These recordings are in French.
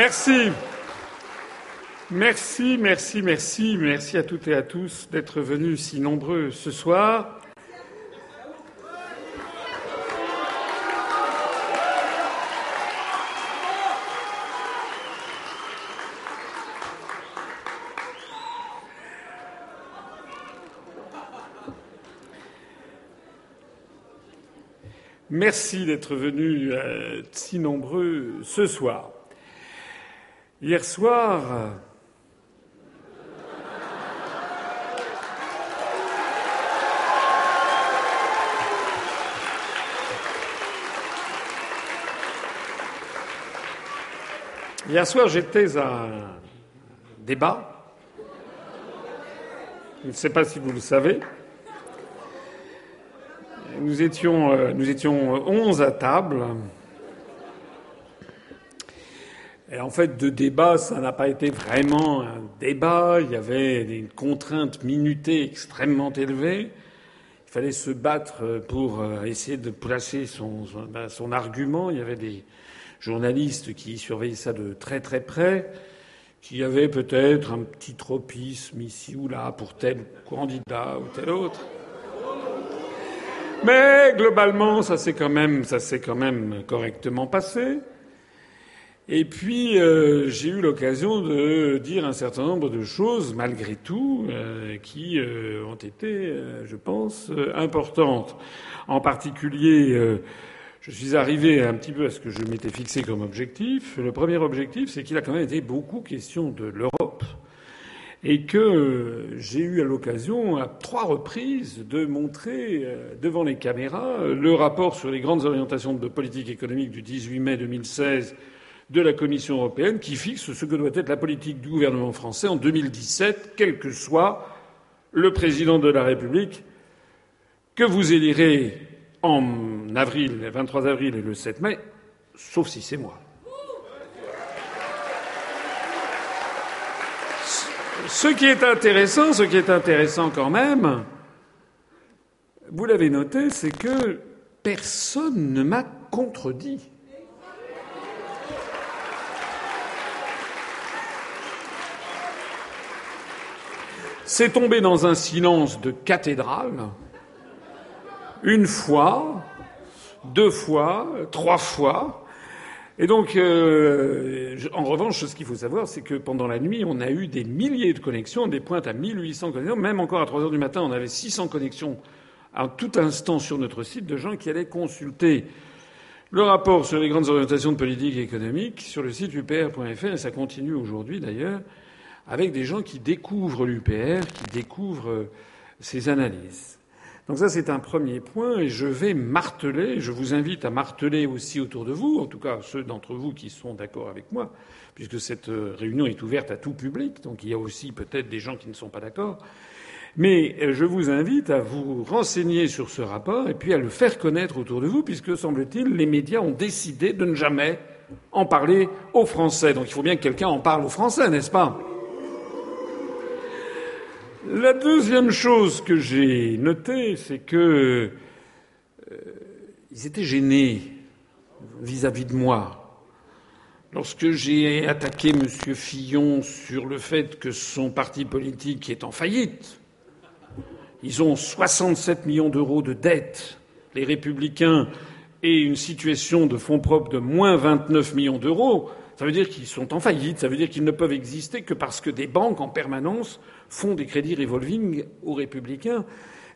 Merci. Merci, merci, merci, merci à toutes et à tous d'être venus si nombreux ce soir. Merci d'être venus euh, si nombreux ce soir. Hier soir, j'étais à un débat. Je ne sais pas si vous le savez. Nous étions, euh, nous étions 11 à table. Et en fait, de débat, ça n'a pas été vraiment un débat. Il y avait des contraintes minutées extrêmement élevées. Il fallait se battre pour euh, essayer de placer son, son, ben, son argument. Il y avait des journalistes qui surveillaient ça de très très près, qui avaient peut-être un petit tropisme ici ou là pour tel candidat ou tel autre. Mais globalement, ça s'est quand même, ça s'est quand même correctement passé. Et puis euh, j'ai eu l'occasion de dire un certain nombre de choses, malgré tout, euh, qui euh, ont été, euh, je pense, euh, importantes. En particulier, euh, je suis arrivé un petit peu à ce que je m'étais fixé comme objectif. Le premier objectif, c'est qu'il a quand même été beaucoup question de l'Europe et que j'ai eu l'occasion à trois reprises de montrer devant les caméras le rapport sur les grandes orientations de politique économique du 18 mai 2016 de la Commission européenne qui fixe ce que doit être la politique du gouvernement français en 2017, quel que soit le président de la République que vous élirez en avril, le 23 avril et le 7 mai, sauf si c'est moi. Ce qui est intéressant, ce qui est intéressant quand même, vous l'avez noté, c'est que personne ne m'a contredit. C'est tombé dans un silence de cathédrale une fois, deux fois, trois fois. Et donc, euh, en revanche, ce qu'il faut savoir, c'est que pendant la nuit, on a eu des milliers de connexions, des pointes à 1800 connexions. Même encore à 3 heures du matin, on avait 600 connexions à tout instant sur notre site de gens qui allaient consulter le rapport sur les grandes orientations de politique économique sur le site upr.fr, et ça continue aujourd'hui d'ailleurs, avec des gens qui découvrent l'UPR, qui découvrent ces analyses. Donc ça, c'est un premier point, et je vais marteler, je vous invite à marteler aussi autour de vous, en tout cas ceux d'entre vous qui sont d'accord avec moi, puisque cette réunion est ouverte à tout public, donc il y a aussi peut-être des gens qui ne sont pas d'accord. Mais je vous invite à vous renseigner sur ce rapport et puis à le faire connaître autour de vous, puisque, semble-t-il, les médias ont décidé de ne jamais en parler aux Français. Donc il faut bien que quelqu'un en parle aux Français, n'est-ce pas? La deuxième chose que j'ai notée, c'est que euh, ils étaient gênés vis-à-vis de moi. Lorsque j'ai attaqué M. Fillon sur le fait que son parti politique est en faillite, ils ont 67 millions d'euros de dettes, les Républicains, et une situation de fonds propres de moins 29 millions d'euros, ça veut dire qu'ils sont en faillite, ça veut dire qu'ils ne peuvent exister que parce que des banques en permanence font des crédits revolving aux républicains.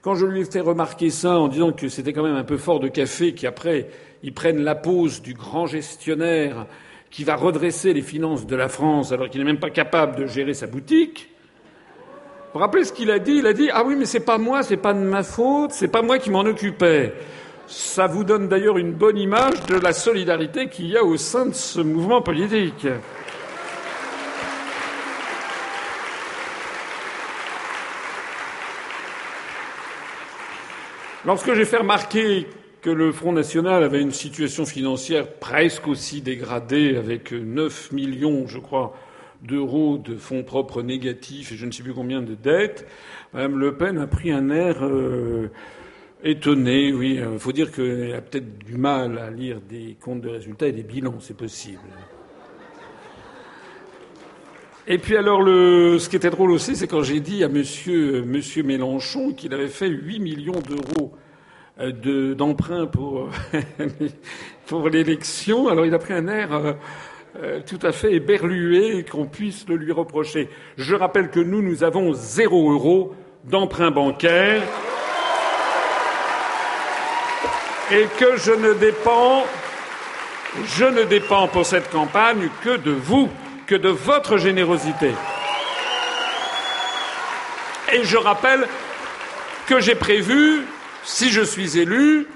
Quand je lui ai fait remarquer ça en disant que c'était quand même un peu fort de café qu'après ils prennent la pose du grand gestionnaire qui va redresser les finances de la France alors qu'il n'est même pas capable de gérer sa boutique. Vous vous rappelez ce qu'il a dit? Il a dit Ah oui, mais c'est pas moi, c'est pas de ma faute, c'est pas moi qui m'en occupais. Ça vous donne d'ailleurs une bonne image de la solidarité qu'il y a au sein de ce mouvement politique. Lorsque j'ai fait remarquer que le Front National avait une situation financière presque aussi dégradée, avec 9 millions, je crois, d'euros de fonds propres négatifs et je ne sais plus combien de dettes, Mme Le Pen a pris un air euh, étonné. Oui, il faut dire qu'elle a peut-être du mal à lire des comptes de résultats et des bilans, c'est possible. Et puis alors, le, ce qui était drôle aussi, c'est quand j'ai dit à Monsieur, Monsieur Mélenchon qu'il avait fait 8 millions d'euros euh, d'emprunt pour, pour l'élection. Alors il a pris un air euh, euh, tout à fait éberlué qu'on puisse le lui reprocher. Je rappelle que nous, nous avons zéro euro d'emprunt bancaire et que je ne dépends, je ne dépends pour cette campagne que de vous que de votre générosité. Et je rappelle que j'ai prévu, si je suis élu,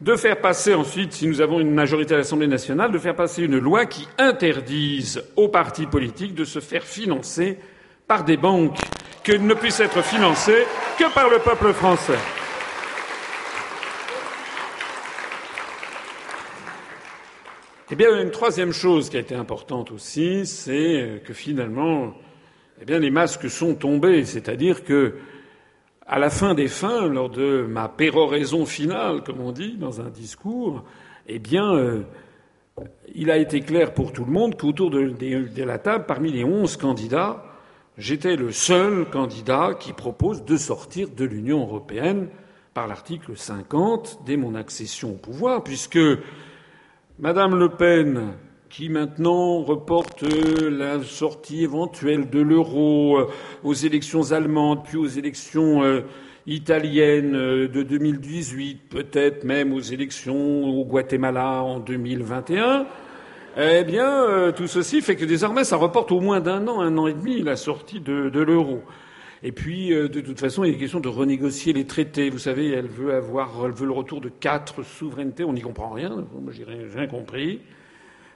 de faire passer ensuite, si nous avons une majorité à l'Assemblée nationale, de faire passer une loi qui interdise aux partis politiques de se faire financer par des banques, qu'ils ne puissent être financés que par le peuple français. Eh bien, une troisième chose qui a été importante aussi, c'est que finalement, eh bien, les masques sont tombés. C'est-à-dire que, à la fin des fins, lors de ma péroraison finale, comme on dit, dans un discours, eh bien, euh, il a été clair pour tout le monde qu'autour de, de, la table, parmi les onze candidats, j'étais le seul candidat qui propose de sortir de l'Union européenne par l'article 50 dès mon accession au pouvoir, puisque Madame Le Pen, qui maintenant reporte la sortie éventuelle de l'euro euh, aux élections allemandes, puis aux élections euh, italiennes euh, de 2018, peut-être même aux élections au Guatemala en 2021, eh bien, tout ceci fait que désormais, ça reporte au moins d'un an, un an et demi, la sortie de, de l'euro. Et puis, de toute façon, il est question de renégocier les traités. Vous savez, elle veut avoir, veut le retour de quatre souverainetés. On n'y comprend rien. Moi, j'ai rien, rien compris.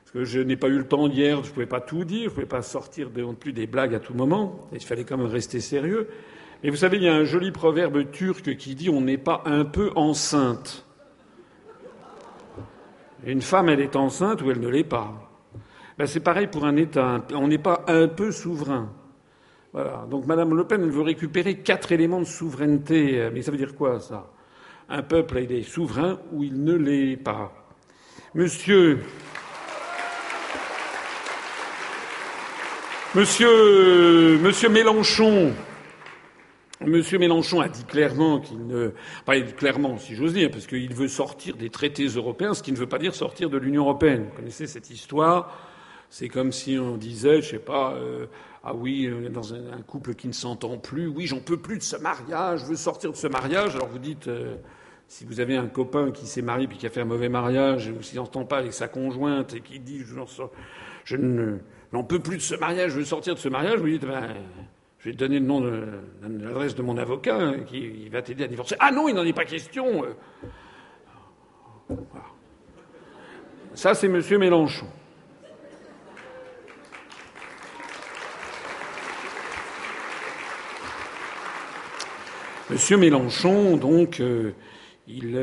Parce que je n'ai pas eu le temps hier, je ne pouvais pas tout dire, je ne pouvais pas sortir non plus des blagues à tout moment. il fallait quand même rester sérieux. Mais vous savez, il y a un joli proverbe turc qui dit on n'est pas un peu enceinte. Une femme, elle est enceinte ou elle ne l'est pas. Ben, c'est pareil pour un État. On n'est pas un peu souverain. Voilà. Donc Madame Le Pen, veut récupérer quatre éléments de souveraineté. Mais ça veut dire quoi, ça? Un peuple, il est souverain ou il ne l'est pas? Monsieur. Monsieur, Monsieur Mélenchon. Monsieur Mélenchon a dit clairement qu'il ne, pas clairement, si j'ose dire, parce qu'il veut sortir des traités européens, ce qui ne veut pas dire sortir de l'Union européenne. Vous connaissez cette histoire? C'est comme si on disait, je sais pas, euh, ah oui, est dans un, couple qui ne s'entend plus. Oui, j'en peux plus de ce mariage. Je veux sortir de ce mariage. Alors vous dites, euh, si vous avez un copain qui s'est marié puis qui a fait un mauvais mariage ou s'il n'entend pas avec sa conjointe et qui dit, je, je n'en peux plus de ce mariage. Je veux sortir de ce mariage. Vous dites, ben, je vais te donner le nom de, l'adresse de mon avocat hein, qui va t'aider à divorcer. Ah non, il n'en est pas question. Euh. Ça, c'est Monsieur Mélenchon. Monsieur Mélenchon, donc, euh, il,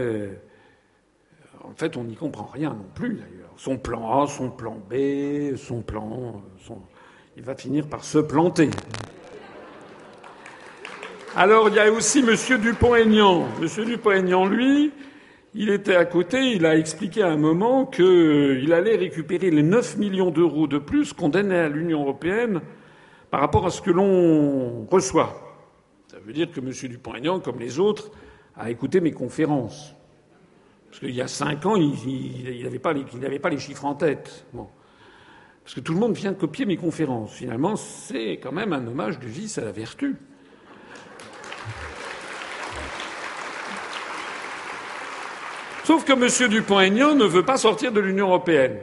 en fait, on n'y comprend rien non plus d'ailleurs. Son plan A, son plan B, son plan, il va finir par se planter. Alors, il y a aussi Monsieur Dupont-Aignan. Monsieur Dupont-Aignan, lui, il était à côté, il a expliqué à un moment qu'il allait récupérer les 9 millions d'euros de plus qu'on donnait à l'Union européenne par rapport à ce que l'on reçoit. Ça veut dire que M. Dupont-Aignan, comme les autres, a écouté mes conférences. Parce qu'il y a cinq ans, il n'avait pas, les chiffres en tête. Parce que tout le monde vient copier mes conférences. Finalement, c'est quand même un hommage du vice à la vertu. Sauf que M. Dupont-Aignan ne veut pas sortir de l'Union européenne.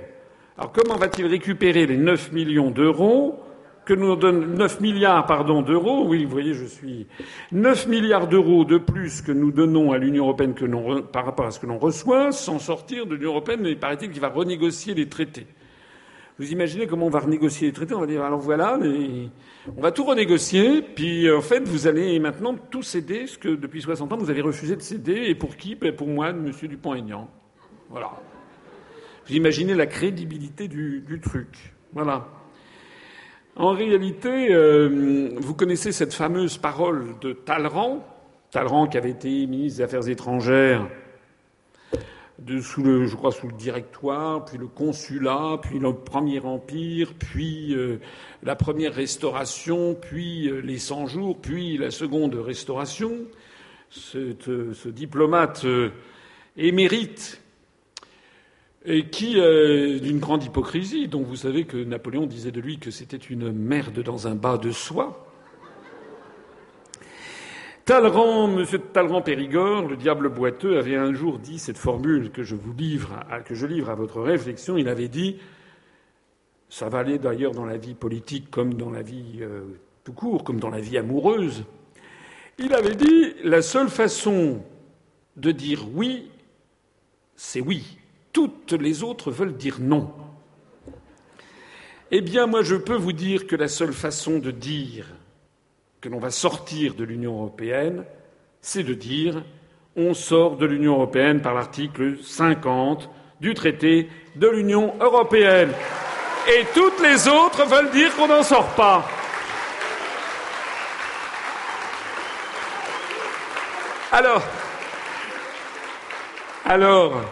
Alors comment va-t-il récupérer les 9 millions d'euros que nous donne 9 milliards d'euros, oui, vous voyez, je suis 9 milliards d'euros de plus que nous donnons à l'Union européenne que par rapport à ce que l'on reçoit, sans sortir de l'Union européenne, mais paraît-il qu'il va renégocier les traités. Vous imaginez comment on va renégocier les traités? On va dire alors voilà, on va tout renégocier, puis en fait vous allez maintenant tout céder, ce que depuis 60 ans vous avez refusé de céder, et pour qui? Ben, Pour moi, M. Dupont-Aignan. Voilà. Vous imaginez la crédibilité du, du truc. Voilà. En réalité, euh, vous connaissez cette fameuse parole de Talleyrand, Talleyrand qui avait été ministre des Affaires étrangères sous le, je crois, sous le directoire, puis le consulat, puis le Premier Empire, puis euh, la première restauration, puis euh, les 100 jours, puis la seconde restauration. ce diplomate émérite et qui, d'une grande hypocrisie, dont vous savez que Napoléon disait de lui que c'était une merde dans un bas de soie, Talleyrand, monsieur Talleyrand Périgord, le diable boiteux, avait un jour dit cette formule que je vous livre à votre réflexion. Il avait dit, ça valait d'ailleurs dans la vie politique comme dans la vie euh, tout court, comme dans la vie amoureuse. Il avait dit, la seule façon de dire oui, c'est oui. Toutes les autres veulent dire non. Eh bien, moi, je peux vous dire que la seule façon de dire que l'on va sortir de l'Union européenne, c'est de dire on sort de l'Union européenne par l'article 50 du traité de l'Union européenne. Et toutes les autres veulent dire qu'on n'en sort pas. Alors, alors,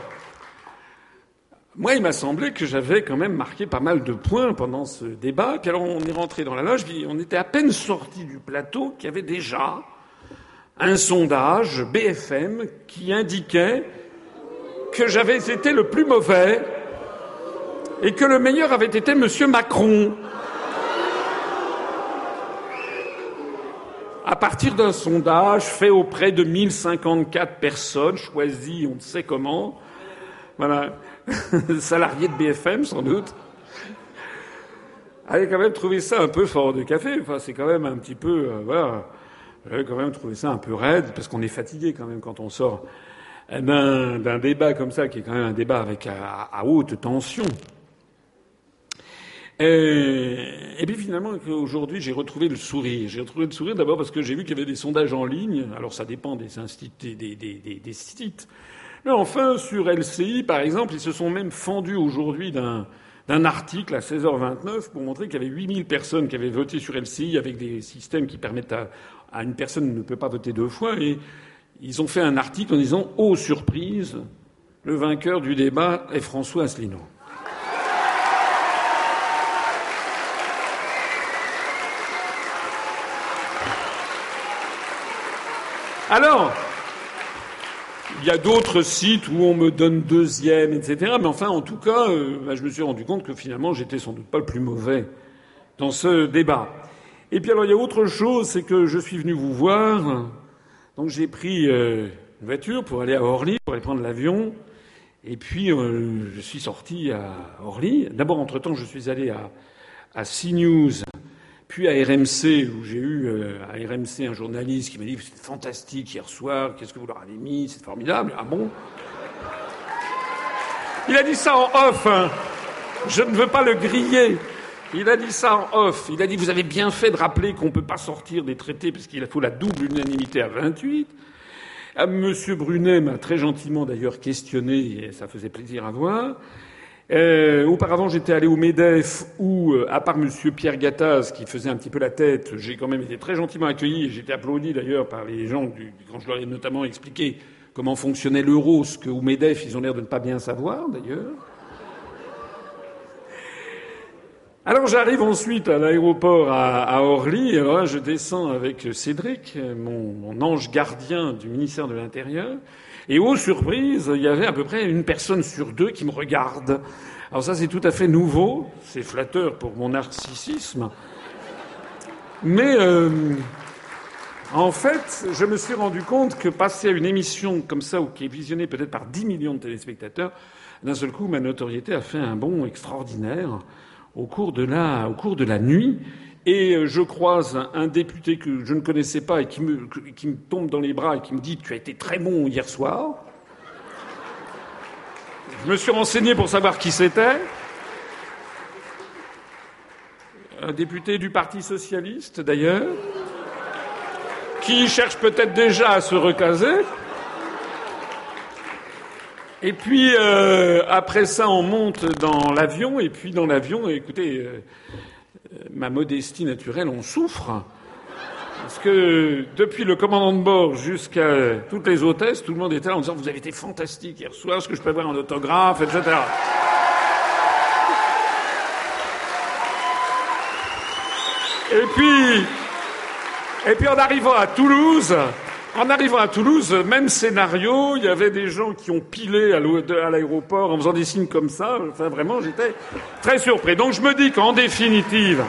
moi, il m'a semblé que j'avais quand même marqué pas mal de points pendant ce débat. Puis alors, on est rentré dans la loge, on était à peine sorti du plateau qu'il y avait déjà un sondage BFM qui indiquait que j'avais été le plus mauvais et que le meilleur avait été M. Macron. À partir d'un sondage fait auprès de 1054 personnes, choisies on ne sait comment, voilà. salarié de BFM sans doute, avait quand même trouvé ça un peu fort de café. C'est quand même un petit peu, euh, voilà, j'avais quand même trouvé ça un peu raide parce qu'on est fatigué quand même quand on sort d'un débat comme ça, qui est quand même un débat avec à, haute tension. Et, puis finalement, aujourd'hui, j'ai retrouvé le sourire. J'ai retrouvé le sourire d'abord parce que j'ai vu qu'il y avait des sondages en ligne. Alors ça dépend des, des sites. Enfin, sur LCI, par exemple, ils se sont même fendus aujourd'hui d'un d'un article à 16h29 pour montrer qu'il y avait 8000 personnes qui avaient voté sur LCI avec des systèmes qui permettent à, à une personne ne peut pas voter deux fois. Et ils ont fait un article en disant Oh surprise, le vainqueur du débat est François Asselineau. Alors, il y a d'autres sites où on me donne deuxième, etc. Mais enfin, en tout cas, euh, bah, je me suis rendu compte que finalement, j'étais sans doute pas le plus mauvais dans ce débat. Et puis alors, il y a autre chose, c'est que je suis venu vous voir. Donc j'ai pris euh, une voiture pour aller à Orly, pour aller prendre l'avion. Et puis euh, je suis sorti à Orly. D'abord, entre-temps, je suis allé à, à CNews puis à RMC, où j'ai eu euh, à RMC un journaliste qui m'a dit c'était fantastique hier soir, qu'est-ce que vous leur avez mis, c'est formidable. Ah bon? Il a dit ça en off. Hein. Je ne veux pas le griller. Il a dit ça en off. Il a dit vous avez bien fait de rappeler qu'on ne peut pas sortir des traités parce qu'il faut la double unanimité à 28. Ah, Monsieur Brunet m'a très gentiment d'ailleurs questionné et ça faisait plaisir à voir. Euh, auparavant, j'étais allé au MEDEF où, euh, à part Monsieur Pierre Gattaz, qui faisait un petit peu la tête, j'ai quand même été très gentiment accueilli et j'étais applaudi d'ailleurs par les gens du, quand je leur ai notamment expliqué comment fonctionnait l'euro, ce qu'au MEDEF, ils ont l'air de ne pas bien savoir d'ailleurs. Alors j'arrive ensuite à l'aéroport à, Orly, je descends avec Cédric, mon ange gardien du ministère de l'Intérieur, et aux surprises, il y avait à peu près une personne sur deux qui me regarde. Alors ça, c'est tout à fait nouveau, c'est flatteur pour mon narcissisme. Mais euh, en fait, je me suis rendu compte que passer à une émission comme ça, ou qui est visionnée peut-être par 10 millions de téléspectateurs, d'un seul coup, ma notoriété a fait un bond extraordinaire au cours de la, au cours de la nuit. Et euh, je croise un député que je ne connaissais pas et qui me, tombe dans les bras et qui me dit Tu as été très bon hier soir. Je me suis renseigné pour savoir qui c'était. Un député du Parti socialiste, d'ailleurs, qui cherche peut-être déjà à se recaser. Et puis, euh, après ça, on monte dans l'avion, et puis dans l'avion, écoutez, euh, ma modestie naturelle, on souffre. Parce que depuis le commandant de bord jusqu'à toutes les hôtesses, tout le monde était là en disant Vous avez été fantastique hier soir, est-ce que je peux avoir un autographe, etc. Et puis, et puis en arrivant à Toulouse, en arrivant à Toulouse, même scénario, il y avait des gens qui ont pilé à l'aéroport en faisant des signes comme ça. Enfin, vraiment, j'étais très surpris. Donc je me dis qu'en définitive,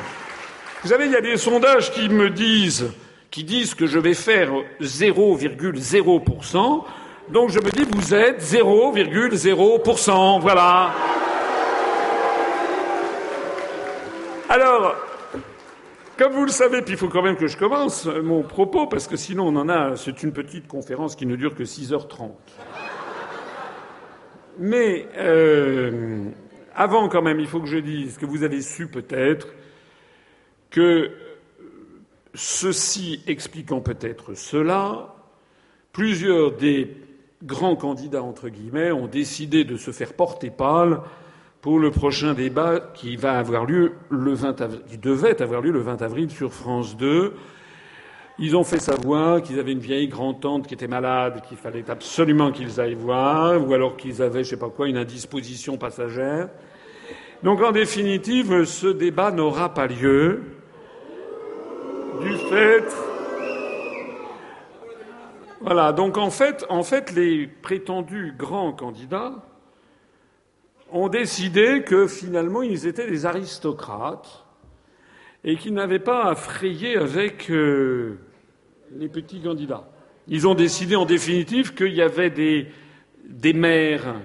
vous savez, il y a des sondages qui me disent, qui disent que je vais faire 0,0%. Donc je me dis, vous êtes 0,0%. Voilà. Alors, comme vous le savez, puis il faut quand même que je commence mon propos, parce que sinon on en a. C'est une petite conférence qui ne dure que 6h30. Mais euh, avant, quand même, il faut que je dise que vous avez su peut-être que ceci expliquant peut-être cela, plusieurs des grands candidats entre guillemets ont décidé de se faire porter pâle pour le prochain débat qui va avoir lieu le 20 avril, qui devait avoir lieu le 20 avril sur France 2. Ils ont fait savoir qu'ils avaient une vieille grand-tante qui était malade, qu'il fallait absolument qu'ils aillent voir, ou alors qu'ils avaient, je sais pas quoi, une indisposition passagère. Donc, en définitive, ce débat n'aura pas lieu du fait. Voilà. Donc, en fait, en fait, les prétendus grands candidats ont décidé que finalement ils étaient des aristocrates et qu'ils n'avaient pas à frayer avec euh, les petits candidats. Ils ont décidé en définitive qu'il y avait des, des maires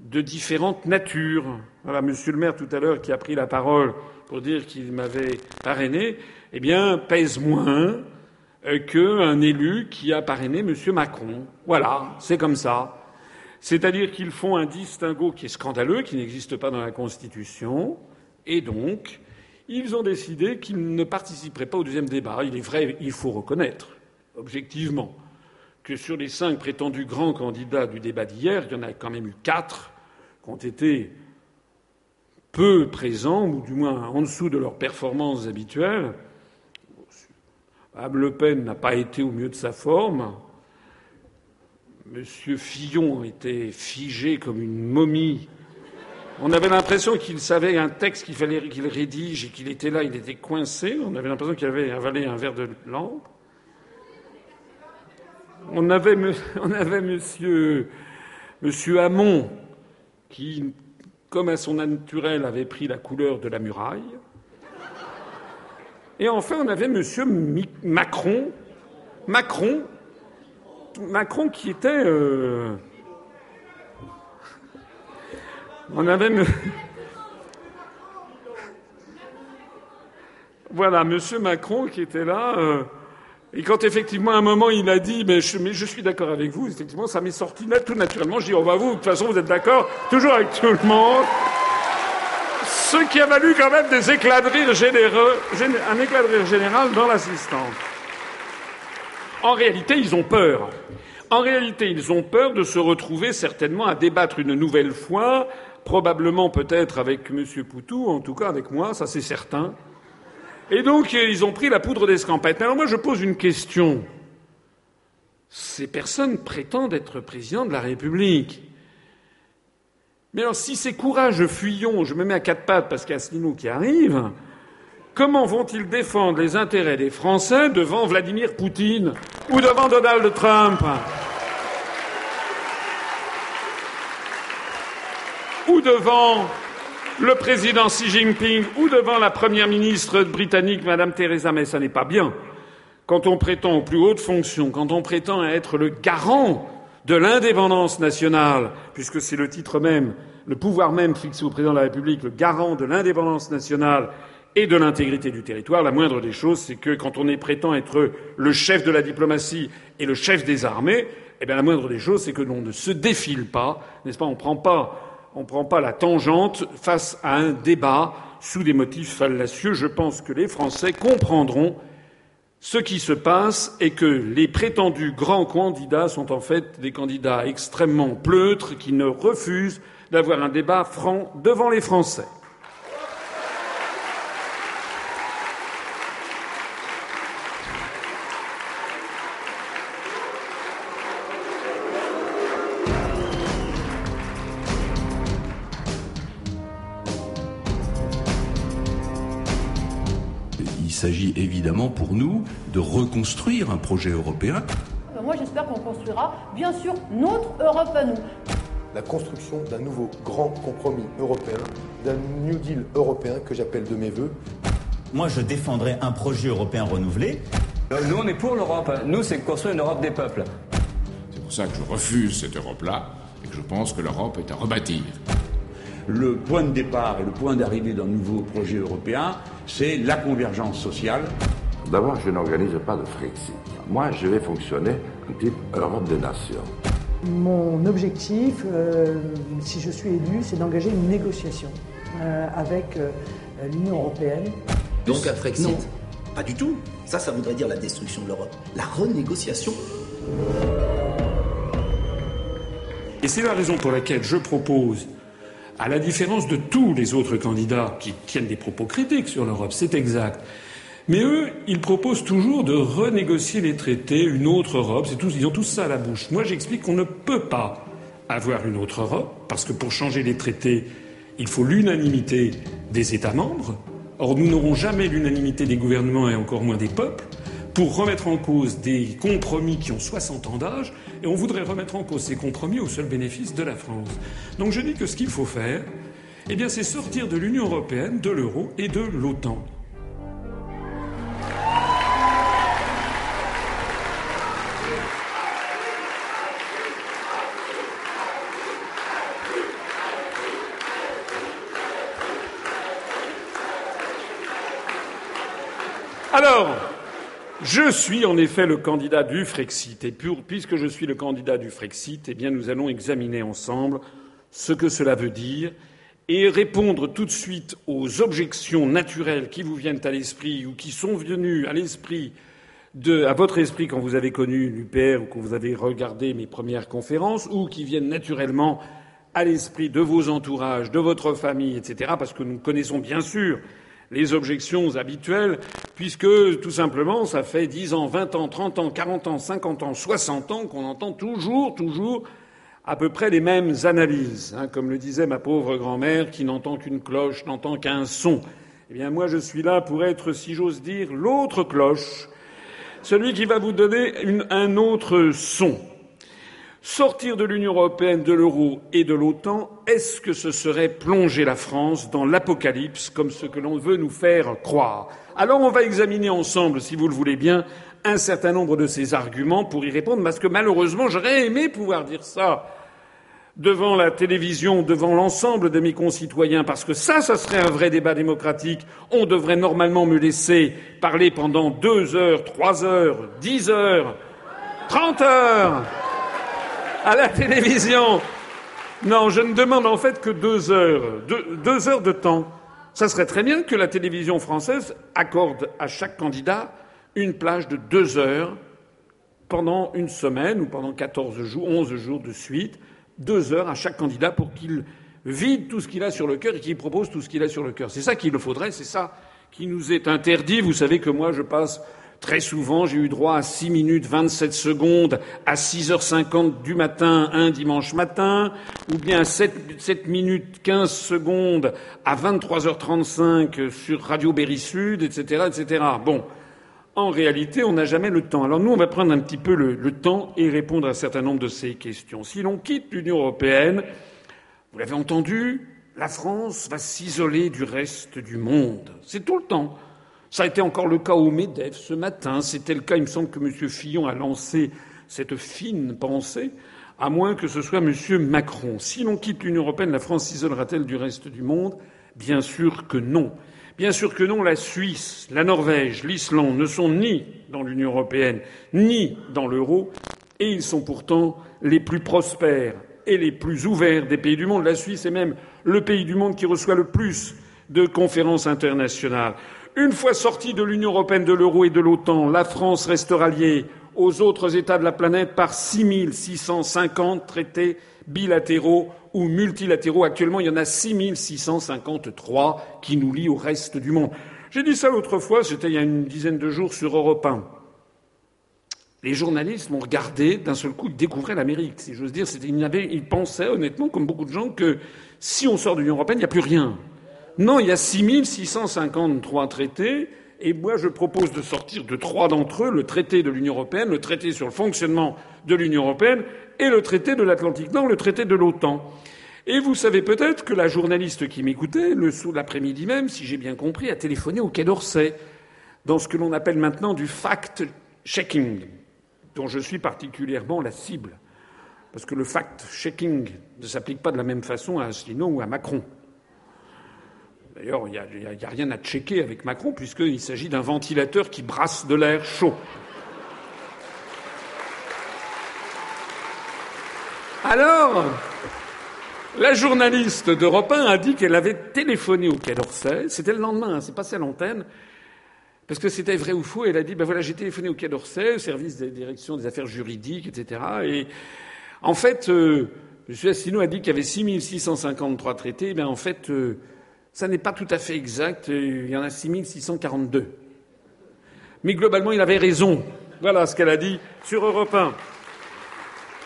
de différentes natures. Voilà, monsieur le maire tout à l'heure qui a pris la parole pour dire qu'il m'avait parrainé, eh bien, pèse moins euh, qu'un élu qui a parrainé monsieur Macron. Voilà, c'est comme ça. C'est-à-dire qu'ils font un distinguo qui est scandaleux, qui n'existe pas dans la Constitution, et donc ils ont décidé qu'ils ne participeraient pas au deuxième débat. Il est vrai, il faut reconnaître, objectivement, que sur les cinq prétendus grands candidats du débat d'hier, il y en a quand même eu quatre qui ont été peu présents, ou du moins en dessous de leurs performances habituelles. Mme Le Pen n'a pas été au mieux de sa forme. Monsieur Fillon était figé comme une momie. On avait l'impression qu'il savait un texte qu'il fallait qu'il rédige et qu'il était là, il était coincé. On avait l'impression qu'il avait avalé un verre de lampe. On avait, on avait monsieur, monsieur Hamon qui, comme à son naturel, avait pris la couleur de la muraille. Et enfin, on avait monsieur Macron, Macron Macron qui était. Euh, on avait. voilà, Monsieur Macron qui était là. Euh, et quand effectivement à un moment il a dit mais je, suis d'accord avec vous, effectivement ça m'est sorti tout naturellement. Je dis on va vous, de toute façon vous êtes d'accord, toujours avec tout le monde. Ce qui a valu quand même des éclats de rire généreux, un éclat de rire général dans l'assistance. En réalité, ils ont peur. En réalité, ils ont peur de se retrouver certainement à débattre une nouvelle fois, probablement peut-être avec M. Poutou, en tout cas avec moi, ça c'est certain. Et donc, ils ont pris la poudre d'escampette. Alors moi, je pose une question. Ces personnes prétendent être président de la République. Mais alors, si ces courageux fuyons, je me mets à quatre pattes parce qu'il y a Asselineau qui arrive, Comment vont-ils défendre les intérêts des Français devant Vladimir Poutine ou devant Donald Trump? Ou devant le président Xi Jinping ou devant la première ministre britannique Madame Theresa May Ça n'est pas bien. Quand on prétend aux plus hautes fonctions, quand on prétend être le garant de l'indépendance nationale, puisque c'est le titre même, le pouvoir même fixé au président de la République, le garant de l'indépendance nationale et de l'intégrité du territoire. La moindre des choses, c'est que quand on est prétend être le chef de la diplomatie et le chef des armées, eh bien, la moindre des choses, c'est que l'on ne se défile pas, n'est-ce pas? On prend pas, on prend pas la tangente face à un débat sous des motifs fallacieux. Je pense que les Français comprendront ce qui se passe et que les prétendus grands candidats sont en fait des candidats extrêmement pleutres qui ne refusent d'avoir un débat franc devant les Français. Évidemment pour nous de reconstruire un projet européen. Moi j'espère qu'on construira bien sûr notre Europe à nous. La construction d'un nouveau grand compromis européen, d'un New Deal européen que j'appelle de mes voeux. Moi je défendrai un projet européen renouvelé. Euh, nous on est pour l'Europe. Nous c'est construire une Europe des peuples. C'est pour ça que je refuse cette Europe-là et que je pense que l'Europe est à rebâtir. Le point de départ et le point d'arrivée d'un nouveau projet européen, c'est la convergence sociale. D'abord, je n'organise pas de Frexit. Moi, je vais fonctionner en type Europe des nations. Mon objectif, euh, si je suis élu, c'est d'engager une négociation euh, avec euh, l'Union européenne. Donc un Frexit Non. Pas du tout. Ça, ça voudrait dire la destruction de l'Europe. La renégociation. Et c'est la raison pour laquelle je propose, à la différence de tous les autres candidats qui tiennent des propos critiques sur l'Europe, c'est exact. Mais eux, ils proposent toujours de renégocier les traités, une autre Europe, ils ont tous ça à la bouche. Moi, j'explique qu'on ne peut pas avoir une autre Europe, parce que pour changer les traités, il faut l'unanimité des États membres. Or, nous n'aurons jamais l'unanimité des gouvernements et encore moins des peuples pour remettre en cause des compromis qui ont 60 ans d'âge, et on voudrait remettre en cause ces compromis au seul bénéfice de la France. Donc je dis que ce qu'il faut faire, eh bien, c'est sortir de l'Union européenne, de l'euro et de l'OTAN. Alors, je suis en effet le candidat du Frexit. Et puisque je suis le candidat du Frexit, eh nous allons examiner ensemble ce que cela veut dire et répondre tout de suite aux objections naturelles qui vous viennent à l'esprit ou qui sont venues à l'esprit de, à votre esprit quand vous avez connu l'UPR ou quand vous avez regardé mes premières conférences ou qui viennent naturellement à l'esprit de vos entourages, de votre famille, etc. Parce que nous connaissons bien sûr les objections habituelles, puisque tout simplement, ça fait 10 ans, 20 ans, 30 ans, 40 ans, 50 ans, 60 ans qu'on entend toujours, toujours à peu près les mêmes analyses. hein, comme le disait ma pauvre grand-mère, qui n'entend qu'une cloche, n'entend qu'un son. Eh bien, moi, je suis là pour être, si j'ose dire, l'autre cloche, celui qui va vous donner un autre son. Sortir de l'Union européenne, de l'euro et de l'OTAN, est-ce que ce serait plonger la France dans l'apocalypse comme ce que l'on veut nous faire croire? Alors on va examiner ensemble, si vous le voulez bien, un certain nombre de ces arguments pour y répondre, parce que malheureusement j'aurais aimé pouvoir dire ça devant la télévision, devant l'ensemble de mes concitoyens, parce que ça, ça serait un vrai débat démocratique. On devrait normalement me laisser parler pendant deux heures, trois heures, dix heures, trente heures à la télévision. Non, je ne demande en fait que deux heures, deux, heures de temps. Ça serait très bien que la télévision française accorde à chaque candidat une plage de deux heures pendant une semaine ou pendant 14 jours, 11 jours de suite, deux heures à chaque candidat pour qu'il vide tout ce qu'il a sur le cœur et qu'il propose tout ce qu'il a sur le cœur. C'est ça qu'il faudrait, c'est ça qui nous est interdit. Vous savez que moi, je passe très souvent, j'ai eu droit à 6 minutes 27 secondes à 6h50 du matin un dimanche matin, ou bien à 7, 7 minutes 15 secondes à 23h35 sur Radio Berry Sud, etc., etc. Bon. En réalité, on n'a jamais le temps. Alors nous, on va prendre un petit peu le temps et répondre à un certain nombre de ces questions. Si l'on quitte l'Union européenne, vous l'avez entendu, la France va s'isoler du reste du monde. C'est tout le temps. Ça a été encore le cas au MEDEF ce matin. C'était le cas, il me semble que M. Fillon a lancé cette fine pensée, à moins que ce soit M. Macron. Si l'on quitte l'Union européenne, la France s'isolera-t-elle du reste du monde? Bien sûr que non. Bien sûr que non, la Suisse, la Norvège, l'Islande ne sont ni dans l'Union européenne, ni dans l'euro, et ils sont pourtant les plus prospères et les plus ouverts des pays du monde. La Suisse est même le pays du monde qui reçoit le plus de conférences internationales. Une fois sortie de l'Union européenne, de l'euro et de l'OTAN, la France restera liée aux autres États de la planète par 6650 traités bilatéraux ou multilatéraux. Actuellement, il y en a 6653 qui nous lient au reste du monde. J'ai dit ça l'autre fois, c'était il y a une dizaine de jours sur Europe 1. Les journalistes m'ont regardé, d'un seul coup, ils découvraient l'Amérique, si j'ose dire. Ils pensaient, honnêtement, comme beaucoup de gens, que si on sort de l'Union européenne, il n'y a plus rien. Non, il y a 6653 traités Et moi, je propose de sortir de trois d'entre eux le traité de l'Union européenne, le traité sur le fonctionnement de l'Union européenne et le traité de l'Atlantique Nord, le traité de l'OTAN. Et vous savez peut-être que la journaliste qui m'écoutait, le l'après-midi même, si j'ai bien compris, a téléphoné au Quai d'Orsay, dans ce que l'on appelle maintenant du fact-checking, dont je suis particulièrement la cible. Parce que le fact-checking ne s'applique pas de la même façon à Asselineau ou à Macron. D'ailleurs, il n'y a, rien à checker avec Macron, puisqu'il s'agit d'un ventilateur qui brasse de l'air chaud. Alors, la journaliste d'Europe 1 a dit qu'elle avait téléphoné au Quai d'Orsay. C'était le lendemain, hein, c'est passé à l'antenne. Parce que c'était vrai ou faux, elle a dit, ben voilà, j'ai téléphoné au Quai d'Orsay, au service des directions des affaires juridiques, etc. Et en fait, euh, M. Asselineau a dit qu'il y avait 6653 traités. Ben en fait, euh, ça n'est pas tout à fait exact. Il y en a 6642. Mais globalement, il avait raison. Voilà ce qu'elle a dit sur Europe 1.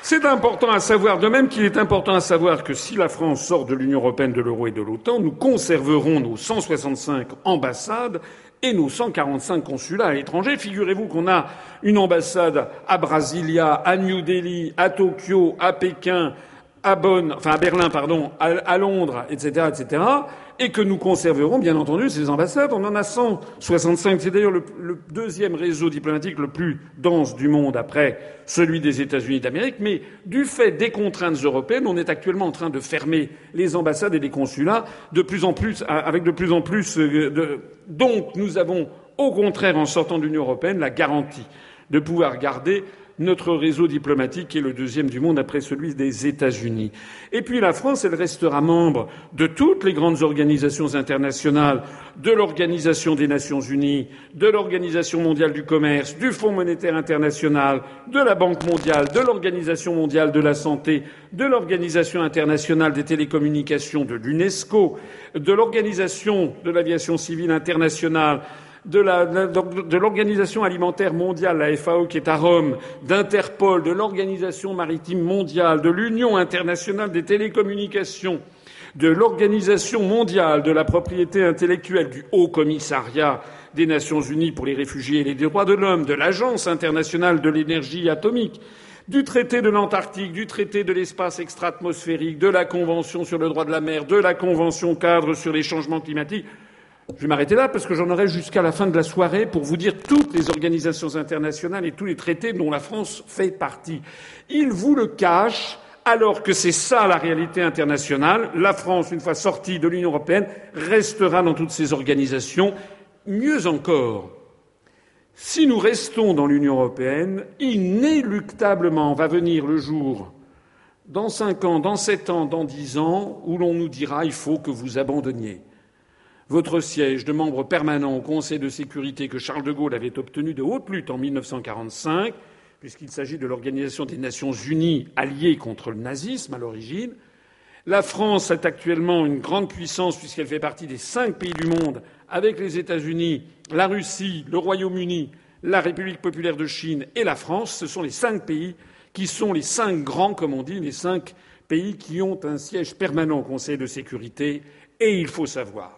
C'est important à savoir, de même qu'il est important à savoir que si la France sort de l'Union européenne, de l'euro et de l'OTAN, nous conserverons nos 165 ambassades et nos 145 consulats à l'étranger. Figurez-vous qu'on a une ambassade à Brasilia, à New Delhi, à Tokyo, à Pékin, à Bonn, enfin à Berlin, pardon, à, Londres, etc., etc et que nous conserverons, bien entendu, ces ambassades. On en a 165. C'est d'ailleurs le, deuxième réseau diplomatique le plus dense du monde après celui des États-Unis d'Amérique. Mais du fait des contraintes européennes, on est actuellement en train de fermer les ambassades et les consulats de plus en plus, avec de plus en plus euh, de. Donc, nous avons, au contraire, en sortant de l'Union européenne, la garantie de pouvoir garder notre réseau diplomatique est le deuxième du monde après celui des États-Unis. Et puis la France, elle restera membre de toutes les grandes organisations internationales, de l'Organisation des Nations Unies, de l'Organisation mondiale du commerce, du Fonds monétaire international, de la Banque mondiale, de l'Organisation mondiale de la santé, de l'Organisation internationale des télécommunications, de l'UNESCO, de l'Organisation de l'aviation civile internationale, de l'Organisation alimentaire mondiale, la FAO, qui est à Rome, d'Interpol, de l'Organisation maritime mondiale, de l'Union internationale des télécommunications, de l'Organisation mondiale de la propriété intellectuelle, du Haut Commissariat des Nations unies pour les réfugiés et les droits de l'homme, de l'Agence internationale de l'énergie atomique, du traité de l'Antarctique, du traité de l'espace extra-atmosphérique, de la Convention sur le droit de la mer, de la Convention cadre sur les changements climatiques. Je vais m'arrêter là parce que j'en aurai jusqu'à la fin de la soirée pour vous dire toutes les organisations internationales et tous les traités dont la France fait partie. Ils vous le cachent alors que c'est ça la réalité internationale. La France, une fois sortie de l'Union européenne, restera dans toutes ces organisations. Mieux encore, si nous restons dans l'Union européenne, inéluctablement va venir le jour, dans cinq ans, dans sept ans, dans dix ans, où l'on nous dira il faut que vous abandonniez votre siège de membre permanent au Conseil de sécurité que Charles de Gaulle avait obtenu de haute lutte en 1945, puisqu'il s'agit de l'Organisation des Nations Unies alliée contre le nazisme à l'origine. La France est actuellement une grande puissance puisqu'elle fait partie des cinq pays du monde avec les États-Unis, la Russie, le Royaume-Uni, la République populaire de Chine et la France. Ce sont les cinq pays qui sont les cinq grands, comme on dit, les cinq pays qui ont un siège permanent au Conseil de sécurité. Et il faut savoir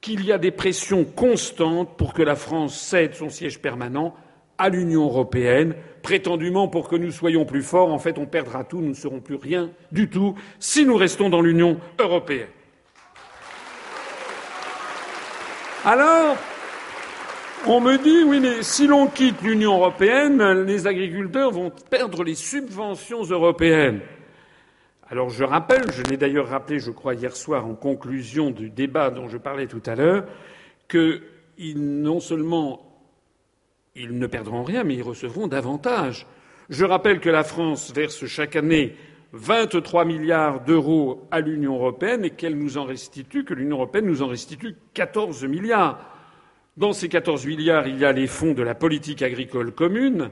qu'il y a des pressions constantes pour que la France cède son siège permanent à l'Union européenne, prétendument pour que nous soyons plus forts. En fait, on perdra tout, nous ne serons plus rien du tout si nous restons dans l'Union européenne. Alors, on me dit, oui, mais si l'on quitte l'Union européenne, les agriculteurs vont perdre les subventions européennes. Alors je rappelle, je l'ai d'ailleurs rappelé, je crois, hier soir en conclusion du débat dont je parlais tout à l'heure, que non seulement ils ne perdront rien, mais ils recevront davantage. Je rappelle que la France verse chaque année 23 milliards d'euros à l'Union européenne et qu'elle nous en restitue, que l'Union européenne nous en restitue 14 milliards. Dans ces 14 milliards, il y a les fonds de la politique agricole commune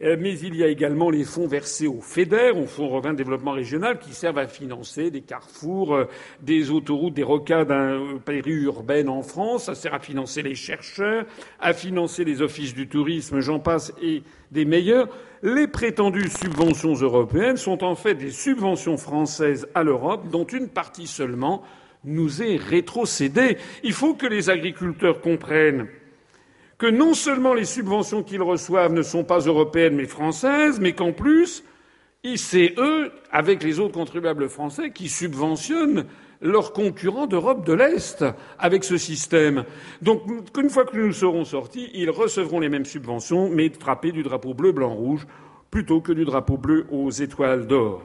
mais il y a également les fonds versés au FEDER, au Fonds européen de développement régional, qui servent à financer des carrefours, euh, des autoroutes, des rocades euh, périurbaines en France. Ça sert à financer les chercheurs, à financer les offices du tourisme, j'en passe, et des meilleurs. Les prétendues subventions européennes sont en fait des subventions françaises à l'Europe, dont une partie seulement nous est rétrocédée. Il faut que les agriculteurs comprennent que non seulement les subventions qu'ils reçoivent ne sont pas européennes mais françaises, mais qu'en plus, c'est eux, avec les autres contribuables français, qui subventionnent leurs concurrents d'Europe de l'Est avec ce système. Donc, une fois que nous serons sortis, ils recevront les mêmes subventions, mais frappés du drapeau bleu, blanc, rouge, plutôt que du drapeau bleu aux étoiles d'or.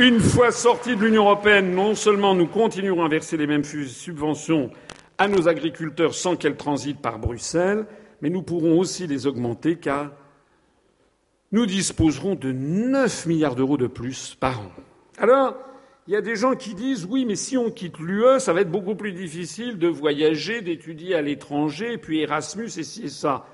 Une fois sortis de l'Union européenne, non seulement nous continuerons à verser les mêmes subventions à nos agriculteurs sans qu'elles transitent par Bruxelles, mais nous pourrons aussi les augmenter car nous disposerons de 9 milliards d'euros de plus par an. Alors, il y a des gens qui disent oui, mais si on quitte l'UE, ça va être beaucoup plus difficile de voyager, d'étudier à l'étranger, puis Erasmus et ci et ça.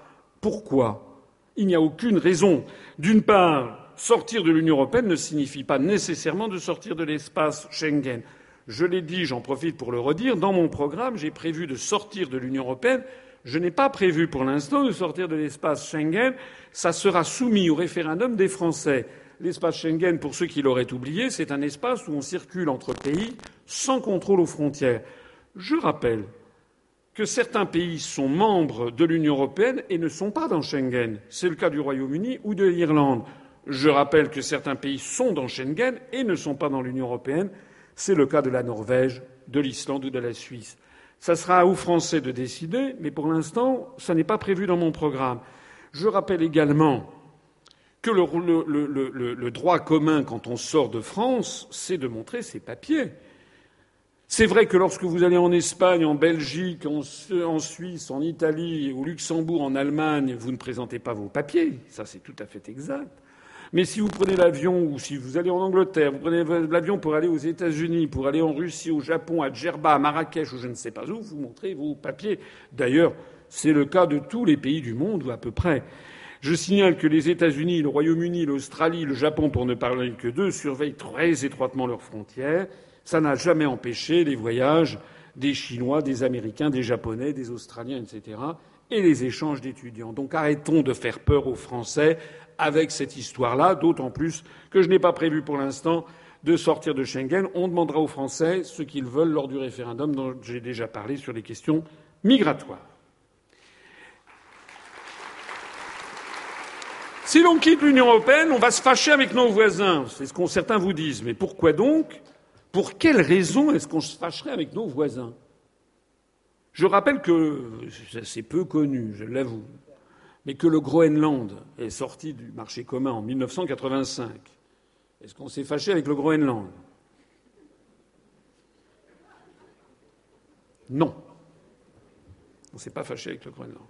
Pourquoi? Il n'y a aucune raison. D'une part, sortir de l'Union européenne ne signifie pas nécessairement de sortir de l'espace Schengen. Je l'ai dit, j'en profite pour le redire, dans mon programme, j'ai prévu de sortir de l'Union européenne je n'ai pas prévu pour l'instant de sortir de l'espace Schengen. Ça sera soumis au référendum des Français. L'espace Schengen, pour ceux qui l'auraient oublié, c'est un espace où on circule entre pays sans contrôle aux frontières. Je rappelle que certains pays sont membres de l'Union européenne et ne sont pas dans Schengen. C'est le cas du Royaume-Uni ou de l'Irlande. Je rappelle que certains pays sont dans Schengen et ne sont pas dans l'Union européenne. C'est le cas de la Norvège, de l'Islande ou de la Suisse. Ça sera aux Français de décider, mais pour l'instant, ça n'est pas prévu dans mon programme. Je rappelle également que le, droit commun, quand on sort de France, c'est de montrer ses papiers. C'est vrai que lorsque vous allez en Espagne, en Belgique, en, Suisse, en Italie, au Luxembourg, en Allemagne, vous ne présentez pas vos papiers. Ça, c'est tout à fait exact. Mais si vous prenez l'avion ou si vous allez en Angleterre, vous prenez l'avion pour aller aux États-Unis, pour aller en Russie, au Japon, à Djerba, à Marrakech ou je ne sais pas où, vous montrez vos papiers. D'ailleurs, c'est le cas de tous les pays du monde ou à peu près. Je signale que les États-Unis, le Royaume-Uni, l'Australie, le Japon, pour ne parler que d'eux, surveillent très étroitement leurs frontières. Ça n'a jamais empêché les voyages des Chinois, des Américains, des Japonais, des Australiens, etc., et les échanges d'étudiants. Donc arrêtons de faire peur aux Français avec cette histoire-là, d'autant plus que je n'ai pas prévu pour l'instant de sortir de Schengen. On demandera aux Français ce qu'ils veulent lors du référendum dont j'ai déjà parlé sur les questions migratoires. Si l'on quitte l'Union européenne, on va se fâcher avec nos voisins. C'est ce que certains vous disent. Mais pourquoi donc? Pour quelle raison est-ce qu'on se fâcherait avec nos voisins? Je rappelle que c'est peu connu, je l'avoue, mais que le Groenland est sorti du marché commun en 1985, est-ce qu'on s'est fâché avec le Groenland? Non. On ne s'est pas fâché avec le Groenland.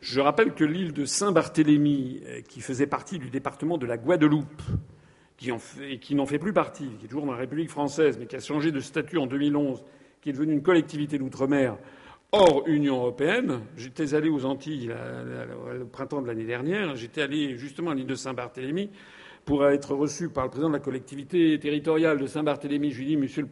Je rappelle que l'île de Saint-Barthélemy, euh, qui faisait partie du département de la Guadeloupe, qui et qui n'en fait plus partie, qui est toujours dans la République française, mais qui a changé de statut en 2011, qui est devenue une collectivité d'outre-mer, hors Union européenne. J'étais allé aux Antilles le printemps de l'année dernière. J'étais allé justement à l'île de Saint-Barthélemy pour être reçu par le président de la collectivité territoriale de Saint-Barthélemy. Je lui ai Monsieur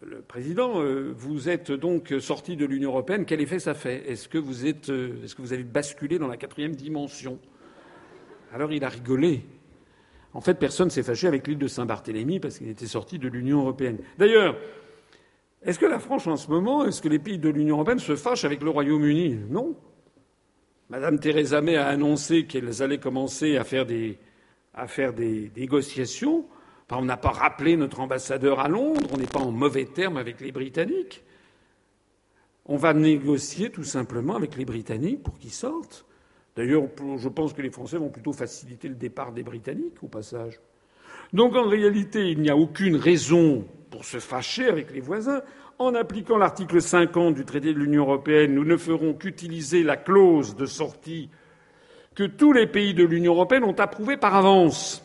le, Président, euh, vous êtes donc sorti de l'Union européenne. Quel effet ça fait? Est-ce que vous êtes, euh, est-ce que vous avez basculé dans la quatrième dimension? Alors il a rigolé. En fait, personne s'est fâché avec l'île de Saint-Barthélemy parce qu'il était sorti de l'Union européenne. D'ailleurs, est-ce que la France, en ce moment, est-ce que les pays de l'Union européenne se fâchent avec le Royaume-Uni? Non. Madame Theresa May a annoncé qu'elles allaient commencer à faire des, négociations. on n'a pas rappelé notre ambassadeur à Londres, on n'est pas en mauvais termes avec les Britanniques. On va négocier tout simplement avec les Britanniques pour qu'ils sortent. D'ailleurs, je pense que les Français vont plutôt faciliter le départ des Britanniques, au passage. Donc en réalité, il n'y a aucune raison pour se fâcher avec les voisins. En appliquant l'article 50 du traité de l'Union européenne, nous ne ferons qu'utiliser la clause de sortie que tous les pays de l'Union européenne ont approuvée par avance.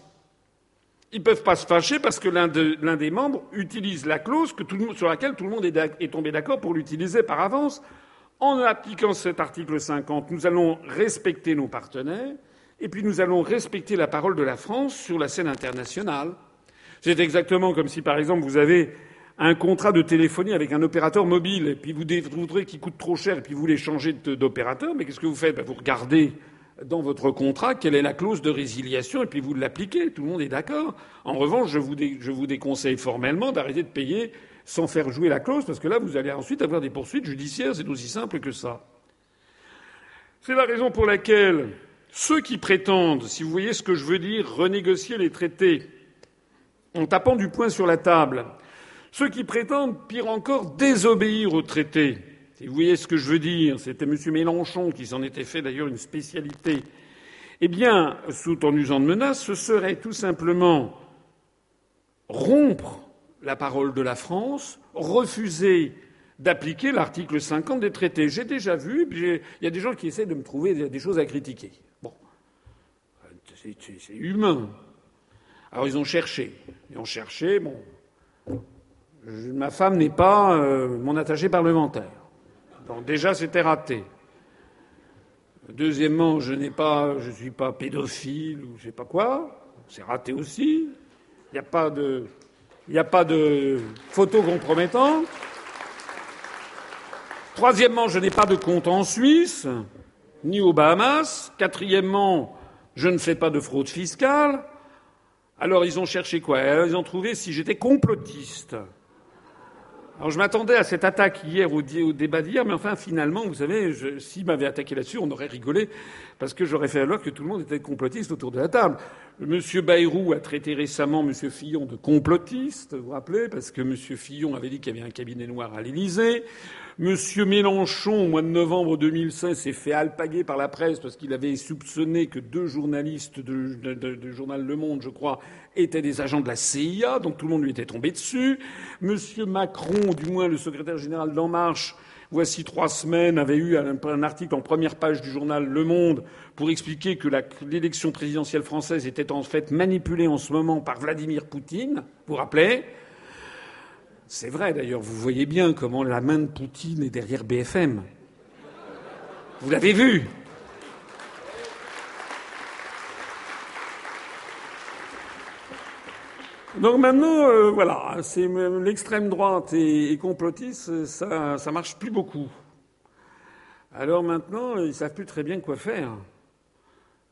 Ils ne peuvent pas se fâcher parce que l'un des membres utilise la clause sur laquelle tout le monde est tombé d'accord pour l'utiliser par avance. En appliquant cet article 50, nous allons respecter nos partenaires et puis nous allons respecter la parole de la France sur la scène internationale. C'est exactement comme si, par exemple, vous avez un contrat de téléphonie avec un opérateur mobile, et puis vous voudrez qu'il coûte trop cher, et puis vous voulez changer d'opérateur, mais qu'est-ce que vous faites? Ben, Vous regardez dans votre contrat quelle est la clause de résiliation, et puis vous l'appliquez. Tout le monde est d'accord. En revanche, je vous, je vous déconseille formellement d'arrêter de payer sans faire jouer la clause, parce que là, vous allez ensuite avoir des poursuites judiciaires. C'est aussi simple que ça. C'est la raison pour laquelle ceux qui prétendent, si vous voyez ce que je veux dire, renégocier les traités en tapant du poing sur la table, ceux qui prétendent, pire encore, désobéir aux traités, si vous voyez ce que je veux dire, c'était M. Mélenchon qui s'en était fait d'ailleurs une spécialité, eh bien, tout en usant de menaces, ce serait tout simplement rompre la parole de la France, refuser d'appliquer l'article 50 des traités. J'ai déjà vu, il y a des gens qui essaient de me trouver des choses à critiquer. Bon, c'est humain. Alors ils ont cherché, ils ont cherché. Bon, ma femme n'est pas euh, mon attaché parlementaire, donc déjà c'était raté. Deuxièmement, je n'ai pas, je suis pas pédophile ou je sais pas quoi, c'est raté aussi. Il n'y a pas de, il n'y a pas de photos compromettantes. Troisièmement, je n'ai pas de compte en Suisse, ni aux Bahamas. Quatrièmement, je ne fais pas de fraude fiscale. Alors ils ont cherché quoi? Ils ont trouvé si j'étais complotiste. Alors je m'attendais à cette attaque hier au, débat d'hier, mais enfin finalement, vous savez, s'ils m'avaient attaqué là-dessus, on aurait rigolé, parce que j'aurais fait alors que tout le monde était complotiste autour de la table. Monsieur Bayrou a traité récemment Monsieur Fillon de complotiste, vous vous rappelez, parce que Monsieur Fillon avait dit qu'il y avait un cabinet noir à l'Élysée. Monsieur Mélenchon, au mois de novembre 2016, s'est fait alpaguer par la presse parce qu'il avait soupçonné que deux journalistes du journal Le Monde, je crois, étaient des agents de la CIA, donc tout le monde lui était tombé dessus. Monsieur Macron, du moins le secrétaire général d'En Marche, voici trois semaines, avait eu un, article en première page du journal Le Monde pour expliquer que l'élection présidentielle française était en fait manipulée en ce moment par Vladimir Poutine. Vous vous rappelez? C'est vrai d'ailleurs, vous voyez bien comment la main de Poutine est derrière BFM. Vous l'avez vu. Donc maintenant, euh, voilà, c'est l'extrême droite et, complotiste, ça, ça marche plus beaucoup. Alors maintenant, ils savent plus très bien quoi faire.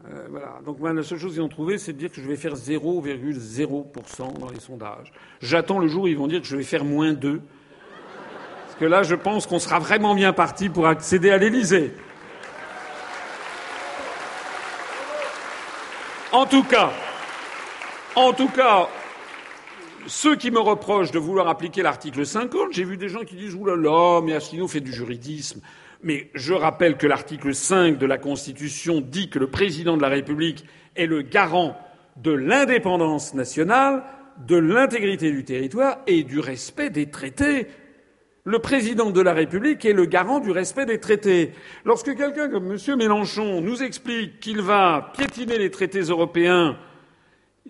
Euh, voilà. Donc la seule chose qu'ils ont trouvé, c'est de dire que je vais faire 0,0% dans les sondages. J'attends le jour où ils vont dire que je vais faire moins 2. Parce que là, je pense qu'on sera vraiment bien parti pour accéder à l'Élysée. En tout cas, en tout cas, ceux qui me reprochent de vouloir appliquer l'article 50, j'ai vu des gens qui disent oulala, mais Asselineau fait du juridisme. Mais je rappelle que l'article 5 de la Constitution dit que le président de la République est le garant de l'indépendance nationale, de l'intégrité du territoire et du respect des traités. Le président de la République est le garant du respect des traités. Lorsque quelqu'un comme M. Mélenchon nous explique qu'il va piétiner les traités européens,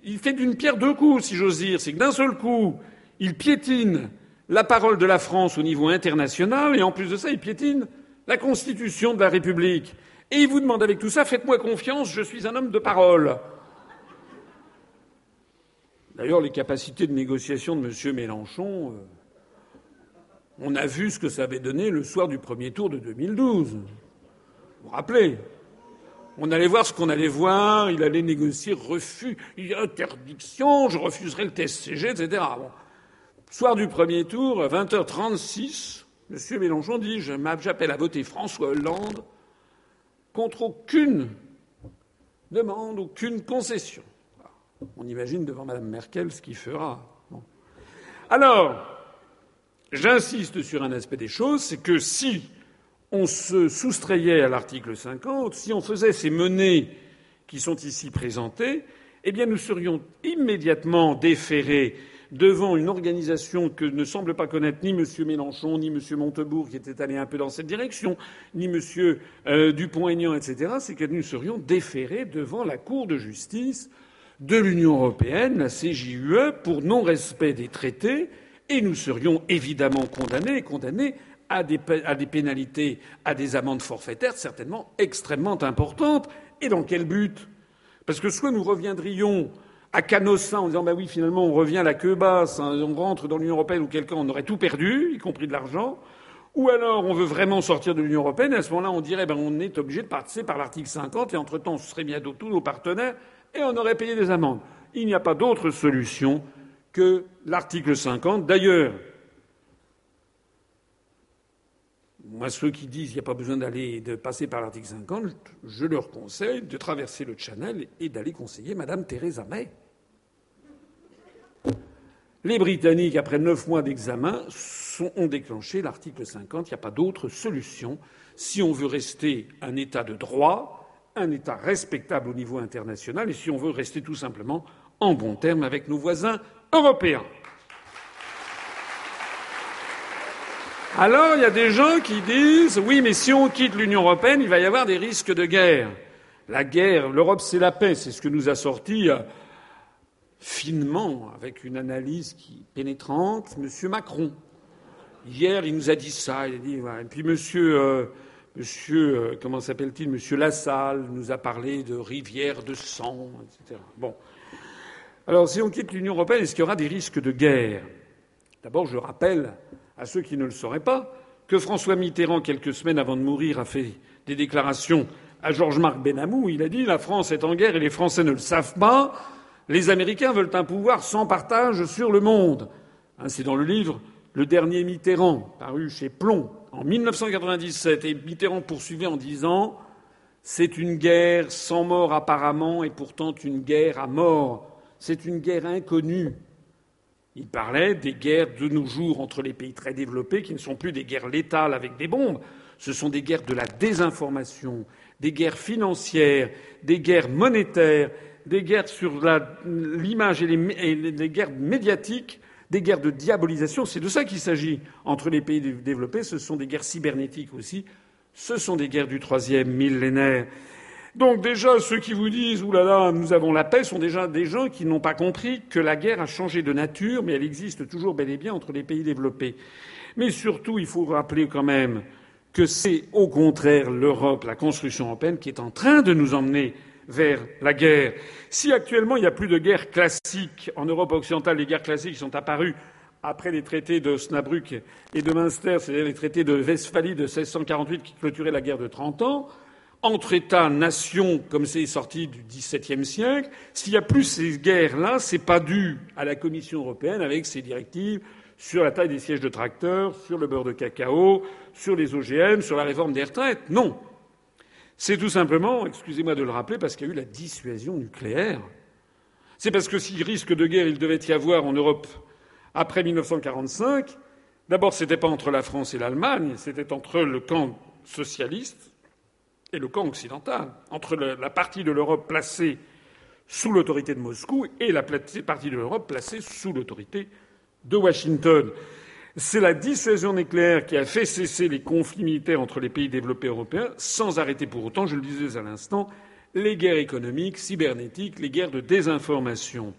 il fait d'une pierre deux coups, si j'ose dire. C'est que d'un seul coup, il piétine la parole de la France au niveau international et en plus de ça, il piétine la Constitution de la République. Et il vous demande avec tout ça, faites-moi confiance, je suis un homme de parole. D'ailleurs, les capacités de négociation de M. Mélenchon, euh, on a vu ce que ça avait donné le soir du premier tour de 2012. Vous vous rappelez? On allait voir ce qu'on allait voir, il allait négocier refus, interdiction, je refuserai le TSCG, etc. Soir du premier tour, 20h36, M. Mélenchon dit J'appelle à voter François Hollande contre aucune demande, aucune concession. On imagine devant Mme Merkel ce qu'il fera. Alors, j'insiste sur un aspect des choses, c'est que si on se soustrayait à l'article 50, si on faisait ces menées qui sont ici présentées, eh bien nous serions immédiatement déférés devant une organisation que ne semble pas connaître ni M. Mélenchon, ni M. Montebourg, qui était allé un peu dans cette direction, ni M. Euh, Dupont-Aignan, etc., c'est que nous serions déférés devant la Cour de justice de l'Union européenne, la CJUE, pour non-respect des traités, et nous serions évidemment condamnés, condamnés à des, à des pénalités, à des amendes forfaitaires certainement extrêmement importantes. Et dans quel but? Parce que soit nous reviendrions à Canossa en disant bah oui finalement on revient à la queue basse, hein, on rentre dans l'Union européenne ou quelqu'un on aurait tout perdu, y compris de l'argent, ou alors on veut vraiment sortir de l'Union européenne et à ce moment-là on dirait ben on est obligé de passer par l'article 50 et entre temps ce serait bientôt tous nos partenaires et on aurait payé des amendes. Il n'y a pas d'autre solution que l'article 50. D'ailleurs, Moi, ceux qui disent qu'il n'y a pas besoin d'aller de passer par l'article 50, je leur conseille de traverser le Channel et d'aller conseiller Madame Theresa May. Les Britanniques, après neuf mois d'examen, ont déclenché l'article 50. Il n'y a pas d'autre solution si on veut rester un État de droit, un État respectable au niveau international et si on veut rester tout simplement en bons termes avec nos voisins européens. Alors, il y a des gens qui disent oui, mais si on quitte l'Union européenne, il va y avoir des risques de guerre. La guerre, l'Europe, c'est la paix. C'est ce que nous a sorti euh, finement, avec une analyse qui pénétrante, M. Macron. Hier, il nous a dit ça. Il a dit, Et puis, euh, Monsieur, euh, comment s'appelle-t-il Monsieur Lassalle nous a parlé de rivière de sang, etc. Bon. Alors, si on quitte l'Union européenne, est-ce qu'il y aura des risques de guerre? D'abord, je rappelle à ceux qui ne le sauraient pas que François Mitterrand, quelques semaines avant de mourir, a fait des déclarations à Georges-Marc Benamou. Il a dit la France est en guerre et les Français ne le savent pas. Les Américains veulent un pouvoir sans partage sur le monde. C'est dans le livre Le dernier Mitterrand, paru chez Plomb en 1997. Et Mitterrand poursuivait en disant C'est une guerre sans mort apparemment et pourtant une guerre à mort. C'est une guerre inconnue. Il parlait des guerres de nos jours entre les pays très développés qui ne sont plus des guerres létales avec des bombes, ce sont des guerres de la désinformation, des guerres financières, des guerres monétaires, des guerres sur l'image et, les, guerres médiatiques, des guerres de diabolisation. C'est de ça qu'il s'agit entre les pays développés. Ce sont des guerres cybernétiques aussi. Ce sont des guerres du troisième millénaire. Donc déjà, ceux qui vous disent là, nous avons la paix sont déjà des gens qui n'ont pas compris que la guerre a changé de nature, mais elle existe toujours bel et bien entre les pays développés. Mais surtout, il faut rappeler quand même que c'est au contraire l'Europe, la construction européenne, qui est en train de nous emmener vers la guerre. Si actuellement il n'y a plus de guerre classique en Europe occidentale, les guerres classiques sont apparues après les traités de Snabruck et de Münster, c'est-à-dire les traités de Westphalie de 1648 qui clôturaient la guerre de 30 ans, entre États-nations, comme c'est sorti du XVIIe siècle, s'il n'y a plus ces guerres-là, c'est pas dû à la Commission européenne avec ses directives sur la taille des sièges de tracteurs, sur le beurre de cacao, sur les OGM, sur la réforme des retraites. Non. C'est tout simplement, excusez-moi de le rappeler, parce qu'il y a eu la dissuasion nucléaire. C'est parce que s'il risque de guerre il devait y avoir en Europe après 1945, d'abord c'était pas entre la France et l'Allemagne, c'était entre le camp socialiste et le camp occidental, entre la partie de l'Europe placée sous l'autorité de Moscou et la partie de l'Europe placée sous l'autorité de Washington. C'est la dissuasion nucléaire qui a fait cesser les conflits militaires entre les pays développés européens, sans arrêter pour autant, je le disais à l'instant, les guerres économiques, cybernétiques, les guerres de désinformation.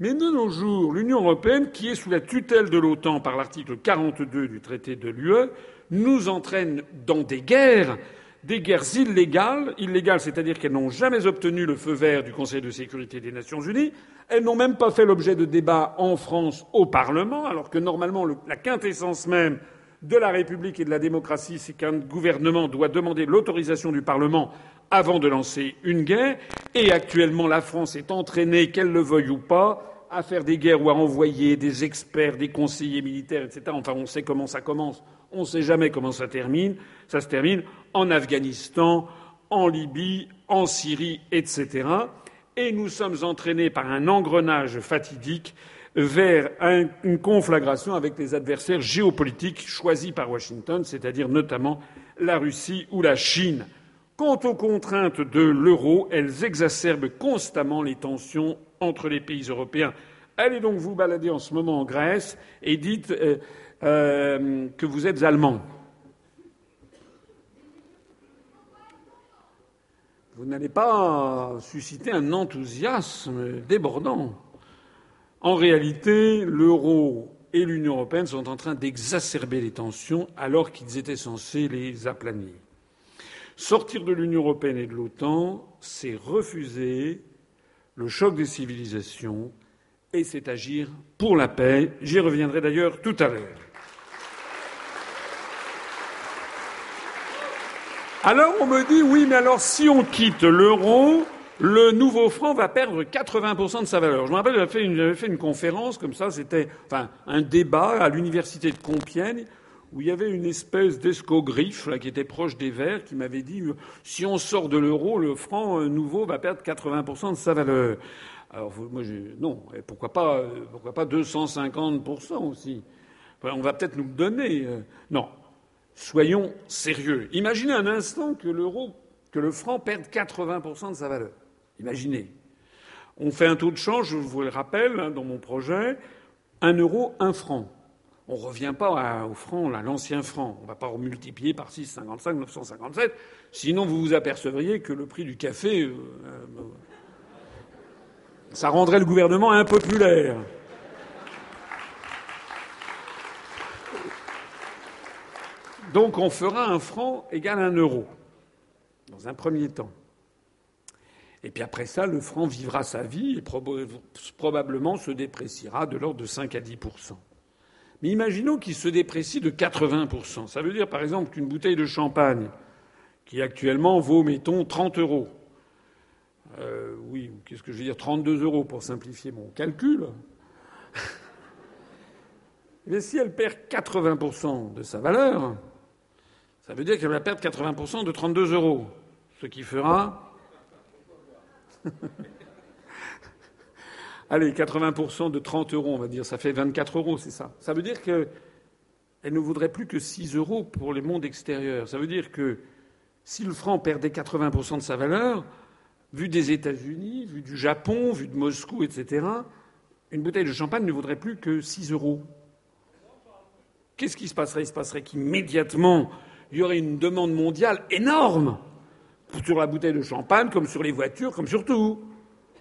Mais de nos jours, l'Union européenne, qui est sous la tutelle de l'OTAN par l'article 42 du traité de l'UE, nous entraîne dans des guerres des guerres illégales, illégales, c'est-à-dire qu'elles n'ont jamais obtenu le feu vert du Conseil de sécurité des Nations unies, elles n'ont même pas fait l'objet de débats en France au Parlement, alors que normalement la quintessence même de la République et de la démocratie, c'est qu'un gouvernement doit demander l'autorisation du Parlement avant de lancer une guerre, et actuellement la France est entraînée, qu'elle le veuille ou pas, à faire des guerres ou à envoyer des experts, des conseillers militaires, etc. Enfin, on sait comment ça commence, on ne sait jamais comment ça termine. Ça se termine en Afghanistan, en Libye, en Syrie, etc. Et nous sommes entraînés par un engrenage fatidique vers une conflagration avec les adversaires géopolitiques choisis par Washington, c'est-à-dire notamment la Russie ou la Chine. Quant aux contraintes de l'euro, elles exacerbent constamment les tensions entre les pays européens. Allez donc vous balader en ce moment en Grèce et dites euh, euh, que vous êtes allemand. Vous n'allez pas susciter un enthousiasme débordant. En réalité, l'euro et l'Union européenne sont en train d'exacerber les tensions alors qu'ils étaient censés les aplanir. Sortir de l'Union européenne et de l'OTAN, c'est refuser le choc des civilisations et c'est agir pour la paix. J'y reviendrai d'ailleurs tout à l'heure. Alors on me dit oui, mais alors si on quitte l'euro, le nouveau franc va perdre 80% de sa valeur. Je me rappelle, j'avais fait, une, fait une conférence comme ça, c'était enfin un débat à l'université de Compiègne où il y avait une espèce d'escogriffe qui était proche des Verts qui m'avait dit si on sort de l'euro, le franc euh, nouveau va perdre 80% de sa valeur. Alors moi, non, et pourquoi pas, euh, pourquoi pas 250% aussi? On va peut-être nous le donner. euh. Non, soyons sérieux. Imaginez un instant que l'euro, que le franc perde 80% de sa valeur. Imaginez. On fait un taux de change, je vous le rappelle, hein, dans mon projet, un euro, un franc. On ne revient pas au franc, à l'ancien franc. On ne va pas multiplier par 6,55, 957. Sinon, vous vous apercevriez que le prix du café, euh, euh, ça rendrait le gouvernement impopulaire. Donc, on fera un franc égal à un euro, dans un premier temps. Et puis après ça, le franc vivra sa vie et proba- probablement se dépréciera de l'ordre de 5 à 10% Mais imaginons qu'il se déprécie de 80% Ça veut dire, par exemple, qu'une bouteille de champagne, qui actuellement vaut, mettons, 30 euros, euh, oui, qu'est-ce que je veux dire, 32 euros pour simplifier mon calcul, mais si elle perd 80% de sa valeur, ça veut dire qu'elle va perdre 80% de 32 euros, ce qui fera Allez, 80% de 30 euros, on va dire, ça fait 24 euros, c'est ça. Ça veut dire qu'elle ne voudrait plus que 6 euros pour les mondes extérieurs. Ça veut dire que si le franc perdait 80% de sa valeur, vu des États-Unis, vu du Japon, vu de Moscou, etc., une bouteille de champagne ne vaudrait plus que 6 euros. Qu'est-ce qui se passerait? Il se passerait qu'immédiatement, il y aurait une demande mondiale énorme sur la bouteille de champagne, comme sur les voitures, comme sur tout.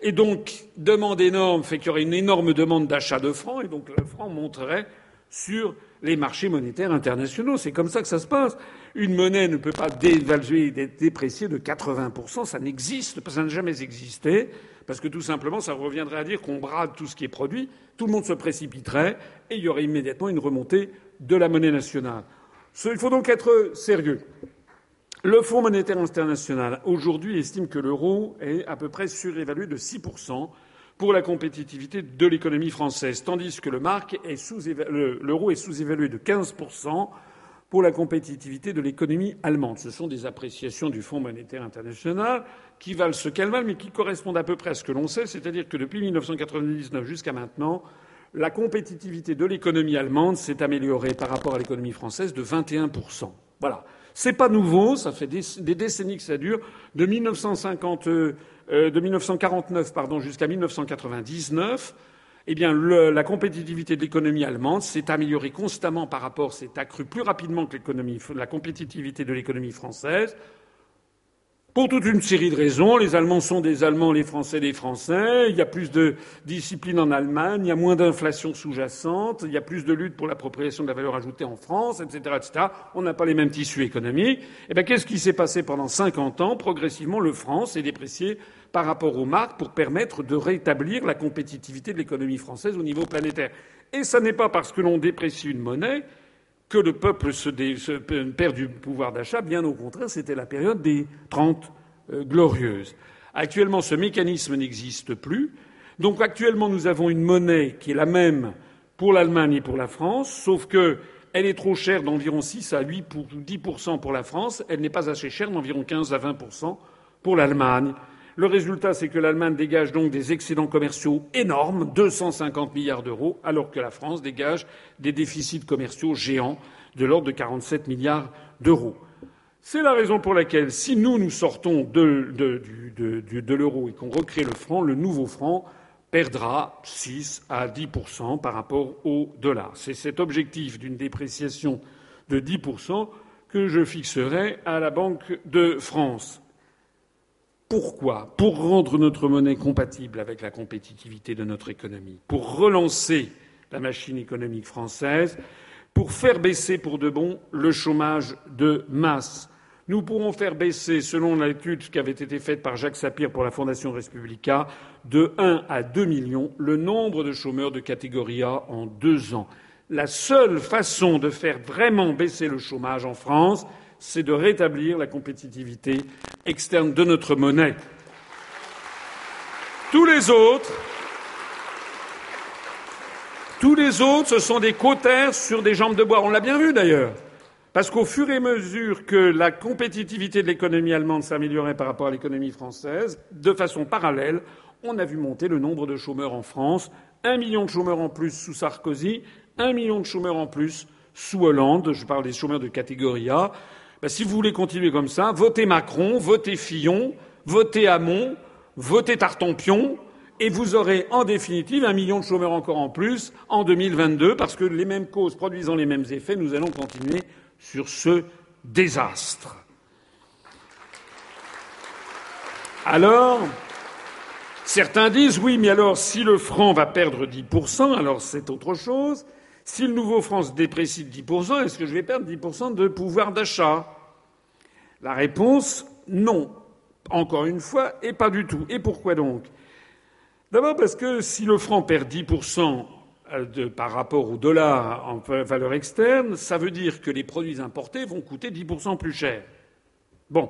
Et donc, demande énorme fait qu'il y aurait une énorme demande d'achat de francs, et donc le franc monterait sur les marchés monétaires internationaux. C'est comme ça que ça se passe. Une monnaie ne peut pas dévaluer, dé- déprécier de 80%, ça n'existe ça n'a jamais existé, parce que tout simplement, ça reviendrait à dire qu'on brade tout ce qui est produit, tout le monde se précipiterait, et il y aurait immédiatement une remontée de la monnaie nationale. Il faut donc être sérieux. Le Fonds monétaire international aujourd'hui estime que l'euro est à peu près surévalué de 6% pour la compétitivité de l'économie française, tandis que l'euro est sous-évalué de 15% pour la compétitivité de l'économie allemande. Ce sont des appréciations du Fonds monétaire international qui valent ce qu'elles valent, mais qui correspondent à peu près à ce que l'on sait, c'est-à-dire que depuis 1999 jusqu'à maintenant, la compétitivité de l'économie allemande s'est améliorée par rapport à l'économie française de 21%. Voilà. C'est pas nouveau, ça fait des, décennies que ça dure. De 1950, euh, euh, de 1949, pardon, jusqu'à 1999, eh bien, la compétitivité de l'économie allemande s'est améliorée constamment par rapport, s'est accrue plus rapidement que la compétitivité de l'économie française. Pour toute une série de raisons, les Allemands sont des Allemands, les Français des Français. Il y a plus de discipline en Allemagne, il y a moins d'inflation sous-jacente, il y a plus de lutte pour l'appropriation de la valeur ajoutée en France, etc., etc. On n'a pas les mêmes tissus économiques. Eh qu'est-ce qui s'est passé pendant 50 ans? Progressivement, le franc s'est déprécié par rapport aux marques pour permettre de rétablir la compétitivité de l'économie française au niveau planétaire. Et ça n'est pas parce que l'on déprécie une monnaie que le peuple se, dé- perd du pouvoir d'achat. Bien au contraire, c'était la période des Trente euh, glorieuses. Actuellement, ce mécanisme n'existe plus. Donc actuellement, nous avons une monnaie qui est la même pour l'Allemagne et pour la France, sauf que elle est trop chère d'environ 6 à 8 pour 10 pour la France. Elle n'est pas assez chère d'environ 15 à 20 pour l'Allemagne. Le résultat, c'est que l'Allemagne dégage donc des excédents commerciaux énormes, 250 milliards d'euros, alors que la France dégage des déficits commerciaux géants de l'ordre de 47 milliards d'euros. C'est la raison pour laquelle, si nous nous sortons de, l'euro et qu'on recrée le franc, le nouveau franc perdra 6 à 10 par rapport au dollar. C'est cet objectif d'une dépréciation de 10 que je fixerai à la Banque de France. Pourquoi Pour rendre notre monnaie compatible avec la compétitivité de notre économie, pour relancer la machine économique française, pour faire baisser pour de bon le chômage de masse. Nous pourrons faire baisser, selon l'étude qui avait été faite par Jacques Sapir pour la Fondation Respublica, de 1 à 2 millions le nombre de chômeurs de catégorie A en deux ans. La seule façon de faire vraiment baisser le chômage en France, c'est de rétablir la compétitivité externe de notre monnaie. Tous les autres, Tous les autres, ce sont des cautères sur des jambes de bois. On l'a bien vu d'ailleurs. Parce qu'au fur et à mesure que la compétitivité de l'économie allemande s'améliorait par rapport à l'économie française, de façon parallèle, on a vu monter le nombre de chômeurs en France. Un million de chômeurs en plus sous Sarkozy, un million de chômeurs en plus sous Hollande. Je parle des chômeurs de catégorie A. Ben, si vous voulez continuer comme ça, votez Macron, votez Fillon, votez Hamon, votez Tartampion, et vous aurez en définitive un million de chômeurs encore en plus en 2022, parce que les mêmes causes produisant les mêmes effets, nous allons continuer sur ce désastre. Alors, certains disent oui, mais alors si le franc va perdre 10%, alors c'est autre chose. Si le nouveau franc se déprécie de 10%, est-ce que je vais perdre 10% de pouvoir d'achat? La réponse, non. Encore une fois, et pas du tout. Et pourquoi donc? D'abord parce que si le franc perd 10% de, par rapport au dollar en valeur externe, ça veut dire que les produits importés vont coûter 10% plus cher. Bon.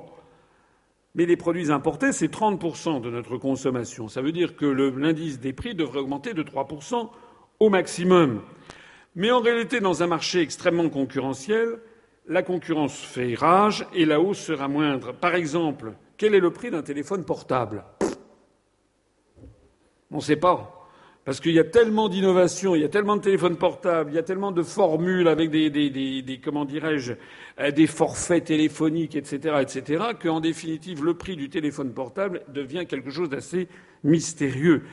Mais les produits importés, c'est 30% de notre consommation. Ça veut dire que l'indice des prix devrait augmenter de 3% au maximum. Mais en réalité, dans un marché extrêmement concurrentiel, la concurrence fait rage et la hausse sera moindre. Par exemple, quel est le prix d'un téléphone portable? On ne sait pas. Parce qu'il y a tellement d'innovations, il y a tellement de téléphones portables, il y a tellement de formules avec des, comment dirais-je, euh, des forfaits téléphoniques, etc., etc., qu'en définitive, le prix du téléphone portable devient quelque chose d'assez mystérieux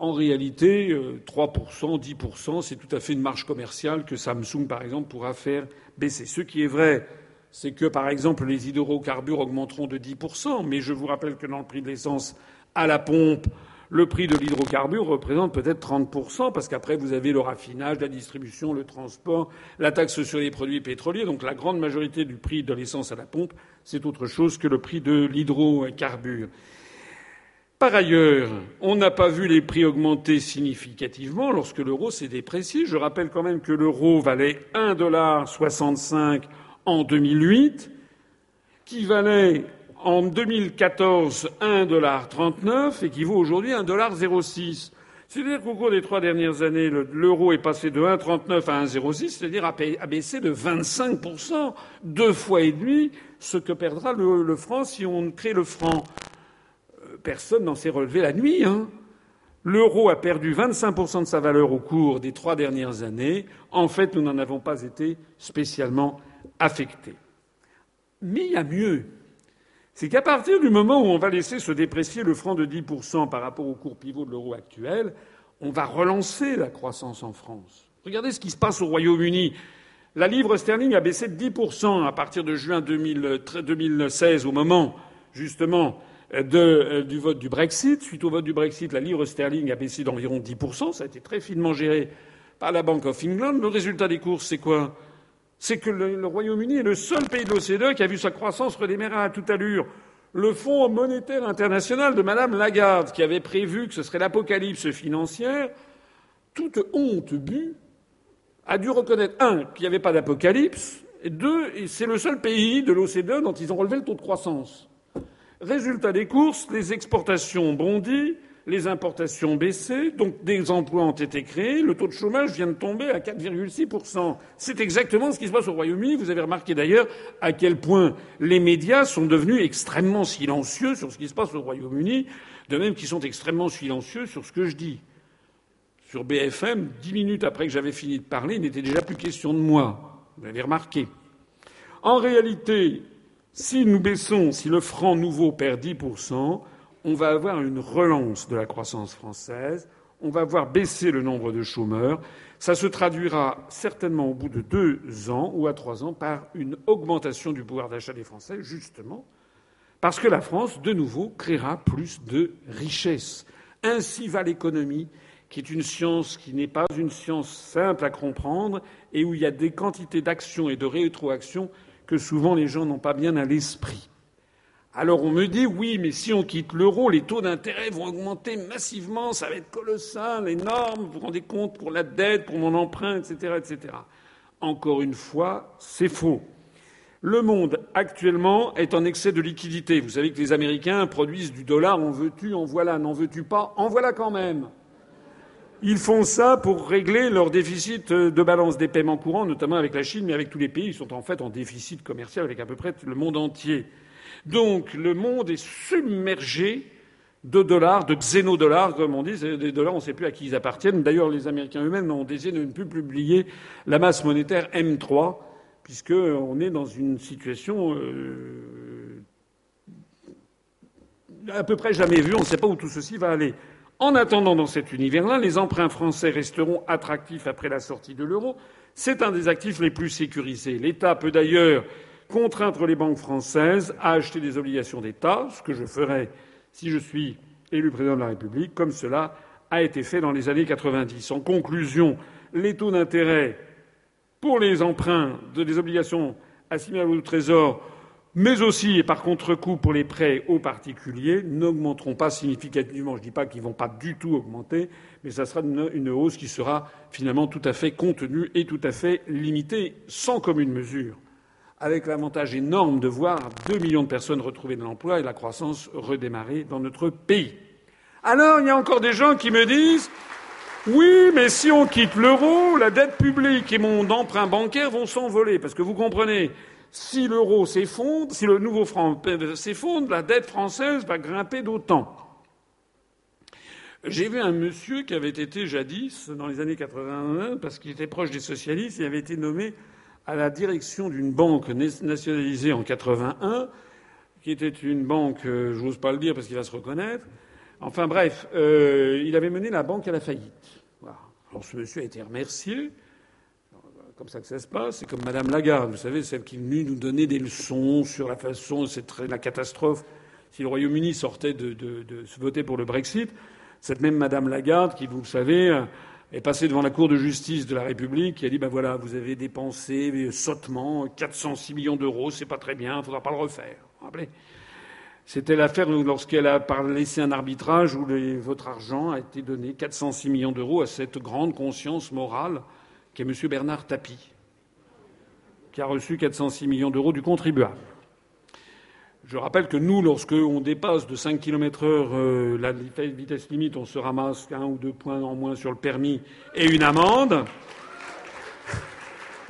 en réalité, 3%, euh, 10%, c'est tout à fait une marge commerciale que Samsung, par exemple, pourra faire baisser. Ce qui est vrai, c'est que, par exemple, les hydrocarbures augmenteront de 10%, mais je vous rappelle que dans le prix de l'essence à la pompe, le prix de l'hydrocarbure représente peut-être 30%, parce qu'après, vous avez le raffinage, la distribution, le transport, la taxe sur les produits pétroliers. Donc la grande majorité du prix de l'essence à la pompe, c'est autre chose que le prix de l'hydrocarbure. Par ailleurs, on n'a pas vu les prix augmenter significativement lorsque l'euro s'est déprécié. Je rappelle quand même que l'euro valait 1,65 en 2008, qui valait en 2014 1,39 et qui vaut aujourd'hui 1,06 C'est-à-dire qu'au cours des trois dernières années, l'euro est passé de 1,39 à 1,06, c'est-à-dire a baissé de 25%, deux fois et demi ce que perdra le, le franc si on crée le franc personne n'en s'est relevé la nuit. Hein. L'euro a perdu 25% de sa valeur au cours des trois dernières années. En fait, nous n'en avons pas été spécialement affectés. Mais il y a mieux. C'est qu'à partir du moment où on va laisser se déprécier le franc de 10% par rapport au cours pivot de l'euro actuel, on va relancer la croissance en France. Regardez ce qui se passe au Royaume-Uni. La livre sterling a baissé de 10% à partir de juin 2016, au moment, justement, de, euh, du vote du Brexit. Suite au vote du Brexit, la livre sterling a baissé d'environ 10%. Ça a été très finement géré par la Bank of England. Le résultat des courses, c'est quoi? C'est que le, Royaume-Uni est le seul pays de l'OCDE qui a vu sa croissance redémarrer à toute allure. Le Fonds monétaire international de Madame Lagarde, qui avait prévu que ce serait l'apocalypse financière, toute honte but, a dû reconnaître, un, qu'il n'y avait pas d'apocalypse, et deux, c'est le seul pays de l'OCDE dont ils ont relevé le taux de croissance. Résultat des courses, les exportations ont bondi, les importations ont baissé, donc des emplois ont été créés, le taux de chômage vient de tomber à 4,6%. C'est exactement ce qui se passe au Royaume-Uni. Vous avez remarqué d'ailleurs à quel point les médias sont devenus extrêmement silencieux sur ce qui se passe au Royaume-Uni, de même qu'ils sont extrêmement silencieux sur ce que je dis. Sur BFM, dix minutes après que j'avais fini de parler, il n'était déjà plus question de moi. Vous l'avez remarqué. En réalité, si nous baissons, si le franc nouveau perd 10%, on va avoir une relance de la croissance française, on va voir baisser le nombre de chômeurs. Ça se traduira certainement au bout de deux ans ou à trois ans par une augmentation du pouvoir d'achat des Français, justement, parce que la France, de nouveau, créera plus de richesses. Ainsi va l'économie, qui est une science qui n'est pas une science simple à comprendre et où il y a des quantités d'actions et de rétroactions que souvent les gens n'ont pas bien à l'esprit. Alors on me dit oui, mais si on quitte l'euro, les taux d'intérêt vont augmenter massivement, ça va être colossal, énorme, vous vous rendez compte pour la dette, pour mon emprunt, etc., etc. Encore une fois, c'est faux. Le monde actuellement est en excès de liquidité. Vous savez que les Américains produisent du dollar, en veux-tu, en voilà, n'en veux-tu pas, en voilà quand même. Ils font ça pour régler leur déficit de balance des paiements courants, notamment avec la Chine, mais avec tous les pays. Ils sont en fait en déficit commercial avec à peu près le monde entier. Donc le monde est submergé de dollars, de xénodollars, comme on dit. Des dollars, on ne sait plus à qui ils appartiennent. D'ailleurs, les Américains eux-mêmes ont décidé de ne plus publier la masse monétaire M3, puisqu'on est dans une situation euh, à peu près jamais vue. On ne sait pas où tout ceci va aller. En attendant, dans cet univers-là, les emprunts français resteront attractifs après la sortie de l'euro. C'est un des actifs les plus sécurisés. L'État peut d'ailleurs contraindre les banques françaises à acheter des obligations d'État, ce que je ferai si je suis élu président de la République, comme cela a été fait dans les années 90. En conclusion, les taux d'intérêt pour les emprunts des obligations assimilables au Trésor mais aussi et par contre-coup pour les prêts aux particuliers n'augmenteront pas significativement. Je ne dis pas qu'ils ne vont pas du tout augmenter, mais ça sera une, hausse qui sera finalement tout à fait contenue et tout à fait limitée, sans commune mesure, avec l'avantage énorme de voir deux millions de personnes retrouver de l'emploi et la croissance redémarrer dans notre pays. Alors, il y a encore des gens qui me disent oui, mais si on quitte l'euro, la dette publique et mon emprunt bancaire vont s'envoler. Parce que vous comprenez, si l'euro s'effondre, si le nouveau franc s'effondre, la dette française va grimper d'autant. J'ai vu un monsieur qui avait été jadis, dans les années 81, parce qu'il était proche des socialistes, il avait été nommé à la direction d'une banque nationalisée en 81, qui était une banque, euh, j'ose pas le dire parce qu'il va se reconnaître. Enfin bref, euh, il avait mené la banque à la faillite. Alors ce monsieur a été remercié comme ça que ça se passe. C'est comme Madame Lagarde, vous savez, celle qui est venue nous donner des leçons sur la façon, c'est très la catastrophe. Si le Royaume-Uni sortait de, se voter pour le Brexit, cette même Madame Lagarde, qui, vous le savez, euh, est passée devant la Cour de justice de la République, qui a dit ben voilà, vous avez dépensé sottement 406 millions d'euros, c'est pas très bien, il faudra pas le refaire. Vous rappelez? C'était l'affaire lorsqu'elle a laissé un arbitrage où votre argent a été donné 406 millions d'euros à cette grande conscience morale qui est M. Bernard Tapie, qui a reçu 406 millions d'euros du contribuable. Je rappelle que nous, lorsqu'on dépasse de 5 km heure euh, la vitesse limite, on se ramasse un ou deux points en moins sur le permis et une amende.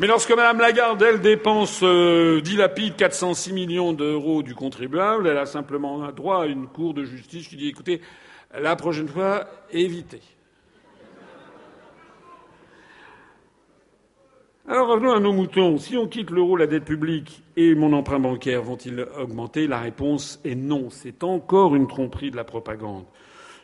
Mais lorsque Mme Lagarde, elle, dépense, euh, dilapide 406 millions d'euros du contribuable, elle a simplement droit à une cour de justice qui dit écoutez, la prochaine fois, évitez. Alors revenons à nos moutons. Si on quitte l'euro, la dette publique et mon emprunt bancaire vont-ils augmenter? La réponse est non. C'est encore une tromperie de la propagande.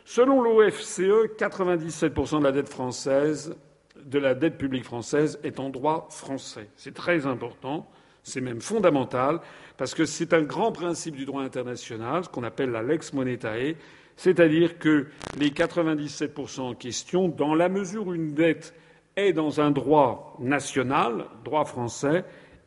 Selon l'OFCE, 97% de la dette française, de la dette publique française est en droit français. C'est très important. C'est même fondamental parce que c'est un grand principe du droit international, ce qu'on appelle la lex monetae, c'est-à-dire que les 97% en question, dans la mesure où une dette est dans un droit national, droit français,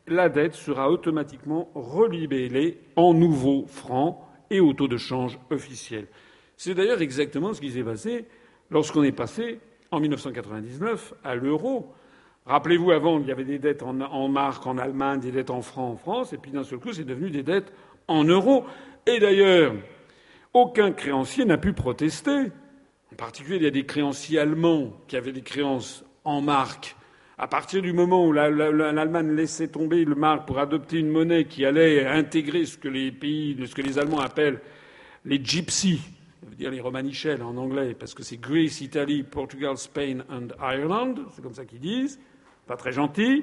la dette sera automatiquement relibellée en nouveaux francs et au taux de change officiel. C'est d'ailleurs exactement ce qui s'est passé lorsqu'on est passé en 1999 à l'euro. Rappelez-vous, avant, il y avait des dettes en, en en Allemagne, des dettes en francs en France, et puis d'un seul coup, c'est devenu des dettes en euros. Et d'ailleurs, aucun créancier n'a pu protester. En particulier, il y a des créanciers allemands qui avaient des créances en marque. À partir du moment où l'Allemagne laissait tomber le marque pour adopter une monnaie qui allait intégrer ce que les pays, ce que les Allemands appellent les gypsies, ça veut dire les romanichels en anglais, parce que c'est Greece, Italie, Portugal, Spain and Ireland, c'est comme ça qu'ils disent, pas très gentil.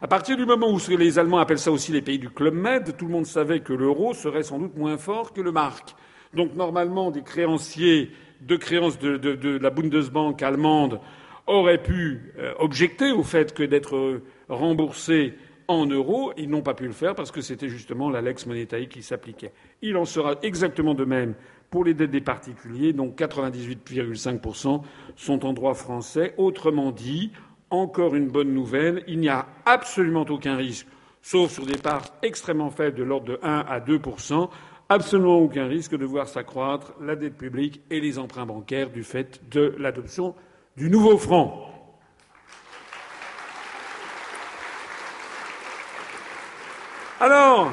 À partir du moment où les Allemands appellent ça aussi les pays du Club Med, tout le monde savait que l'euro serait sans doute moins fort que le marque. Donc normalement, des créanciers de créances de, la Bundesbank allemande auraient pu euh, objecter au fait que d'être remboursés en euros, ils n'ont pas pu le faire parce que c'était justement la lex qui s'appliquait. Il en sera exactement de même pour les dettes des particuliers, dont 98,5% sont en droit français. Autrement dit, encore une bonne nouvelle, il n'y a absolument aucun risque, sauf sur des parts extrêmement faibles de l'ordre de 1 à 2%, absolument aucun risque de voir s'accroître la dette publique et les emprunts bancaires du fait de l'adoption du nouveau franc. Alors,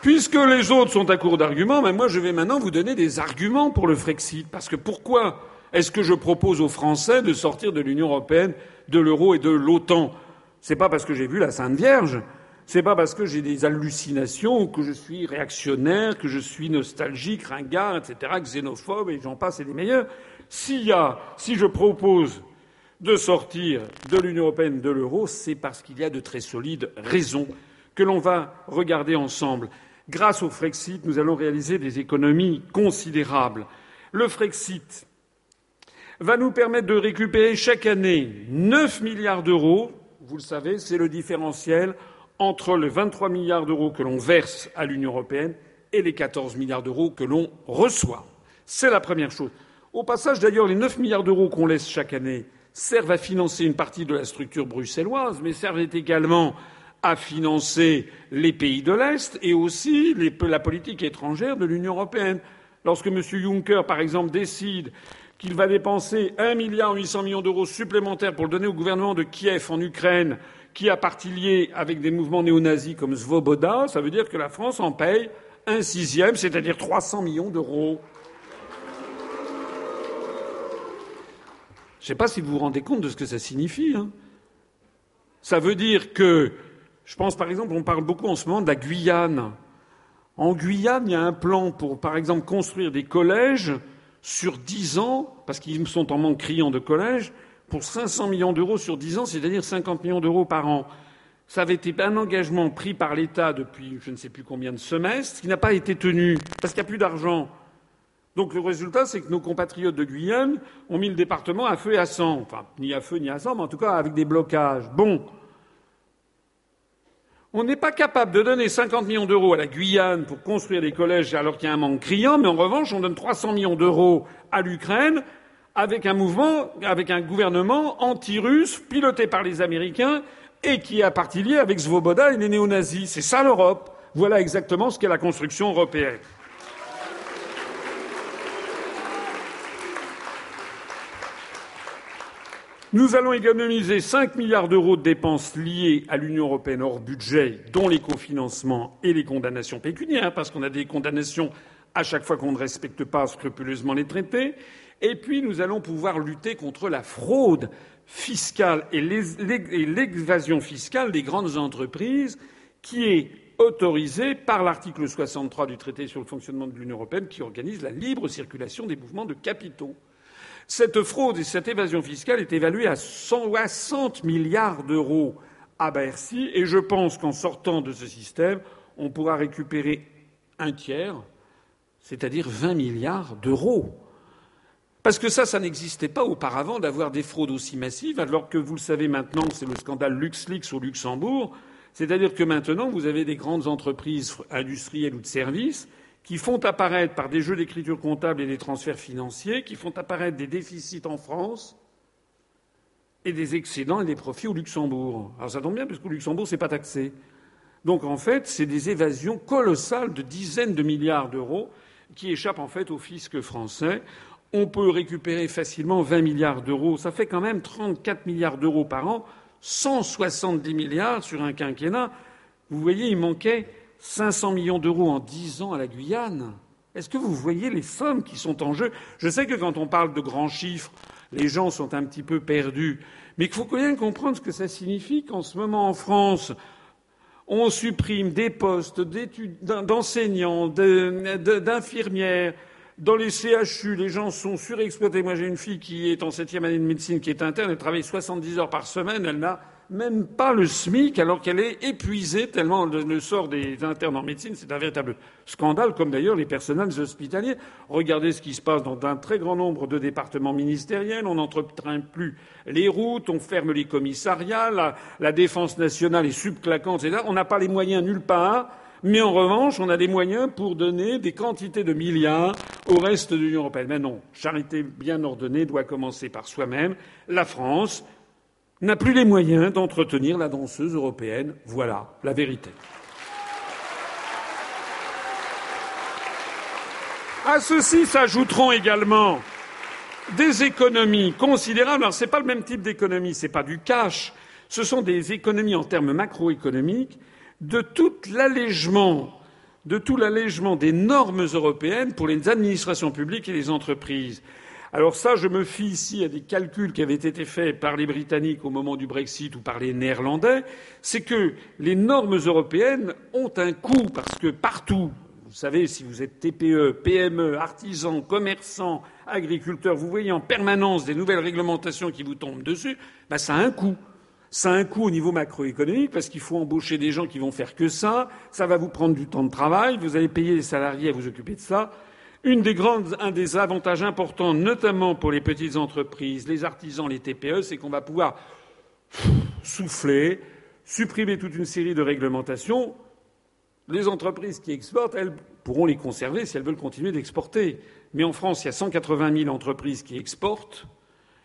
puisque les autres sont à court d'arguments, ben moi je vais maintenant vous donner des arguments pour le Frexit. Parce que pourquoi Est-ce que je propose aux Français de sortir de l'Union européenne, de l'euro et de l'OTAN? C'est pas parce que j'ai vu la Sainte Vierge. C'est pas parce que j'ai des hallucinations, que je suis réactionnaire, que je suis nostalgique, ringard, etc., xénophobe, et j'en passe et des meilleurs. S'il y a, si je propose de sortir de l'Union européenne, de l'euro, c'est parce qu'il y a de très solides raisons que l'on va regarder ensemble. Grâce au Frexit, nous allons réaliser des économies considérables. Le Frexit va nous permettre de récupérer chaque année 9 milliards d'euros. Vous le savez, c'est le différentiel entre les 23 milliards d'euros que l'on verse à l'Union européenne et les 14 milliards d'euros que l'on reçoit. C'est la première chose. Au passage, d'ailleurs, les 9 milliards d'euros qu'on laisse chaque année servent à financer une partie de la structure bruxelloise, mais servent également à financer les pays de l'Est et aussi la politique étrangère de l'Union européenne. Lorsque M. Juncker, par exemple, décide qu'il va dépenser un milliard huit cents millions d'euros supplémentaires pour le donner au gouvernement de Kiev en Ukraine qui a partie liée avec des mouvements néo-nazis comme Svoboda, ça veut dire que la France en paye un sixième, c'est-à-dire 300 millions d'euros. Je ne sais pas si vous vous rendez compte de ce que ça signifie. Hein. Ça veut dire que, je pense par exemple, on parle beaucoup en ce moment de la Guyane. En Guyane, il y a un plan pour, par exemple, construire des collèges sur dix ans, parce qu'ils sont en manque criant de collèges, pour 500 millions d'euros sur 10 ans, c'est-à-dire 50 millions d'euros par an. Ça avait été un engagement pris par l'État depuis je ne sais plus combien de semestres, qui n'a pas été tenu, parce qu'il n'y a plus d'argent. Donc le résultat, c'est que nos compatriotes de Guyane ont mis le département à feu et à sang. Enfin, ni à feu ni à sang, mais en tout cas avec des blocages. Bon. On n'est pas capable de donner 50 millions d'euros à la Guyane pour construire des collèges alors qu'il y a un manque criant, mais en revanche, on donne 300 millions d'euros à l'Ukraine avec un mouvement, avec un gouvernement anti-russe piloté par les Américains et qui a partie liée avec Svoboda et les néo-nazis. C'est ça l'Europe. Voilà exactement ce qu'est la construction européenne. Nous allons économiser 5 milliards d'euros de dépenses liées à l'Union européenne hors budget, dont les cofinancements et les condamnations pécuniaires, parce qu'on a des condamnations à chaque fois qu'on ne respecte pas scrupuleusement les traités. Et puis, nous allons pouvoir lutter contre la fraude fiscale et l'évasion fiscale des grandes entreprises qui est autorisée par l'article 63 du traité sur le fonctionnement de l'Union européenne qui organise la libre circulation des mouvements de capitaux. Cette fraude et cette évasion fiscale est évaluée à 160 milliards d'euros à Bercy et je pense qu'en sortant de ce système, on pourra récupérer un tiers, c'est-à-dire 20 milliards d'euros. Parce que ça, ça n'existait pas auparavant d'avoir des fraudes aussi massives, alors que vous le savez maintenant, c'est le scandale LuxLeaks au Luxembourg. C'est-à-dire que maintenant, vous avez des grandes entreprises industrielles ou de services qui font apparaître par des jeux d'écriture comptable et des transferts financiers, qui font apparaître des déficits en France et des excédents et des profits au Luxembourg. Alors ça tombe bien, puisqu'au Luxembourg, c'est pas taxé. Donc en fait, c'est des évasions colossales de dizaines de milliards d'euros qui échappent en fait au fisc français on peut récupérer facilement 20 milliards d'euros. Ça fait quand même 34 milliards d'euros par an, 170 milliards sur un quinquennat. Vous voyez, il manquait 500 millions d'euros en 10 ans à la Guyane. Est-ce que vous voyez les sommes qui sont en jeu? Je sais que quand on parle de grands chiffres, les gens sont un petit peu perdus. Mais il faut même comprendre ce que ça signifie qu'en ce moment en France, on supprime des postes d'enseignants, d'infirmières, dans les CHU, les gens sont surexploités. Moi, j'ai une fille qui est en septième année de médecine, qui est interne, elle travaille 70 heures par semaine, elle n'a même pas le SMIC alors qu'elle est épuisée tellement le sort des internes en médecine, c'est un véritable scandale, comme d'ailleurs les personnels hospitaliers. Regardez ce qui se passe dans un très grand nombre de départements ministériels. On n'entretient plus les routes, on ferme les commissariats, la, défense nationale est subclaquante, etc. On n'a pas les moyens nulle part mais en revanche, on a des moyens pour donner des quantités de milliards au reste de l'Union européenne. Mais non, charité bien ordonnée doit commencer par soi-même. La France n'a plus les moyens d'entretenir la danseuse européenne. Voilà la vérité. À ceci s'ajouteront également des économies considérables. Alors, ce n'est pas le même type d'économie, ce n'est pas du cash. Ce sont des économies en termes macroéconomiques de tout l'allègement de tout l'allègement des normes européennes pour les administrations publiques et les entreprises. Alors ça, je me fie ici à des calculs qui avaient été faits par les Britanniques au moment du Brexit ou par les Néerlandais, c'est que les normes européennes ont un coût parce que partout, vous savez, si vous êtes TPE, PME, artisan, commerçant, agriculteur, vous voyez en permanence des nouvelles réglementations qui vous tombent dessus, bah ça a un coût. Ça a un coût au niveau macroéconomique parce qu'il faut embaucher des gens qui vont faire que ça, ça va vous prendre du temps de travail, vous allez payer les salariés à vous occuper de ça. Un des avantages importants, notamment pour les petites entreprises, les artisans, les TPE, c'est qu'on va pouvoir souffler, supprimer toute une série de réglementations. Les entreprises qui exportent, elles pourront les conserver si elles veulent continuer d'exporter. Mais en France, il y a 180 000 entreprises qui exportent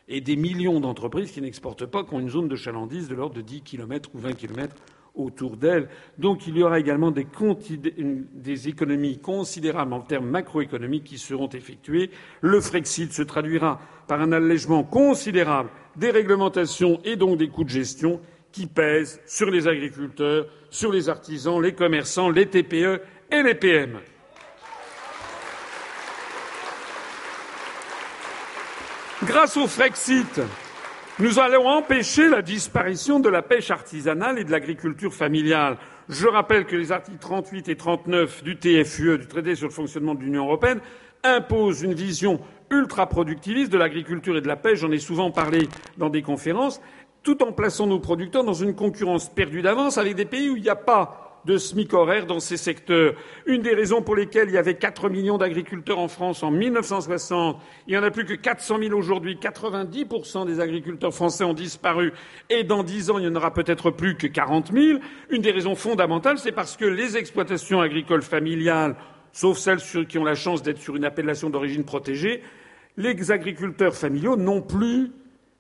et des millions d'entreprises qui n'exportent pas, qui ont une zone de chalandise de l'ordre de 10 km ou 20 km autour d'elles. Donc il y aura également des, des, économies considérables en termes macroéconomiques qui seront effectuées. Le Frexit se traduira par un allègement considérable des réglementations et donc des coûts de gestion qui pèsent sur les agriculteurs, sur les artisans, les commerçants, les TPE et les PME. Grâce au Frexit, nous allons empêcher la disparition de la pêche artisanale et de l'agriculture familiale. Je rappelle que les articles 38 et 39 du TFUE, du traité sur le fonctionnement de l'Union européenne, imposent une vision ultra-productiviste de l'agriculture et de la pêche. J'en ai souvent parlé dans des conférences, tout en plaçant nos producteurs dans une concurrence perdue d'avance avec des pays où il n'y a pas de SMIC horaire dans ces secteurs. Une des raisons pour lesquelles il y avait 4 millions d'agriculteurs en France en 1960, il n'y en a plus que 400 000 aujourd'hui. 90% des agriculteurs français ont disparu et dans 10 ans, il n'y en aura peut-être plus que 40 000. Une des raisons fondamentales, c'est parce que les exploitations agricoles familiales, sauf celles qui ont la chance d'être sur une appellation d'origine protégée, les agriculteurs familiaux n'ont plus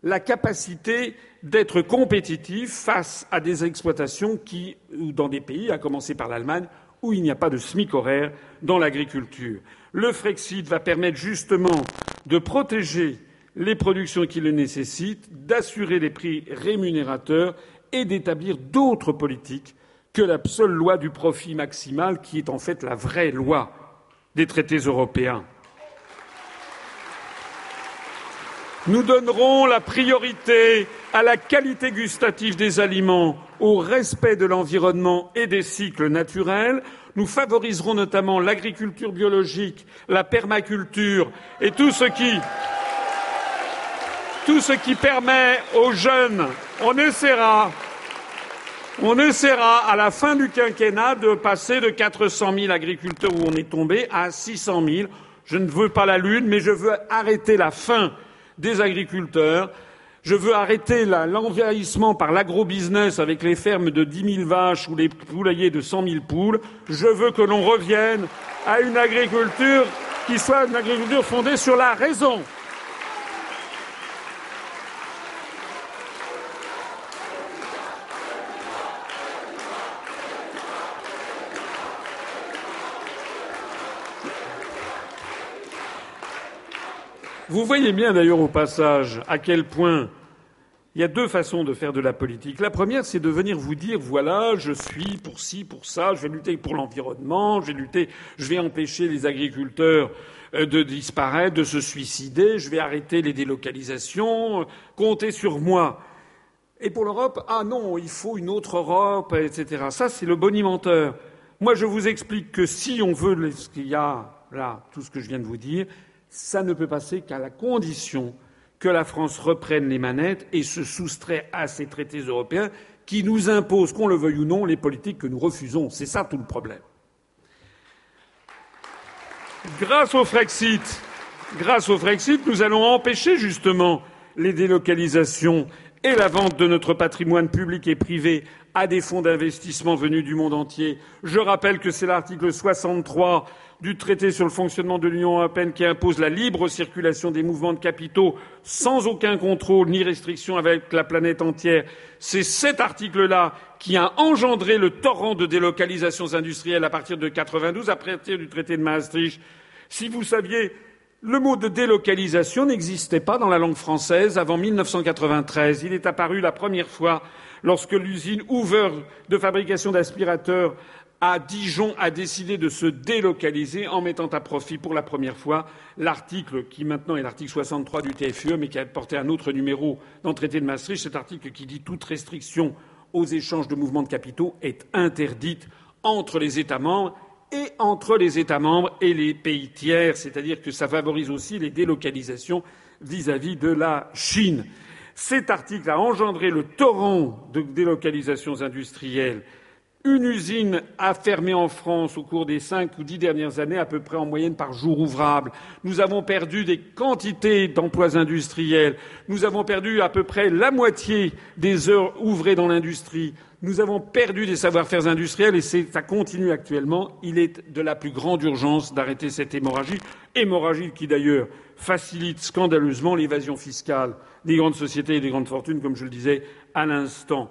la capacité d'être compétitifs face à des exploitations qui, dans des pays, à commencer par l'Allemagne, où il n'y a pas de SMIC horaire dans l'agriculture. Le Frexit va permettre justement de protéger les productions qui le nécessitent, d'assurer des prix rémunérateurs et d'établir d'autres politiques que la seule loi du profit maximal qui est en fait la vraie loi des traités européens. Nous donnerons la priorité à la qualité gustative des aliments, au respect de l'environnement et des cycles naturels. Nous favoriserons notamment l'agriculture biologique, la permaculture et tout ce qui tout ce qui permet aux jeunes, on essaiera, on essaiera à la fin du quinquennat de passer de 400 000 agriculteurs où on est tombé à 600 000. Je ne veux pas la lune, mais je veux arrêter la fin des agriculteurs. Je veux arrêter l'envahissement par l'agrobusiness avec les fermes de 10 000 vaches ou les poulaillers de 100 000 poules. Je veux que l'on revienne à une agriculture qui soit une agriculture fondée sur la raison. Vous voyez bien d'ailleurs au passage à quel point il y a deux façons de faire de la politique. La première, c'est de venir vous dire voilà, je suis pour ci, pour ça, je vais lutter pour l'environnement, je vais lutter, je vais empêcher les agriculteurs euh, de disparaître, de se suicider, je vais arrêter les délocalisations, comptez sur moi. Et pour l'Europe, ah non, il faut une autre Europe, etc. Ça, c'est le bonimenteur. Moi, je vous explique que si on veut ce qu'il y a là, tout ce que je viens de vous dire, ça ne peut passer qu'à la condition que la France reprenne les manettes et se soustrait à ces traités européens qui nous imposent, qu'on le veuille ou non, les politiques que nous refusons. C'est ça tout le problème. Grâce au Frexit, grâce au Frexit, nous allons empêcher justement les délocalisations et la vente de notre patrimoine public et privé à des fonds d'investissement venus du monde entier. Je rappelle que c'est l'article 63 du traité sur le fonctionnement de l'Union européenne qui impose la libre circulation des mouvements de capitaux sans aucun contrôle ni restriction avec la planète entière. C'est cet article-là qui a engendré le torrent de délocalisations industrielles à partir de 92, à partir du traité de Maastricht. Si vous saviez, le mot de délocalisation n'existait pas dans la langue française avant 1993. Il est apparu la première fois lorsque l'usine Hoover de fabrication d'aspirateurs à Dijon a décidé de se délocaliser en mettant à profit pour la première fois l'article qui maintenant est l'article 63 du TFUE mais qui a porté un autre numéro dans le traité de Maastricht, cet article qui dit toute restriction aux échanges de mouvements de capitaux est interdite entre les États membres et entre les États membres et les pays tiers, c'est-à-dire que ça favorise aussi les délocalisations vis-à-vis de la Chine. Cet article a engendré le torrent de délocalisations industrielles une usine a fermé en France au cours des cinq ou dix dernières années, à peu près en moyenne par jour ouvrable. Nous avons perdu des quantités d'emplois industriels. Nous avons perdu à peu près la moitié des heures ouvrées dans l'industrie. Nous avons perdu des savoir-faire industriels et ça continue actuellement. Il est de la plus grande urgence d'arrêter cette hémorragie, hémorragie qui d'ailleurs facilite scandaleusement l'évasion fiscale des grandes sociétés et des grandes fortunes, comme je le disais à l'instant.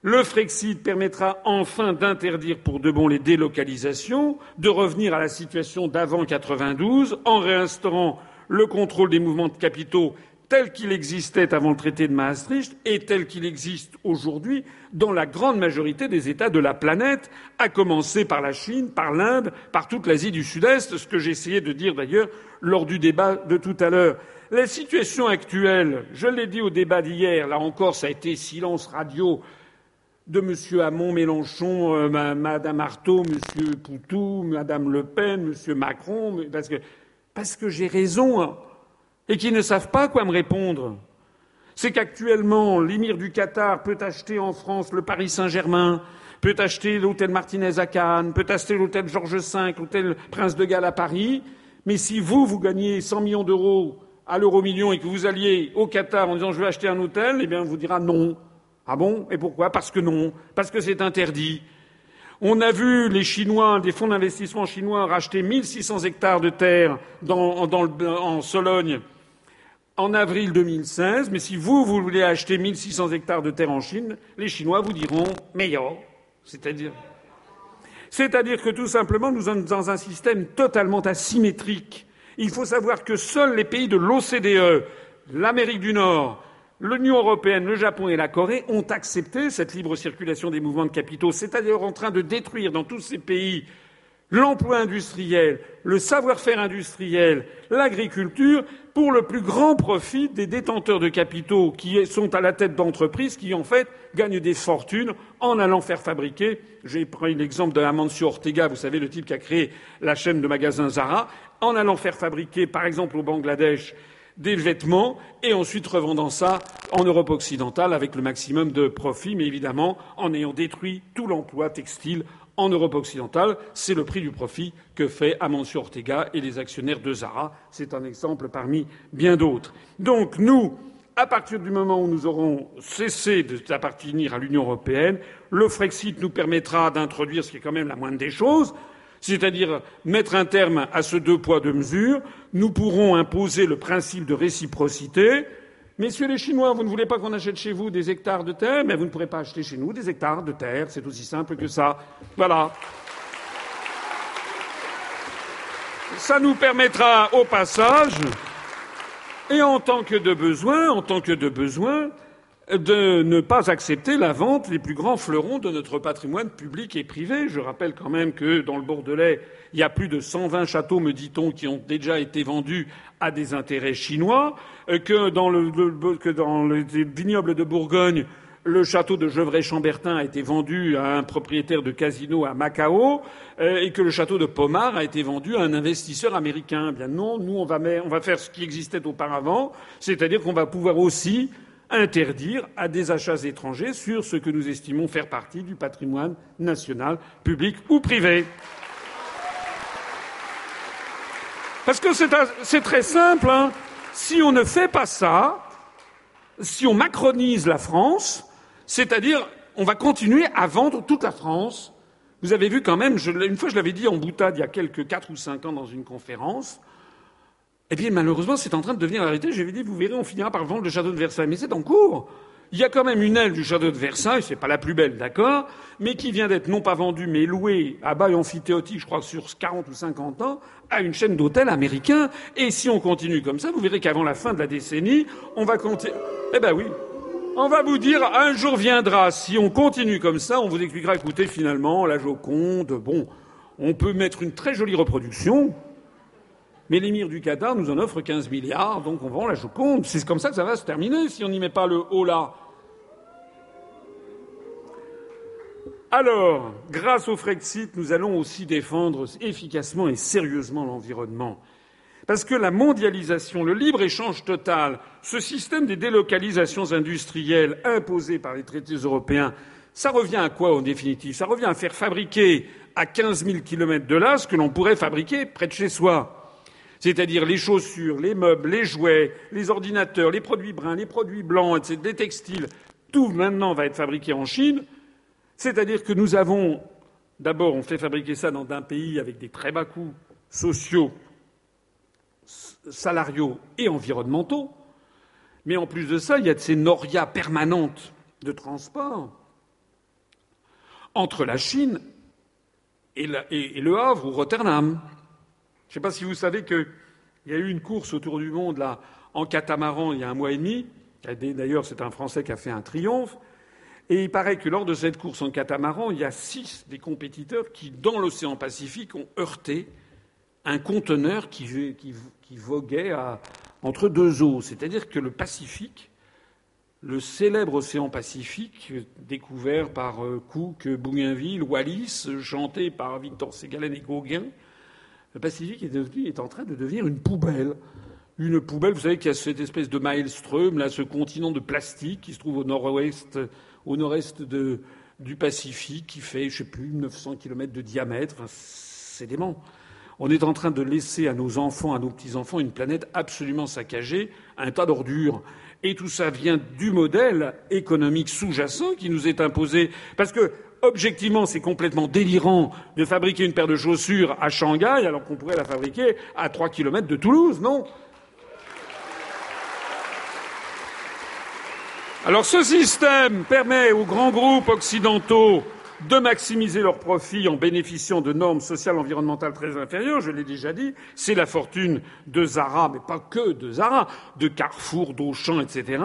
Le Frexit permettra enfin d'interdire pour de bon les délocalisations, de revenir à la situation d'avant 92 en réinstaurant le contrôle des mouvements de capitaux tel qu'il existait avant le traité de Maastricht et tel qu'il existe aujourd'hui dans la grande majorité des États de la planète, à commencer par la Chine, par l'Inde, par toute l'Asie du Sud-Est, ce que essayé de dire d'ailleurs lors du débat de tout à l'heure. La situation actuelle, je l'ai dit au débat d'hier, là encore ça a été silence radio de M. Hamon, Mélenchon, euh, Mme Artaud, M. Poutou, Mme Le Pen, M. Macron, parce que, parce que j'ai raison, hein, et qu'ils ne savent pas quoi me répondre. C'est qu'actuellement, l'émir du Qatar peut acheter en France le Paris Saint-Germain, peut acheter l'hôtel Martinez à Cannes, peut acheter l'hôtel Georges V, l'hôtel Prince de Galles à Paris, mais si vous, vous gagnez 100 millions d'euros à l'euro million et que vous alliez au Qatar en disant je veux acheter un hôtel, eh bien, on vous dira non. Ah bon? Et pourquoi? Parce que non. Parce que c'est interdit. On a vu les Chinois, des fonds d'investissement chinois, racheter 1600 hectares de terre dans, dans en Sologne en avril 2016. Mais si vous, vous voulez acheter 1600 hectares de terre en Chine, les Chinois vous diront meilleur. C'est-à-dire. C'est-à-dire que tout simplement, nous sommes dans un système totalement asymétrique. Il faut savoir que seuls les pays de l'OCDE, l'Amérique du Nord, L'Union européenne, le Japon et la Corée ont accepté cette libre circulation des mouvements de capitaux, c'est-à-dire en train de détruire dans tous ces pays l'emploi industriel, le savoir-faire industriel, l'agriculture, pour le plus grand profit des détenteurs de capitaux qui sont à la tête d'entreprises qui, en fait, gagnent des fortunes en allant faire fabriquer. J'ai pris l'exemple de Amancio Ortega, vous savez, le type qui a créé la chaîne de magasins Zara, en allant faire fabriquer, par exemple, au Bangladesh, des vêtements et ensuite revendant ça en Europe occidentale avec le maximum de profit, mais évidemment en ayant détruit tout l'emploi textile en Europe occidentale. C'est le prix du profit que fait Amancio Ortega et les actionnaires de Zara. C'est un exemple parmi bien d'autres. Donc nous, à partir du moment où nous aurons cessé d'appartenir à l'Union européenne, le Frexit nous permettra d'introduire, ce qui est quand même la moindre des choses, c'est-à-dire mettre un terme à ce deux poids deux mesures. Nous pourrons imposer le principe de réciprocité. Messieurs les Chinois, vous ne voulez pas qu'on achète chez vous des hectares de terre, mais vous ne pourrez pas acheter chez nous des hectares de terre. C'est aussi simple que ça. Voilà. Ça nous permettra au passage, et en tant que de besoin, en tant que de besoin, de ne pas accepter la vente des plus grands fleurons de notre patrimoine public et privé. Je rappelle quand même que dans le Bordelais, il y a plus de 120 châteaux, me dit-on, qui ont déjà été vendus à des intérêts chinois, euh, que dans le, que dans le vignoble de Bourgogne, le château de Gevrey-Chambertin a été vendu à un propriétaire de casino à Macao euh, et que le château de Pomard a été vendu à un investisseur américain. Eh bien non, nous on va faire ce qui existait auparavant, c'est-à-dire qu'on va pouvoir aussi interdire à des achats étrangers sur ce que nous estimons faire partie du patrimoine national, public ou privé. Parce que c'est très simple. Hein. Si on ne fait pas ça, si on macronise la France, c'est-à-dire on va continuer à vendre toute la France. Vous avez vu quand même, une fois je l'avais dit en boutade il y a quelques quatre ou cinq ans dans une conférence, eh bien, malheureusement, c'est en train de devenir la réalité. J'avais dit, vous verrez, on finira par vendre le château de Versailles. Mais c'est en cours. Il y a quand même une aile du château de Versailles, c'est pas la plus belle, d'accord, mais qui vient d'être non pas vendue, mais louée à bail amphithéotique, je crois, sur 40 ou 50 ans, à une chaîne d'hôtels américains. Et si on continue comme ça, vous verrez qu'avant la fin de la décennie, on va continuer. Eh ben oui. On va vous dire, un jour viendra, si on continue comme ça, on vous expliquera, écoutez, finalement, la Joconde, bon, on peut mettre une très jolie reproduction, mais l'émir du Qatar nous en offre 15 milliards, donc on vend la Joconde. C'est comme ça que ça va se terminer si on n'y met pas le haut là. Alors, grâce au Frexit, nous allons aussi défendre efficacement et sérieusement l'environnement. Parce que la mondialisation, le libre-échange total, ce système des délocalisations industrielles imposées par les traités européens, ça revient à quoi en définitive? Ça revient à faire fabriquer à 15 000 kilomètres de là ce que l'on pourrait fabriquer près de chez soi. C'est-à-dire les chaussures, les meubles, les jouets, les ordinateurs, les produits bruns, les produits blancs, etc., les textiles. Tout maintenant va être fabriqué en Chine c'est-à-dire que nous avons d'abord on fait fabriquer ça dans un pays avec des très bas coûts sociaux, salariaux et environnementaux. Mais en plus de ça, il y a de ces norias permanentes de transport entre la Chine et, le Havre ou Rotterdam. Je ne sais pas si vous savez qu'il y a eu une course autour du monde là en catamaran il y a un mois et demi. D'ailleurs, c'est un Français qui a fait un triomphe. Et il paraît que lors de cette course en catamaran, il y a six des compétiteurs qui, dans l'océan Pacifique, ont heurté un conteneur qui, voguait entre deux eaux. C'est-à-dire que le Pacifique, le célèbre océan Pacifique, découvert par euh, Cook, Bougainville, Wallis, chanté par Victor Ségalen et Gauguin, le Pacifique est, en train de devenir une poubelle une poubelle. Vous savez qu'il y a cette espèce de maelstrom, là, ce continent de plastique qui se trouve au nord-ouest au nord-est du Pacifique, qui fait, je sais plus, 900 kilomètres de diamètre. c'est dément. On est en train de laisser à nos enfants, à nos petits-enfants, une planète absolument saccagée, un tas d'ordures. Et tout ça vient du modèle économique sous-jacent qui nous est imposé. Parce que, objectivement, c'est complètement délirant de fabriquer une paire de chaussures à Shanghai alors qu'on pourrait la fabriquer à trois kilomètres de Toulouse, non? Alors ce système permet aux grands groupes occidentaux de maximiser leurs profits en bénéficiant de normes sociales environnementales très inférieures, je l'ai déjà dit, c'est la fortune de Zara, mais pas que de Zara, de Carrefour, d'Auchan, etc.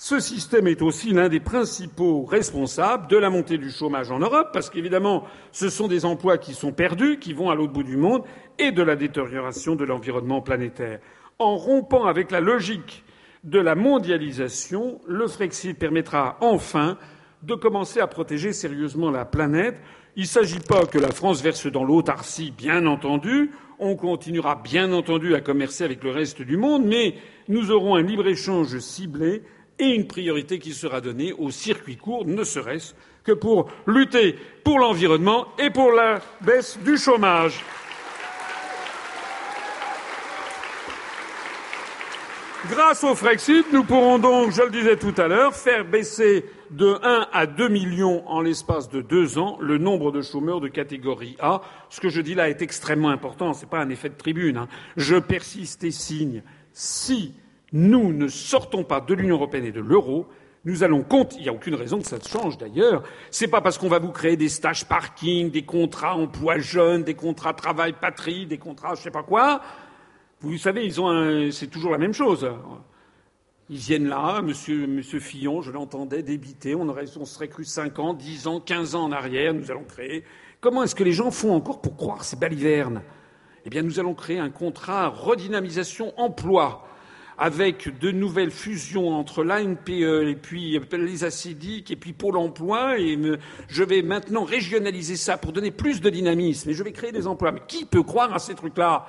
Ce système est aussi l'un des principaux responsables de la montée du chômage en Europe, parce qu'évidemment, ce sont des emplois qui sont perdus, qui vont à l'autre bout du monde, et de la détérioration de l'environnement planétaire. En rompant avec la logique de la mondialisation, le Frexit permettra enfin de commencer à protéger sérieusement la planète. Il ne s'agit pas que la France verse dans l'autarcie, bien entendu. On continuera, bien entendu, à commercer avec le reste du monde, mais nous aurons un libre-échange ciblé et une priorité qui sera donnée aux circuits courts, ne serait-ce que pour lutter pour l'environnement et pour la baisse du chômage. Grâce au Frexit, nous pourrons donc, je le disais tout à l'heure, faire baisser de 1 à 2 millions en l'espace de deux ans le nombre de chômeurs de catégorie A. Ce que je dis là est extrêmement important, ce n'est pas un effet de tribune. Hein. Je persiste et signe. Si nous ne sortons pas de l'Union européenne et de l'euro, nous allons compte, il n'y a aucune raison que ça change d'ailleurs. C'est pas parce qu'on va vous créer des stages parking, des contrats emploi jeunes, des contrats travail patrie, des contrats je sais pas quoi, vous savez, ils ont c'est toujours la même chose. Ils viennent là, monsieur, monsieur Fillon, je l'entendais débiter, on, aurait, on serait cru 5 ans, 10 ans, 15 ans en arrière, nous allons créer. Comment est-ce que les gens font encore pour croire ces balivernes? Eh bien, nous allons créer un contrat redynamisation emploi avec de nouvelles fusions entre l'ANPE et puis les acidiques et puis Pôle emploi. Et je vais maintenant régionaliser ça pour donner plus de dynamisme. Et je vais créer des emplois. Mais qui peut croire à ces trucs-là?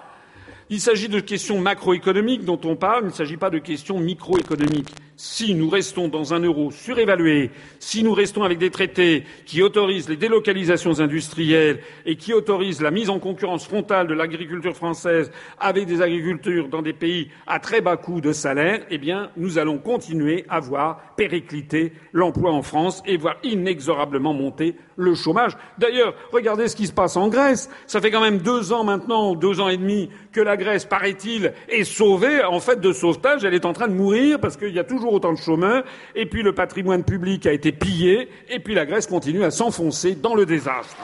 Il s'agit de questions macroéconomiques dont on parle, il ne s'agit pas de questions microéconomiques si nous restons dans un euro surévalué, si nous restons avec des traités qui autorisent les délocalisations industrielles et qui autorisent la mise en concurrence frontale de l'agriculture française avec des agricultures dans des pays à très bas coût de salaire, eh bien, nous allons continuer à voir péricliter l'emploi en France et voir inexorablement monter le chômage. D'ailleurs, regardez ce qui se passe en Grèce. Ça fait quand même deux ans maintenant, deux ans et demi, que la Grèce, paraît-il, est sauvée. En fait, de sauvetage, elle est en train de mourir parce qu'il y a toujours autant de chômeurs, et puis le patrimoine public a été pillé, et puis la Grèce continue à s'enfoncer dans le désastre.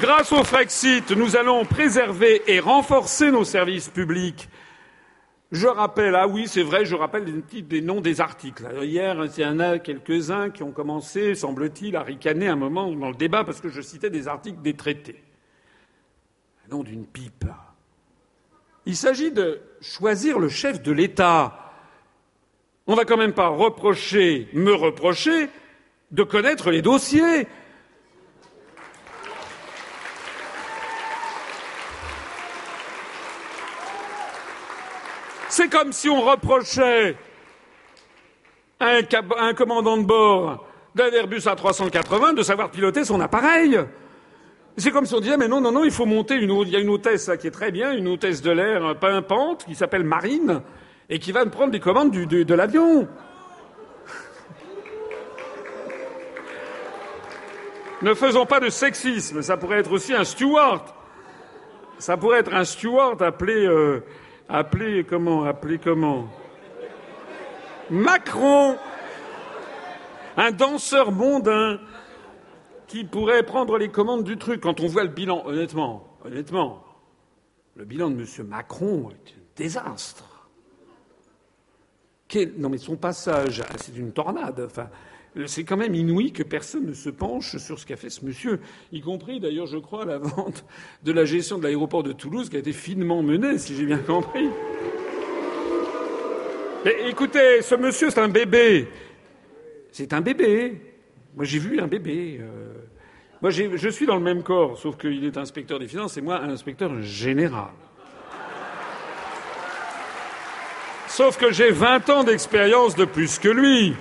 Grâce au Frexit, nous allons préserver et renforcer nos services publics Je rappelle, ah oui, c'est vrai, je rappelle des, des noms des articles. Hier, il y en a quelques-uns qui ont commencé, semble-t-il, à ricaner un moment dans le débat parce que je citais des articles des traités. nom d'une pipe. Il s'agit de choisir le chef de l'État. On va quand même pas reprocher, me reprocher, de connaître les dossiers. C'est comme si on reprochait à un, un commandant de bord d'un Airbus A380 de savoir piloter son appareil. C'est comme si on disait, mais non, non, non, il faut monter une, il y a une hôtesse qui est très bien, une hôtesse de l'air pimpante qui s'appelle Marine et qui va me prendre les commandes de l'avion. ne faisons pas de sexisme, ça pourrait être aussi un steward. Ça pourrait être un steward appelé, euh, appelé comment, appelé comment? Macron, un danseur mondain qui pourrait prendre les commandes du truc. Quand on voit le bilan, honnêtement, honnêtement, le bilan de M. Macron est un désastre. Non mais son passage, c'est une tornade. Enfin, c'est quand même inouï que personne ne se penche sur ce qu'a fait ce monsieur, y compris d'ailleurs, je crois, la vente de la gestion de l'aéroport de Toulouse qui a été finement menée, si j'ai bien compris. Mais écoutez, ce monsieur, c'est un bébé. C'est un bébé. Moi, j'ai vu un bébé. Euh... Moi, je suis dans le même corps, sauf qu'il est inspecteur des finances et moi, un inspecteur général. Sauf que j'ai 20 ans d'expérience de plus que lui.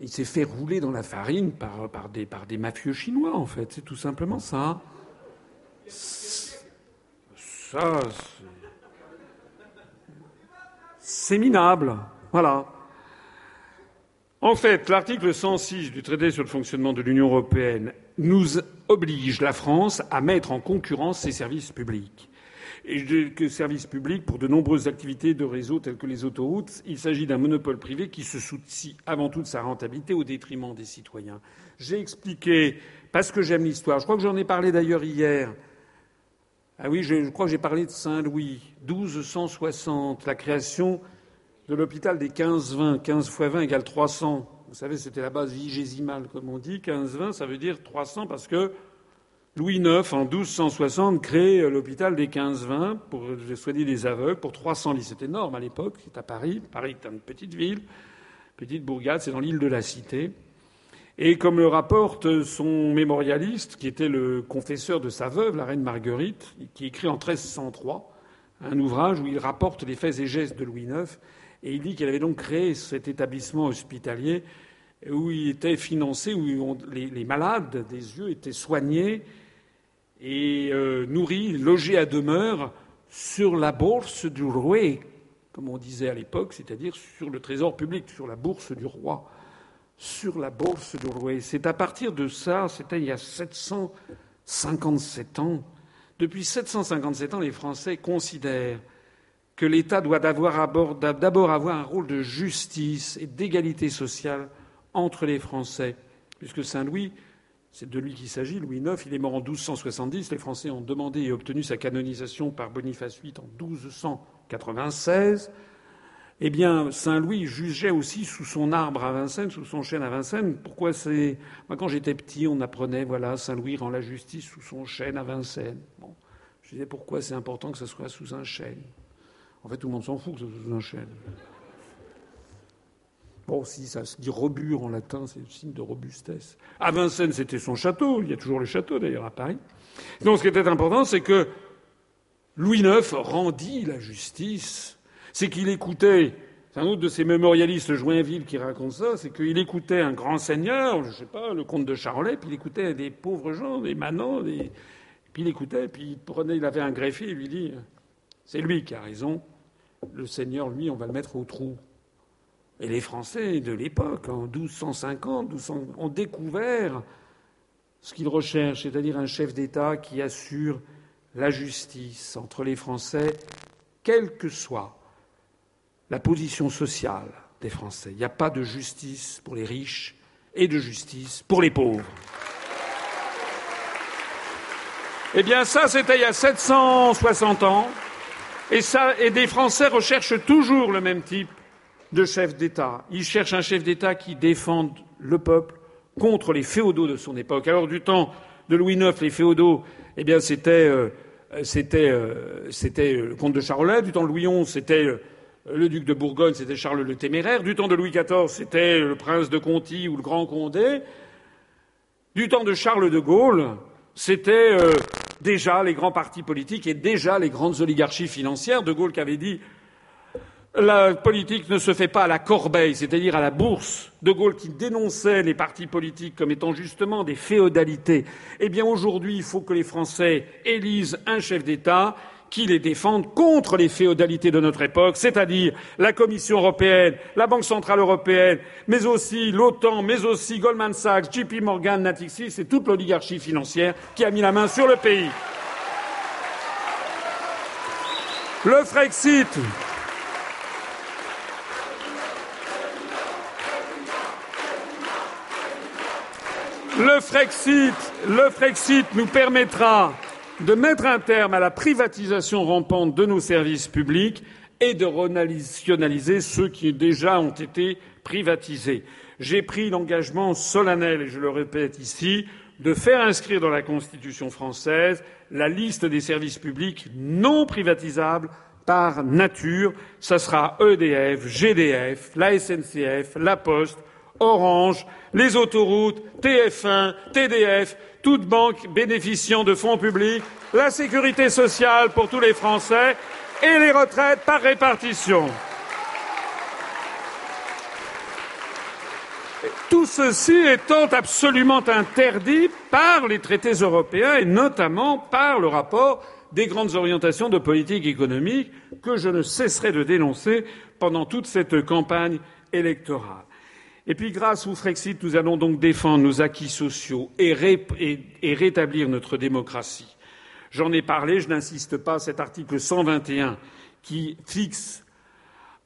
Il s'est fait rouler dans la farine par, par, des, par des mafieux chinois, en fait. C'est tout simplement ça. Ça, c'est minable. Voilà. En fait, l'article 106 du traité sur le fonctionnement de l'Union européenne nous oblige, la France, à mettre en concurrence ses services publics et que services publics pour de nombreuses activités de réseau telles que les autoroutes. Il s'agit d'un monopole privé qui se soucie avant tout de sa rentabilité au détriment des citoyens. J'ai expliqué, parce que j'aime l'histoire, je crois que j'en ai parlé d'ailleurs hier. Ah oui, je, crois que j'ai parlé de Saint-Louis, 1260, la création de l'hôpital des 15-20. 15 fois 20 égale 300. Vous savez, c'était la base vigésimale, comme on dit. 15-20, ça veut dire 300 parce que Louis IX, en 1260, crée euh, l'hôpital des 15-20 pour soigner les aveugles pour 300 lits. C'est énorme à l'époque. C'est à Paris. Paris est une petite ville, petite bourgade, c'est dans l'île de la Cité. Et comme le rapporte son mémorialiste, qui était le confesseur de sa veuve, la reine Marguerite, qui écrit en 1303 un ouvrage où il rapporte les faits et gestes de Louis IX, et il dit qu'il avait donc créé cet établissement hospitalier où il était financé, où les, malades des yeux étaient soignés et euh, nourris, logés à demeure sur la bourse du roi, comme on disait à l'époque, c'est-à-dire sur le trésor public, sur la bourse du roi, sur la bourse du roi. C'est à partir de ça, c'était il y a 757 ans. Depuis 757 ans, les Français considèrent que l'État doit d'abord avoir un rôle de justice et d'égalité sociale entre les Français, puisque Saint-Louis c'est de lui qu'il s'agit, Louis IX. Il est mort en 1270. Les Français ont demandé et obtenu sa canonisation par Boniface VIII en 1296. Eh bien, Saint-Louis jugeait aussi sous son arbre à Vincennes, sous son chêne à Vincennes. Pourquoi c'est. Moi, quand j'étais petit, on apprenait, voilà, Saint-Louis rend la justice sous son chêne à Vincennes. Bon. Je disais pourquoi c'est important que ce soit sous un chêne? En fait, tout le monde s'en fout que sous un chêne. Bon, si ça se dit rebure en latin, c'est le signe de robustesse. À Vincennes, c'était son château. Il y a toujours le château, d'ailleurs, à Paris. Donc, ce qui était important, c'est que Louis IX rendit la justice. C'est qu'il écoutait, c'est un autre de ces mémorialistes Joinville qui raconte ça, c'est qu'il écoutait un grand seigneur, je ne sais pas, le comte de Charolais, puis il écoutait des pauvres gens, des manants, puis il écoutait, puis il prenait, il avait un greffier, il lui dit, c'est lui qui a raison, le seigneur, lui, on va le mettre au trou. Et les Français de l'époque, en 1250, ont découvert ce qu'ils recherchent, c'est-à-dire un chef d'État qui assure la justice entre les Français, quelle que soit la position sociale des Français. Il n'y a pas de justice pour les riches et de justice pour les pauvres. Eh bien, ça, c'était il y a 760 ans. Et, ça, des Français recherchent toujours le même type de chef d'État. Ils cherchent un chef d'État qui défende le peuple contre les féodaux de son époque. Alors du temps de Louis IX, les féodaux, eh bien c'était euh, euh, c'était le comte de Charolais. Du temps de Louis XI, c'était euh, le duc de Bourgogne, c'était Charles le Téméraire. Du temps de Louis XIV, c'était le prince de Conti ou le grand Condé. Du temps de Charles de Gaulle, c'était déjà les grands partis politiques et déjà les grandes oligarchies financières. De Gaulle qui avait dit la politique ne se fait pas à la corbeille, c'est-à-dire à la bourse. De Gaulle qui dénonçait les partis politiques comme étant justement des féodalités. Eh bien aujourd'hui, il faut que les Français élisent un chef d'État qui les défende contre les féodalités de notre époque, c'est-à-dire la Commission européenne, la Banque centrale européenne, mais aussi l'OTAN, mais aussi Goldman Sachs, JP Morgan, Natixis et toute l'oligarchie financière qui a mis la main sur le pays. Le Frexit, Le Frexit, le Frexit nous permettra de mettre un terme à la privatisation rampante de nos services publics et de renationaliser ceux qui déjà ont été privatisés. J'ai pris l'engagement solennel, et je le répète ici, de faire inscrire dans la Constitution française la liste des services publics non privatisables par nature. Ce sera EDF, GDF, la SNCF, la Poste, Orange, les autoroutes, TF1, TDF, toutes banques bénéficiant de fonds publics, la sécurité sociale pour tous les Français et les retraites par répartition. Tout ceci étant absolument interdit par les traités européens et notamment par le rapport des grandes orientations de politique économique que je ne cesserai de dénoncer pendant toute cette campagne électorale. Et puis, grâce au Frexit, nous allons donc défendre nos acquis sociaux et, rétablir notre démocratie. J'en ai parlé, je n'insiste pas, cet article 121 qui fixe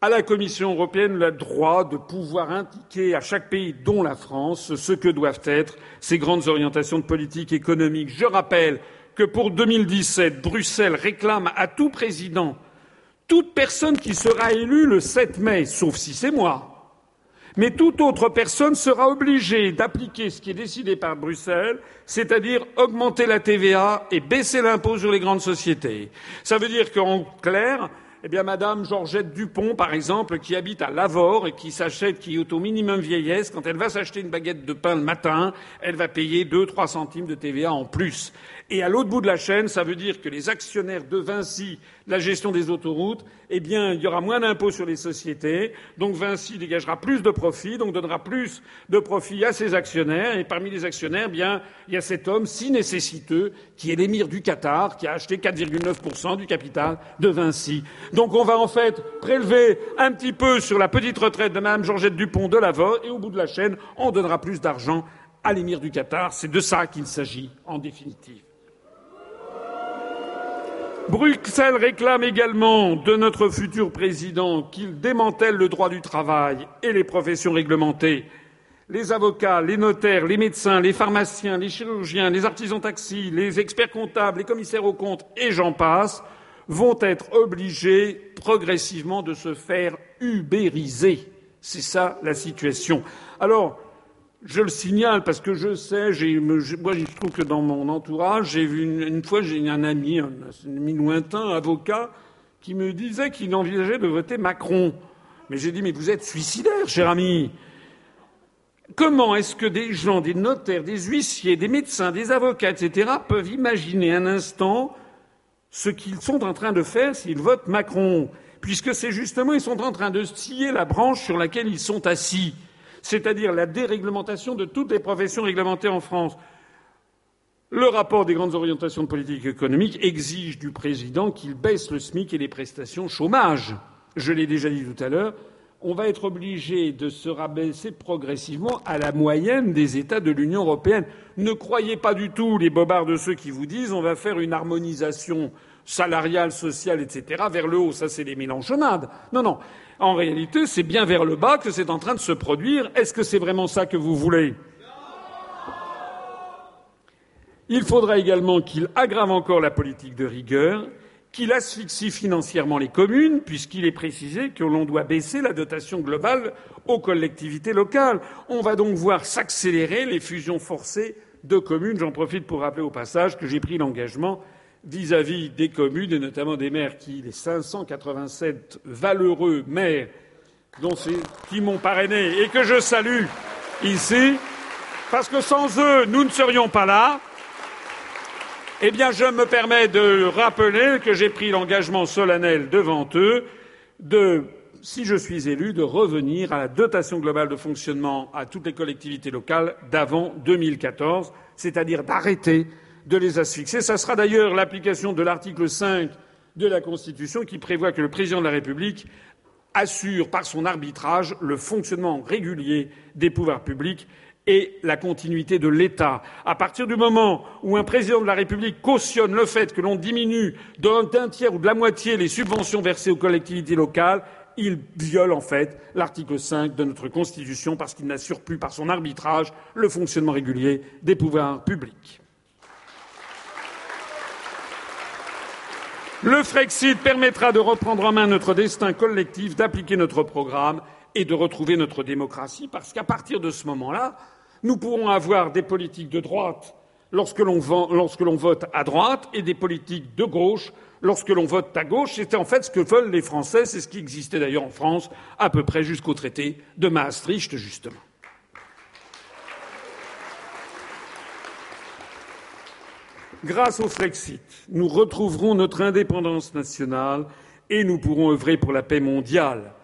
à la Commission européenne le droit de pouvoir indiquer à chaque pays, dont la France, ce que doivent être ces grandes orientations de politique économique. Je rappelle que pour 2017, Bruxelles réclame à tout président, toute personne qui sera élue le 7 mai, sauf si c'est moi, mais toute autre personne sera obligée d'appliquer ce qui est décidé par Bruxelles, c'est-à-dire augmenter la TVA et baisser l'impôt sur les grandes sociétés. Ça veut dire qu'en clair, eh bien, Madame Georgette Dupont, par exemple, qui habite à Lavore et qui s'achète, qui est au minimum vieillesse, quand elle va s'acheter une baguette de pain le matin, elle va payer deux, trois centimes de TVA en plus. Et à l'autre bout de la chaîne, ça veut dire que les actionnaires de Vinci, la gestion des autoroutes, eh bien, il y aura moins d'impôts sur les sociétés. Donc Vinci dégagera plus de profits, donc donnera plus de profits à ses actionnaires. Et parmi les actionnaires, bien, il y a cet homme si nécessiteux qui est l'émir du Qatar, qui a acheté 4,9% du capital de Vinci. Donc on va en fait prélever un petit peu sur la petite retraite de Mme Georgette Dupont de Lavaux, et au bout de la chaîne, on donnera plus d'argent à l'émir du Qatar. C'est de ça qu'il s'agit, en définitive. Bruxelles réclame également de notre futur président qu'il démantèle le droit du travail et les professions réglementées. Les avocats, les notaires, les médecins, les pharmaciens, les chirurgiens, les artisans taxis, les experts comptables, les commissaires aux comptes et j'en passe vont être obligés progressivement de se faire ubériser. C'est ça la situation. Alors, je le signale parce que je sais, moi je trouve que dans mon entourage, j'ai vu une, fois, j'ai un ami, un, ami lointain, avocat, qui me disait qu'il envisageait de voter Macron. Mais j'ai dit, mais vous êtes suicidaire, cher ami. Comment est-ce que des gens, des notaires, des huissiers, des médecins, des avocats, etc., peuvent imaginer un instant ce qu'ils sont en train de faire s'ils votent Macron? Puisque c'est justement, ils sont en train de scier la branche sur laquelle ils sont assis c'est-à-dire la déréglementation de toutes les professions réglementées en France. Le rapport des grandes orientations de politique économique exige du président qu'il baisse le SMIC et les prestations chômage. Je l'ai déjà dit tout à l'heure, on va être obligé de se rabaisser progressivement à la moyenne des États de l'Union européenne. Ne croyez pas du tout les bobards de ceux qui vous disent on va faire une harmonisation salariale, sociale, etc. vers le haut. Ça, c'est des mélanchonnades. Non, non. En réalité, c'est bien vers le bas que c'est en train de se produire. Est-ce que c'est vraiment ça que vous voulez? Il faudra également qu'il aggrave encore la politique de rigueur qu'il asphyxie financièrement les communes, puisqu'il est précisé que l'on doit baisser la dotation globale aux collectivités locales. On va donc voir s'accélérer les fusions forcées de communes. J'en profite pour rappeler au passage que j'ai pris l'engagement vis-à-vis des communes et notamment des maires qui, les 587 valeureux maires qui m'ont parrainé et que je salue ici, parce que sans eux, nous ne serions pas là. Eh bien, je me permets de rappeler que j'ai pris l'engagement solennel devant eux de, si je suis élu, de revenir à la dotation globale de fonctionnement à toutes les collectivités locales d'avant 2014, c'est-à-dire d'arrêter de les asphyxier. Ça sera d'ailleurs l'application de l'article 5 de la Constitution qui prévoit que le président de la République assure par son arbitrage le fonctionnement régulier des pouvoirs publics et la continuité de l'État. À partir du moment où un président de la République cautionne le fait que l'on diminue d'un tiers ou de la moitié les subventions versées aux collectivités locales, il viole en fait l'article 5 de notre Constitution parce qu'il n'assure plus par son arbitrage le fonctionnement régulier des pouvoirs publics. Le Frexit permettra de reprendre en main notre destin collectif, d'appliquer notre programme et de retrouver notre démocratie, parce qu'à partir de ce moment-là, nous pourrons avoir des politiques de droite lorsque l'on vote à droite et des politiques de gauche lorsque l'on vote à gauche. C'est en fait ce que veulent les Français, c'est ce qui existait d'ailleurs en France à peu près jusqu'au traité de Maastricht, justement. Grâce au Frexit, nous retrouverons notre indépendance nationale et nous pourrons œuvrer pour la paix mondiale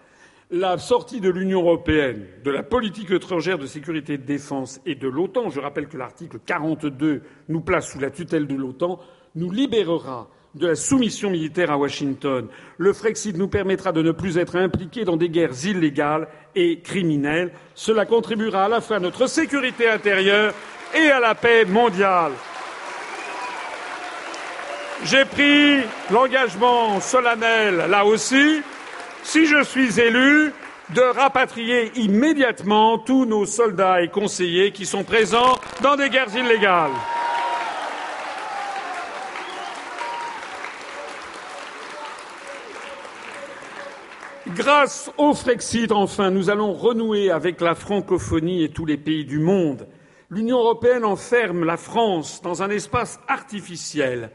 la sortie de l'Union européenne, de la politique étrangère de sécurité et de défense et de l'OTAN, je rappelle que l'article 42 nous place sous la tutelle de l'OTAN, nous libérera de la soumission militaire à Washington. Le Frexit nous permettra de ne plus être impliqués dans des guerres illégales et criminelles. Cela contribuera à la fois à notre sécurité intérieure et à la paix mondiale. J'ai pris l'engagement solennel, là aussi, si je suis élu, de rapatrier immédiatement tous nos soldats et conseillers qui sont présents dans des guerres illégales. Grâce au Frexit, enfin, nous allons renouer avec la francophonie et tous les pays du monde. L'Union européenne enferme la France dans un espace artificiel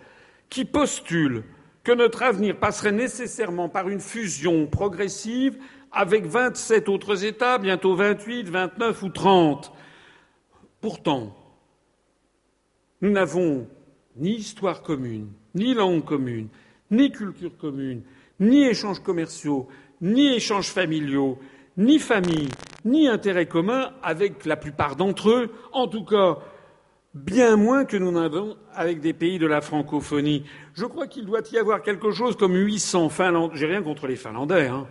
qui postule que notre avenir passerait nécessairement par une fusion progressive avec vingt sept autres États, bientôt vingt huit, vingt neuf ou trente. Pourtant, nous n'avons ni histoire commune, ni langue commune, ni culture commune, ni échanges commerciaux, ni échanges familiaux, ni famille, ni intérêts communs avec la plupart d'entre eux, en tout cas bien moins que nous n'avons avec des pays de la francophonie. Je crois qu'il doit y avoir quelque chose comme 800 Finlandais. J'ai rien contre les Finlandais, hein.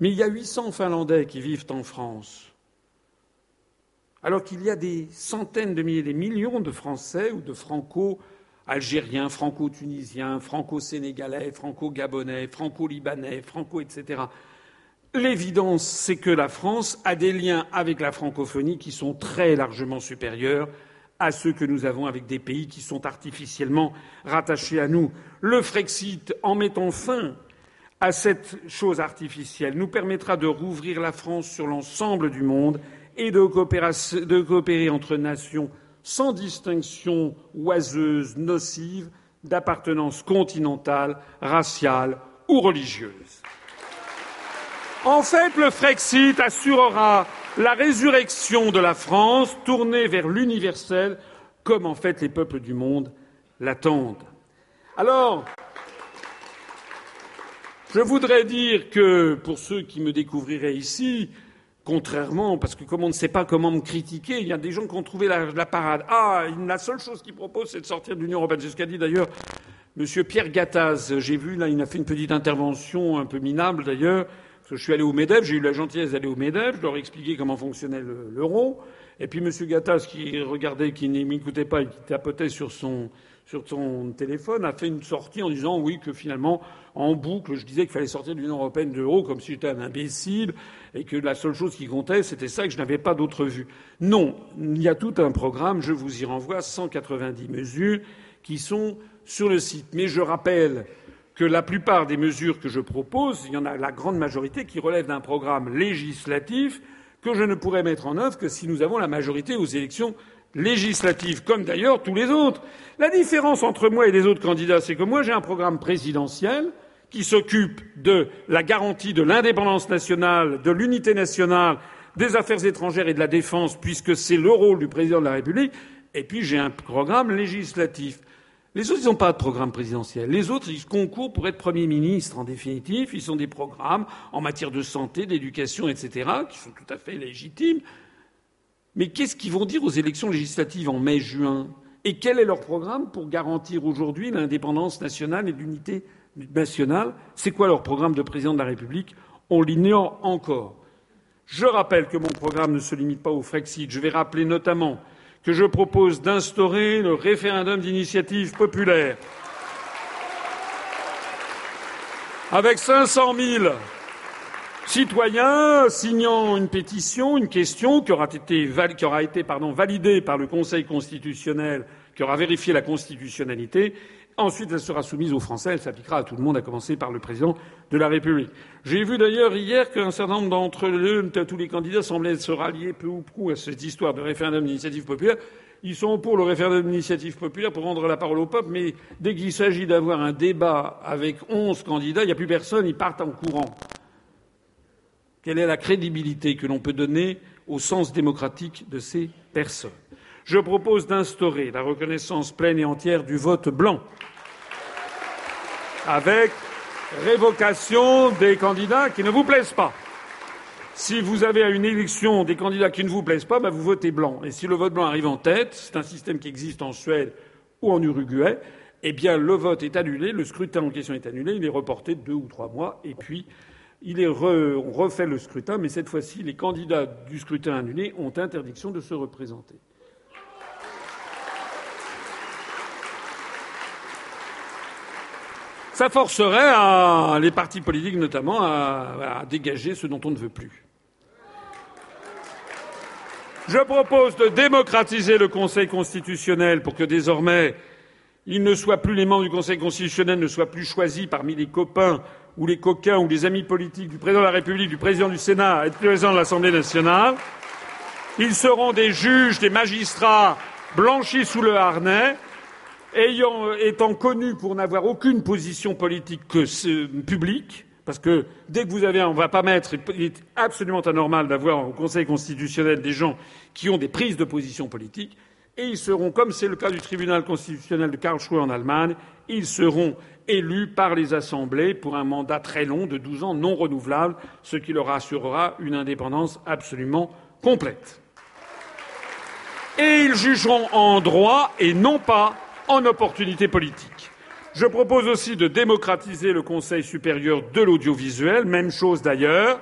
Mais il y a 800 Finlandais qui vivent en France. Alors qu'il y a des centaines de milliers, des millions de Français ou de franco-algériens, franco-tunisiens, franco-sénégalais, franco-gabonais, franco-libanais, franco, etc. L'évidence, c'est que la France a des liens avec la francophonie qui sont très largement supérieurs à ceux que nous avons avec des pays qui sont artificiellement rattachés à nous. Le Frexit, en mettant fin à cette chose artificielle, nous permettra de rouvrir la France sur l'ensemble du monde et de coopérer, entre nations sans distinction oiseuse, nocive, d'appartenance continentale, raciale ou religieuse. En fait, le Frexit assurera la résurrection de la France tournée vers l'universel, comme en fait les peuples du monde l'attendent. Alors, je voudrais dire que pour ceux qui me découvriraient ici, contrairement, parce que comme on ne sait pas comment me critiquer, il y a des gens qui ont trouvé la, parade. Ah, la seule chose qu'ils proposent, c'est de sortir de l'Union européenne. C'est ce qu'a dit d'ailleurs M. Pierre Gattaz. J'ai vu, là, il a fait une petite intervention un peu minable d'ailleurs je suis allé au MEDEF, j'ai eu la gentillesse d'aller au MEDEF, je leur ai expliqué comment fonctionnait l'euro. Et puis M. Gattas, qui regardait, qui ne m'écoutait pas et qui tapotait sur son, sur son téléphone, a fait une sortie en disant oui, que finalement, en boucle, je disais qu'il fallait sortir de l'Union européenne de l'euro comme si j'étais un imbécile et que la seule chose qui comptait, c'était ça et que je n'avais pas d'autre vue. Non, il y a tout un programme, je vous y renvoie, 190 mesures qui sont sur le site. Mais je rappelle que la plupart des mesures que je propose, il y en a la grande majorité qui relèvent d'un programme législatif que je ne pourrais mettre en œuvre que si nous avons la majorité aux élections législatives, comme d'ailleurs tous les autres. La différence entre moi et les autres candidats, c'est que moi j'ai un programme présidentiel qui s'occupe de la garantie de l'indépendance nationale, de l'unité nationale, des affaires étrangères et de la défense, puisque c'est le rôle du président de la République, et puis j'ai un programme législatif. Les autres, ils n'ont pas de programme présidentiel. Les autres, ils concourent pour être Premier ministre, en définitive. Ils ont des programmes en matière de santé, d'éducation, etc., qui sont tout à fait légitimes. Mais qu'est-ce qu'ils vont dire aux élections législatives en mai-juin Et quel est leur programme pour garantir aujourd'hui l'indépendance nationale et l'unité nationale? C'est quoi leur programme de président de la République? On l'ignore encore. Je rappelle que mon programme ne se limite pas au Frexit. Je vais rappeler notamment que je propose d'instaurer le référendum d'initiative populaire. Avec 500 000 citoyens signant une pétition, une question qui aura été, validée par le Conseil constitutionnel, qui aura vérifié la constitutionnalité Ensuite, elle sera soumise aux Français, elle s'appliquera à tout le monde, à commencer par le président de la République. J'ai vu d'ailleurs hier qu'un certain nombre d'entre eux, tous les candidats semblaient se rallier peu ou prou à cette histoire de référendum d'initiative populaire. Ils sont pour le référendum d'initiative populaire pour rendre la parole au peuple, mais dès qu'il s'agit d'avoir un débat avec onze candidats, il n'y a plus personne, ils partent en courant. Quelle est la crédibilité que l'on peut donner au sens démocratique de ces personnes? Je propose d'instaurer la reconnaissance pleine et entière du vote blanc avec révocation des candidats qui ne vous plaisent pas. Si vous avez à une élection des candidats qui ne vous plaisent pas, ben vous votez blanc. Et si le vote blanc arrive en tête, c'est un système qui existe en Suède ou en Uruguay, eh bien le vote est annulé, le scrutin en question est annulé, il est reporté de deux ou trois mois, et puis il on refait le scrutin, mais cette fois-ci, les candidats du scrutin annulé ont interdiction de se représenter. Ça forcerait les partis politiques notamment à, dégager ce dont on ne veut plus. Je propose de démocratiser le Conseil constitutionnel pour que désormais les membres du Conseil constitutionnel ne soient plus choisis parmi les copains ou les coquins ou les amis politiques du président de la République, du président du Sénat et du président de l'Assemblée nationale. Ils seront des juges, des magistrats blanchis sous le harnais ayant, étant connu pour n'avoir aucune position politique que publique, parce que dès que vous avez, on ne va pas mettre, il est absolument anormal d'avoir au Conseil constitutionnel des gens qui ont des prises de position politique, et ils seront, comme c'est le cas du tribunal constitutionnel de Karlsruhe en Allemagne, ils seront élus par les assemblées pour un mandat très long de 12 ans non renouvelable, ce qui leur assurera une indépendance absolument complète. Et ils jugeront en droit et non pas en opportunité politique. Je propose aussi de démocratiser le Conseil supérieur de l'audiovisuel, même chose d'ailleurs.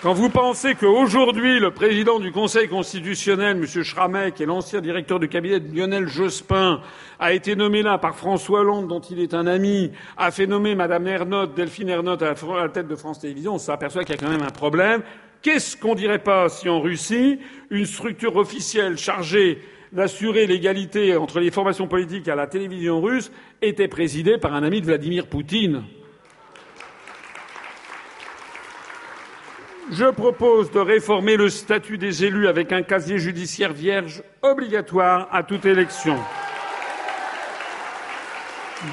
Quand vous pensez qu'aujourd'hui, le président du Conseil constitutionnel, M. Schramek, qui est l'ancien directeur de cabinet de Lionel Jospin, a été nommé là par François Hollande, dont il est un ami, a fait nommer Mme Ernotte, Delphine Ernotte, à la tête de France Télévisions, on s'aperçoit qu'il y a quand même un problème. Qu'est-ce qu'on dirait pas si en Russie, une structure officielle chargée d'assurer l'égalité entre les formations politiques à la télévision russe était présidée par un ami de Vladimir Poutine? Je propose de réformer le statut des élus avec un casier judiciaire vierge obligatoire à toute élection.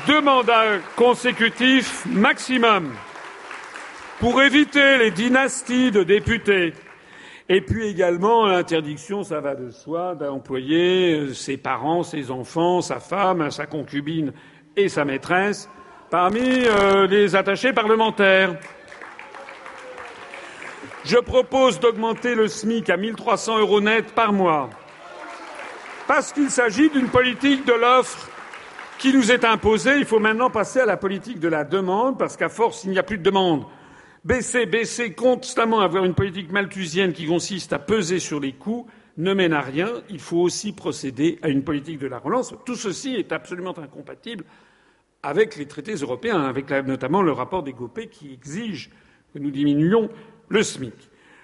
Deux mandats consécutifs maximum pour éviter les dynasties de députés. Et puis également l'interdiction, ça va de soi, d'employer euh, ses parents, ses enfants, sa femme, sa concubine et sa maîtresse parmi euh, les attachés parlementaires. Je propose d'augmenter le SMIC à 1300 euros net par mois. Parce qu'il s'agit d'une politique de l'offre qui nous est imposée. Il faut maintenant passer à la politique de la demande, parce qu'à force, il n'y a plus de demande. Baisser, baisser constamment, avoir une politique malthusienne qui consiste à peser sur les coûts ne mène à rien. Il faut aussi procéder à une politique de la relance. Tout ceci est absolument incompatible avec les traités européens, avec notamment le rapport des Gopé qui exige que nous diminuions le SMIC.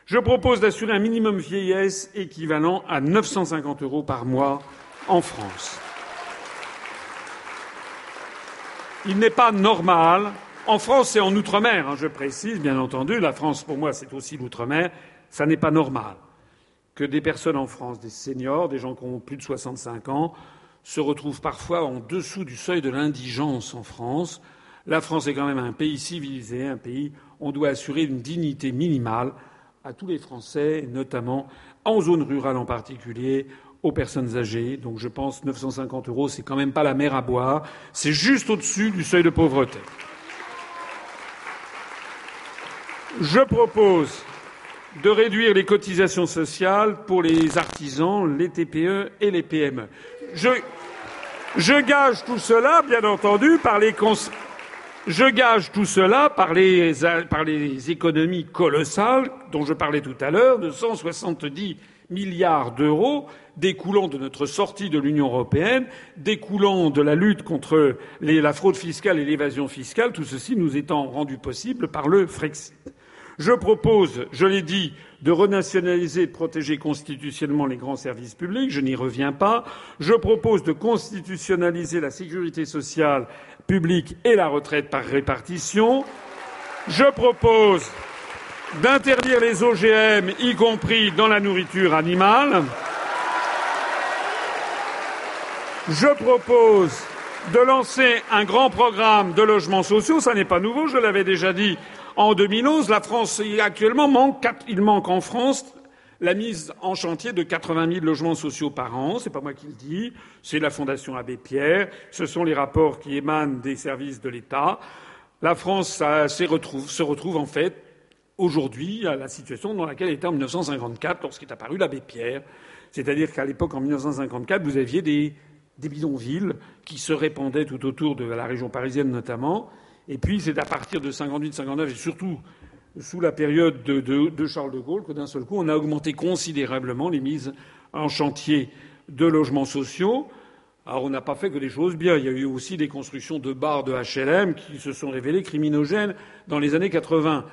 Je propose d'assurer un minimum vieillesse équivalent à 950 euros par mois en France. Il n'est pas normal, en France et en Outre-mer, hein, je précise, bien entendu, la France pour moi c'est aussi l'Outre-mer, ça n'est pas normal que des personnes en France, des seniors, des gens qui ont plus de 65 ans, se retrouvent parfois en dessous du seuil de l'indigence en France. La France est quand même un pays civilisé, un pays où on doit assurer une dignité minimale à tous les Français, notamment en zone rurale en particulier, aux personnes âgées. Donc je pense 950 euros, c'est quand même pas la mer à boire. C'est juste au-dessus du seuil de pauvreté. Je propose de réduire les cotisations sociales pour les artisans, les TPE et les PME. Je, gage tout cela, bien entendu, par les économies colossales dont je parlais tout à l'heure, de 170 milliards d'euros découlant de notre sortie de l'Union européenne, découlant de la lutte contre la fraude fiscale et l'évasion fiscale, tout ceci nous étant rendu possible par le Frexit. Je propose, je l'ai dit, de renationaliser et de protéger constitutionnellement les grands services publics. Je n'y reviens pas. Je propose de constitutionnaliser la sécurité sociale publique et la retraite par répartition. Je propose d'interdire les OGM, y compris dans la nourriture animale. Je propose de lancer un grand programme de logements sociaux. Ça n'est pas nouveau, je l'avais déjà dit en 2011, la France, actuellement, manque, il manque en France la mise en chantier de 80 000 logements sociaux par an. C'est pas moi qui le dis. C'est la Fondation Abbé Pierre. Ce sont les rapports qui émanent des services de l'État. La France se retrouve, en fait aujourd'hui à la situation dans laquelle elle était en 1954 lorsqu'est apparu l'abbé Pierre. C'est-à-dire qu'à l'époque, en 1954, vous aviez des bidonvilles qui se répandaient tout autour de la région parisienne notamment, et puis, c'est à partir de 58-59 et surtout sous la période de, Charles de Gaulle que d'un seul coup, on a augmenté considérablement les mises en chantier de logements sociaux. Alors, on n'a pas fait que des choses bien. Il y a eu aussi des constructions de bars de HLM qui se sont révélées criminogènes dans les années 80.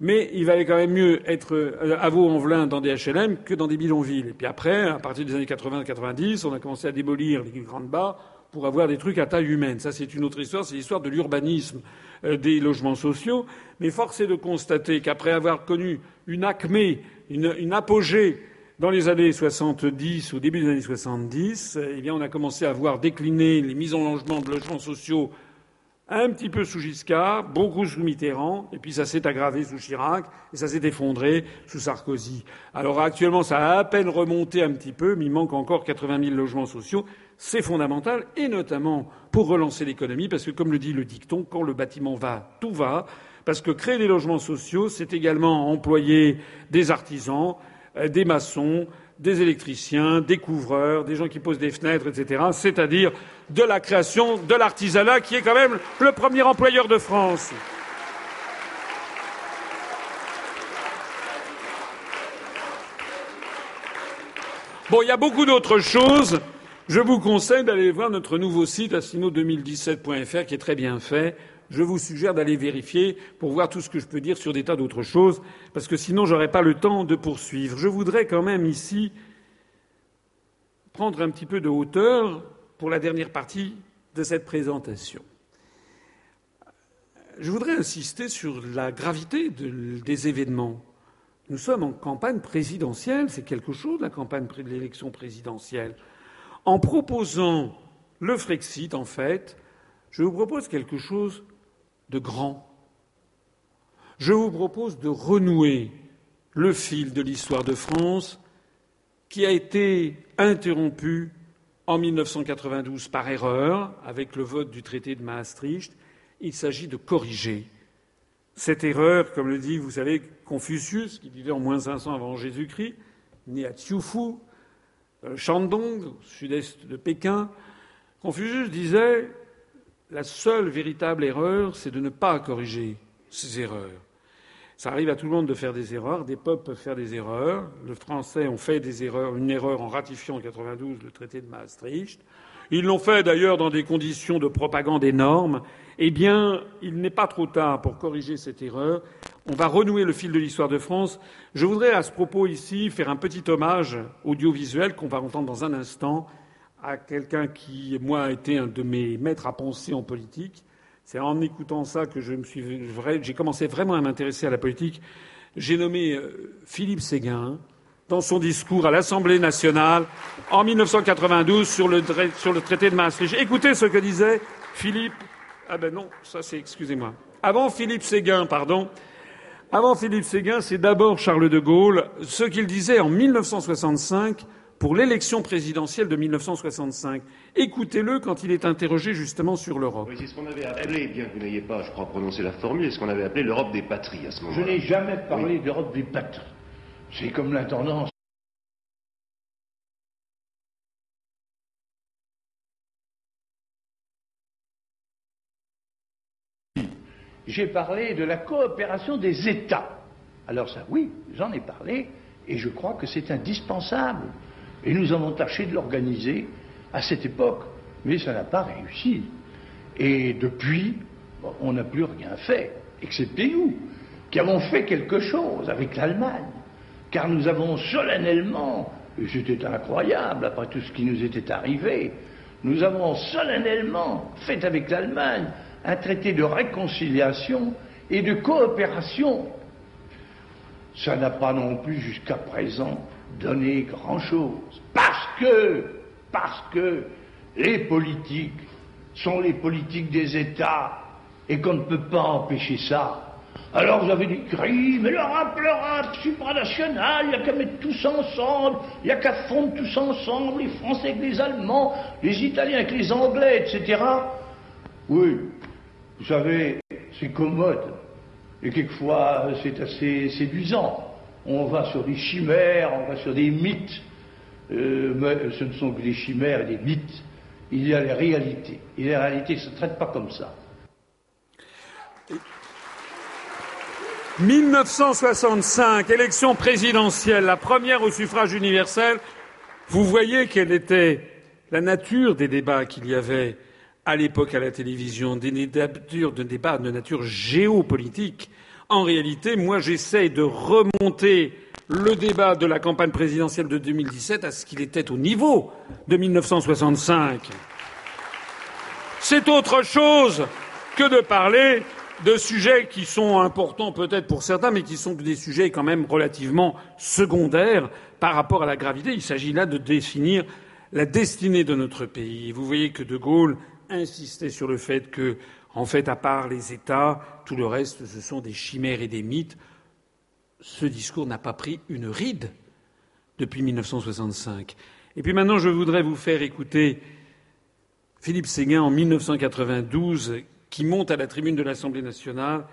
Mais il valait quand même mieux être euh, à Vaux-en-Velin dans des HLM que dans des bidonvilles. Et puis après, à partir des années 80-90, on a commencé à démolir les grandes bars pour avoir des trucs à taille humaine. Ça, c'est une autre histoire, c'est l'histoire de l'urbanisme euh, des logements sociaux. Mais force est de constater qu'après avoir connu une acmé, une, apogée dans les années 70, au début des années 70, eh bien, on a commencé à voir décliner les mises en logement de logements sociaux un petit peu sous Giscard, beaucoup sous Mitterrand, et puis ça s'est aggravé sous Chirac, et ça s'est effondré sous Sarkozy. Alors actuellement, ça a à peine remonté un petit peu, mais il manque encore 80 000 logements sociaux c'est fondamental, et notamment pour relancer l'économie, parce que, comme le dit le dicton, quand le bâtiment va, tout va, parce que créer des logements sociaux, c'est également employer des artisans, euh, des maçons, des électriciens, des couvreurs, des gens qui posent des fenêtres, etc. C'est-à-dire de la création de l'artisanat, qui est quand même le premier employeur de France. Bon, il y a beaucoup d'autres choses. Je vous conseille d'aller voir notre nouveau site assino2017.fr qui est très bien fait. Je vous suggère d'aller vérifier pour voir tout ce que je peux dire sur des tas d'autres choses, parce que sinon j'aurais pas le temps de poursuivre. Je voudrais quand même ici prendre un petit peu de hauteur pour la dernière partie de cette présentation. Je voudrais insister sur la gravité des événements. Nous sommes en campagne présidentielle, c'est quelque chose la campagne de l'élection présidentielle. En proposant le Frexit, en fait, je vous propose quelque chose de grand. Je vous propose de renouer le fil de l'histoire de France qui a été interrompu en 1992 par erreur avec le vote du traité de Maastricht. Il s'agit de corriger cette erreur, comme le dit, vous savez, Confucius, qui vivait en moins 500 avant Jésus-Christ, né à Tsiufu, euh, Shandong, au sud-est de Pékin, Confucius disait la seule véritable erreur, c'est de ne pas corriger ces erreurs. Ça arrive à tout le monde de faire des erreurs, des peuples peuvent faire des erreurs. Les Français ont fait des erreurs, une erreur en ratifiant en 92 le traité de Maastricht. Ils l'ont fait d'ailleurs dans des conditions de propagande énormes. Eh bien, il n'est pas trop tard pour corriger cette erreur On va renouer le fil de l'histoire de France. Je voudrais à ce propos ici faire un petit hommage audiovisuel qu'on va entendre dans un instant à quelqu'un qui, moi, a été un de mes maîtres à penser en politique. C'est en écoutant ça que je me suis, j'ai commencé vraiment à m'intéresser à la politique. J'ai nommé euh, Philippe Séguin dans son discours à l'Assemblée nationale en 1992 sur le, sur le traité de Maastricht. Écoutez ce que disait Philippe. Ah ben non, ça c'est, excusez-moi. Avant Philippe Séguin, pardon. Avant Philippe Séguin, c'est d'abord Charles de Gaulle, ce qu'il disait en 1965 pour l'élection présidentielle de 1965. Écoutez-le quand il est interrogé justement sur l'Europe. Oui, c'est ce qu'on avait appelé, bien que vous n'ayez pas, je crois, prononcé la formule, c'est ce qu'on avait appelé l'Europe des patries à ce moment-là. Je n'ai jamais parlé d'Europe des patries. C'est comme l'intendance. J'ai parlé de la coopération des États. Alors ça, oui, j'en ai parlé, et je crois que c'est indispensable. Et nous avons tâché de l'organiser à cette époque, mais ça n'a pas réussi. Et depuis, on n'a plus rien fait, excepté nous, qui avons fait quelque chose avec l'Allemagne, car nous avons solennellement, et c'était incroyable après tout ce qui nous était arrivé, nous avons solennellement fait avec l'Allemagne un traité de réconciliation et de coopération. Ça n'a pas non plus jusqu'à présent donné grand-chose. Parce que, parce que les politiques sont les politiques des États et qu'on ne peut pas empêcher ça. Alors vous avez des cris, mais l'Europe, l'Europe supranationale, il n'y a qu'à mettre tous ensemble, il n'y a qu'à fondre tous ensemble, les Français avec les Allemands, les Italiens avec les Anglais, etc. Oui, vous savez, c'est commode. Et quelquefois, c'est assez séduisant. On va sur des chimères, on va sur des mythes. Euh, mais ce ne sont que des chimères et des mythes. Il y a les réalités. Et les réalités ne se traitent pas comme ça. 1965, élection présidentielle, la première au suffrage universel. Vous voyez quelle était la nature des débats qu'il y avait à l'époque à la télévision, des de débats de nature géopolitique. En réalité, moi, j'essaie de remonter le débat de la campagne présidentielle de 2017 à ce qu'il était au niveau de 1965. C'est autre chose que de parler de sujets qui sont importants peut-être pour certains, mais qui sont des sujets quand même relativement secondaires par rapport à la gravité. Il s'agit là de définir la destinée de notre pays. Vous voyez que De Gaulle insistait sur le fait que, en fait, à part les États, tout le reste, ce sont des chimères et des mythes. Ce discours n'a pas pris une ride depuis 1965. Et puis maintenant, je voudrais vous faire écouter Philippe Séguin en 1992, qui monte à la tribune de l'Assemblée nationale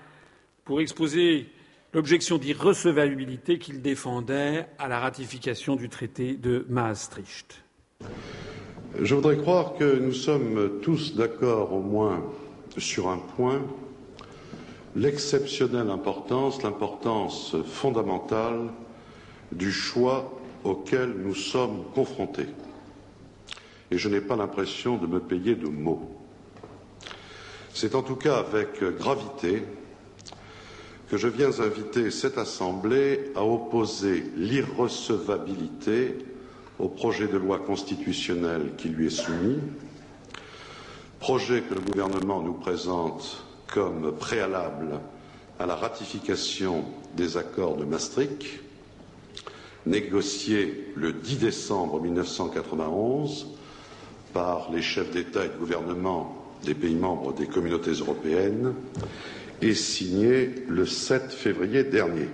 pour exposer l'objection d'irrecevabilité qu'il défendait à la ratification du traité de Maastricht. Je voudrais croire que nous sommes tous d'accord au moins sur un point, l'exceptionnelle importance, l'importance fondamentale du choix auquel nous sommes confrontés. Et je n'ai pas l'impression de me payer de mots. C'est en tout cas avec gravité que je viens inviter cette Assemblée à opposer l'irrecevabilité au projet de loi constitutionnelle qui lui est soumis, projet que le gouvernement nous présente comme préalable à la ratification des accords de Maastricht, négociés le 10 décembre 1991 par les chefs d'État et de gouvernement des pays membres des communautés européennes et signé le 7 février dernier.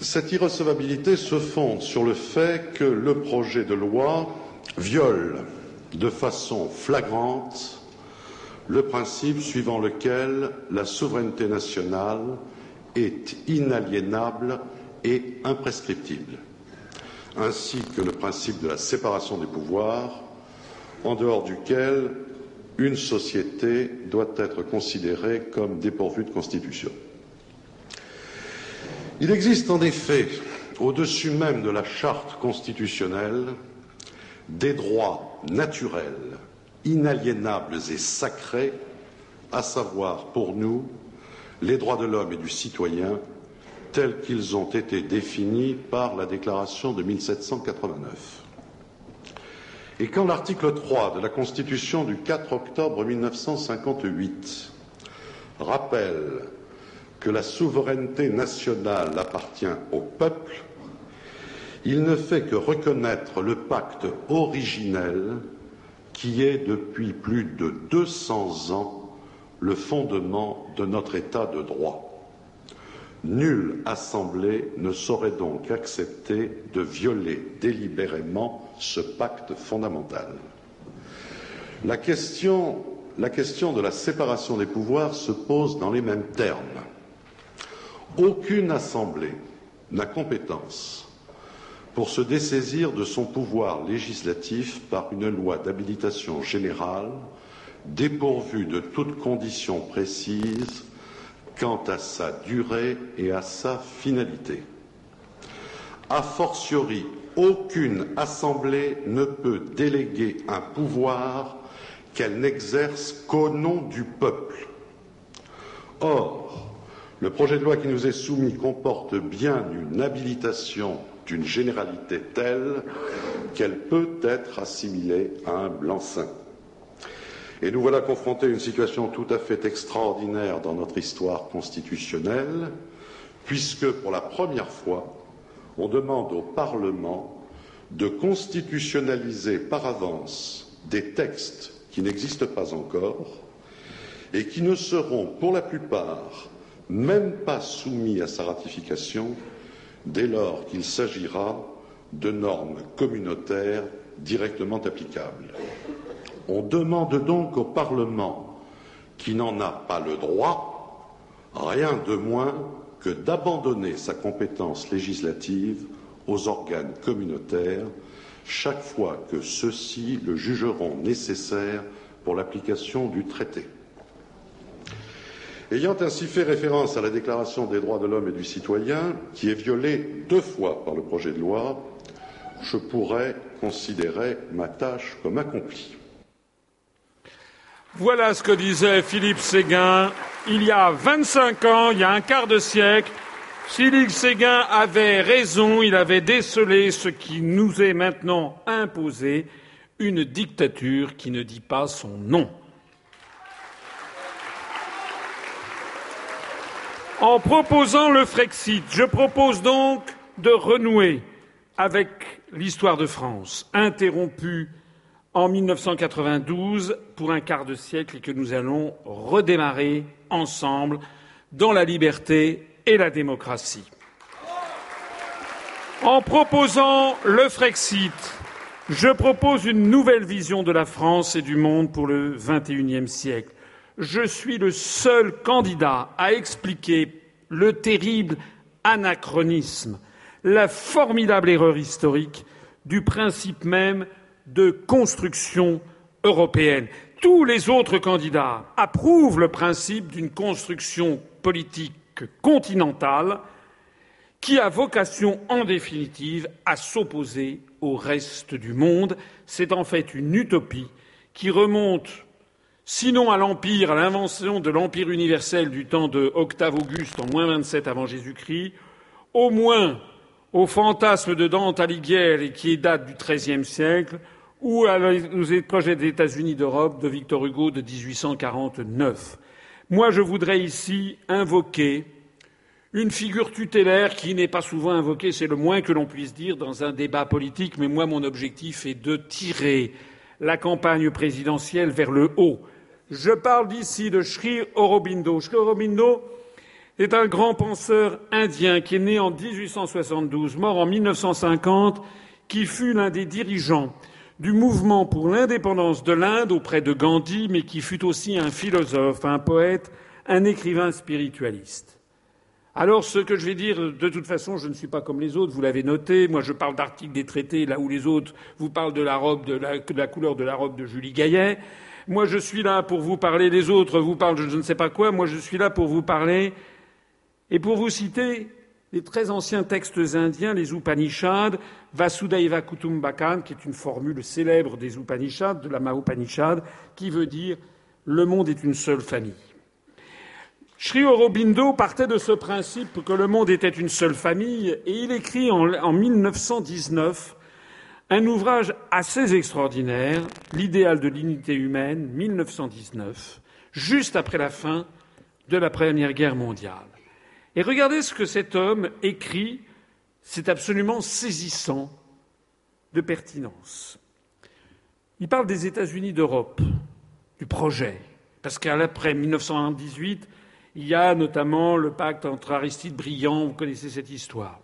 Cette irrecevabilité se fonde sur le fait que le projet de loi viole de façon flagrante le principe suivant lequel la souveraineté nationale est inaliénable et imprescriptible, ainsi que le principe de la séparation des pouvoirs, en dehors duquel une société doit être considérée comme dépourvue de constitution. Il existe en effet, au-dessus même de la charte constitutionnelle, des droits naturels, inaliénables et sacrés, à savoir pour nous les droits de l'homme et du citoyen tels qu'ils ont été définis par la Déclaration de 1789. Et quand l'article 3 de la Constitution du 4 octobre 1958 rappelle que la souveraineté nationale appartient au peuple, il ne fait que reconnaître le pacte originel qui est depuis plus de 200 ans le fondement de notre État de droit. Nulle assemblée ne saurait donc accepter de violer délibérément ce pacte fondamental. La question, la question, de la séparation des pouvoirs se pose dans les mêmes termes. Aucune assemblée n'a compétence pour se dessaisir de son pouvoir législatif par une loi d'habilitation générale dépourvue de toute condition précise quant à sa durée et à sa finalité. A fortiori, aucune assemblée ne peut déléguer un pouvoir qu'elle n'exerce qu'au nom du peuple. Or, le projet de loi qui nous est soumis comporte bien une habilitation d'une généralité telle qu'elle peut être assimilée à un blanc-seing. Et nous voilà confrontés à une situation tout à fait extraordinaire dans notre histoire constitutionnelle, puisque pour la première fois, on demande au Parlement de constitutionnaliser par avance des textes qui n'existent pas encore et qui ne seront pour la plupart même pas soumis à sa ratification dès lors qu'il s'agira de normes communautaires directement applicables. On demande donc au Parlement, qui n'en a pas le droit, rien de moins que d'abandonner sa compétence législative aux organes communautaires chaque fois que ceux-ci le jugeront nécessaire pour l'application du traité. Ayant ainsi fait référence à la Déclaration des droits de l'homme et du citoyen, qui est violée deux fois par le projet de loi, je pourrais considérer ma tâche comme accomplie. Voilà ce que disait Philippe Séguin il y a 25 ans, il y a un quart de siècle. Philippe Séguin avait raison, il avait décelé ce qui nous est maintenant imposé, une dictature qui ne dit pas son nom. En proposant le Frexit, je propose donc de renouer avec l'histoire de France, interrompue en 1992 pour un quart de siècle et que nous allons redémarrer ensemble dans la liberté et la démocratie. En proposant le Frexit, je propose une nouvelle vision de la France et du monde pour le XXIe siècle je suis le seul candidat à expliquer le terrible anachronisme, la formidable erreur historique du principe même de construction européenne. Tous les autres candidats approuvent le principe d'une construction politique continentale qui a vocation, en définitive, à s'opposer au reste du monde. C'est en fait une utopie qui remonte sinon à l'Empire, à l'invention de l'Empire universel du temps de Octave Auguste en moins 27 avant Jésus-Christ, au moins au fantasme de Dante Alighieri qui date du XIIIe siècle, ou aux projets des États-Unis d'Europe de Victor Hugo de 1849. Moi, je voudrais ici invoquer une figure tutélaire qui n'est pas souvent invoquée, c'est le moins que l'on puisse dire dans un débat politique, mais moi, mon objectif est de tirer la campagne présidentielle vers le haut, je parle d'ici de Sri Aurobindo. Sri Aurobindo est un grand penseur indien qui est né en 1872, mort en 1950, qui fut l'un des dirigeants du mouvement pour l'indépendance de l'Inde auprès de Gandhi, mais qui fut aussi un philosophe, un poète, un écrivain spiritualiste. Alors, ce que je vais dire, de toute façon, je ne suis pas comme les autres, vous l'avez noté. Moi, je parle d'articles des traités, là où les autres vous parlent de la robe, de la, de la couleur de la robe de Julie Gaillet. Moi, je suis là pour vous parler, les autres vous parlent de je ne sais pas quoi. Moi, je suis là pour vous parler et pour vous citer les très anciens textes indiens, les Upanishads, Vasudhaiva Kutumbakam, qui est une formule célèbre des Upanishads, de la Mahopanishad, qui veut dire le monde est une seule famille. Sri Aurobindo partait de ce principe que le monde était une seule famille et il écrit en 1919 un ouvrage assez extraordinaire, L'idéal de l'unité humaine, 1919, juste après la fin de la Première Guerre mondiale. Et regardez ce que cet homme écrit, c'est absolument saisissant de pertinence. Il parle des États-Unis d'Europe, du projet, parce qu'après 1918, il y a notamment le pacte entre Aristide Briand, vous connaissez cette histoire.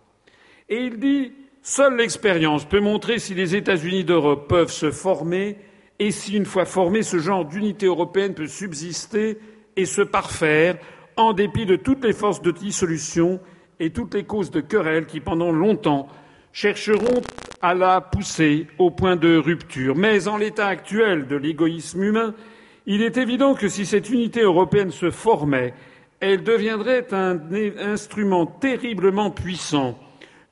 Et il dit Seule l'expérience peut montrer si les États-Unis d'Europe peuvent se former et si, une fois formé, ce genre d'unité européenne peut subsister et se parfaire en dépit de toutes les forces de dissolution et toutes les causes de querelle qui, pendant longtemps, chercheront à la pousser au point de rupture. Mais en l'état actuel de l'égoïsme humain, il est évident que si cette unité européenne se formait, elle deviendrait un instrument terriblement puissant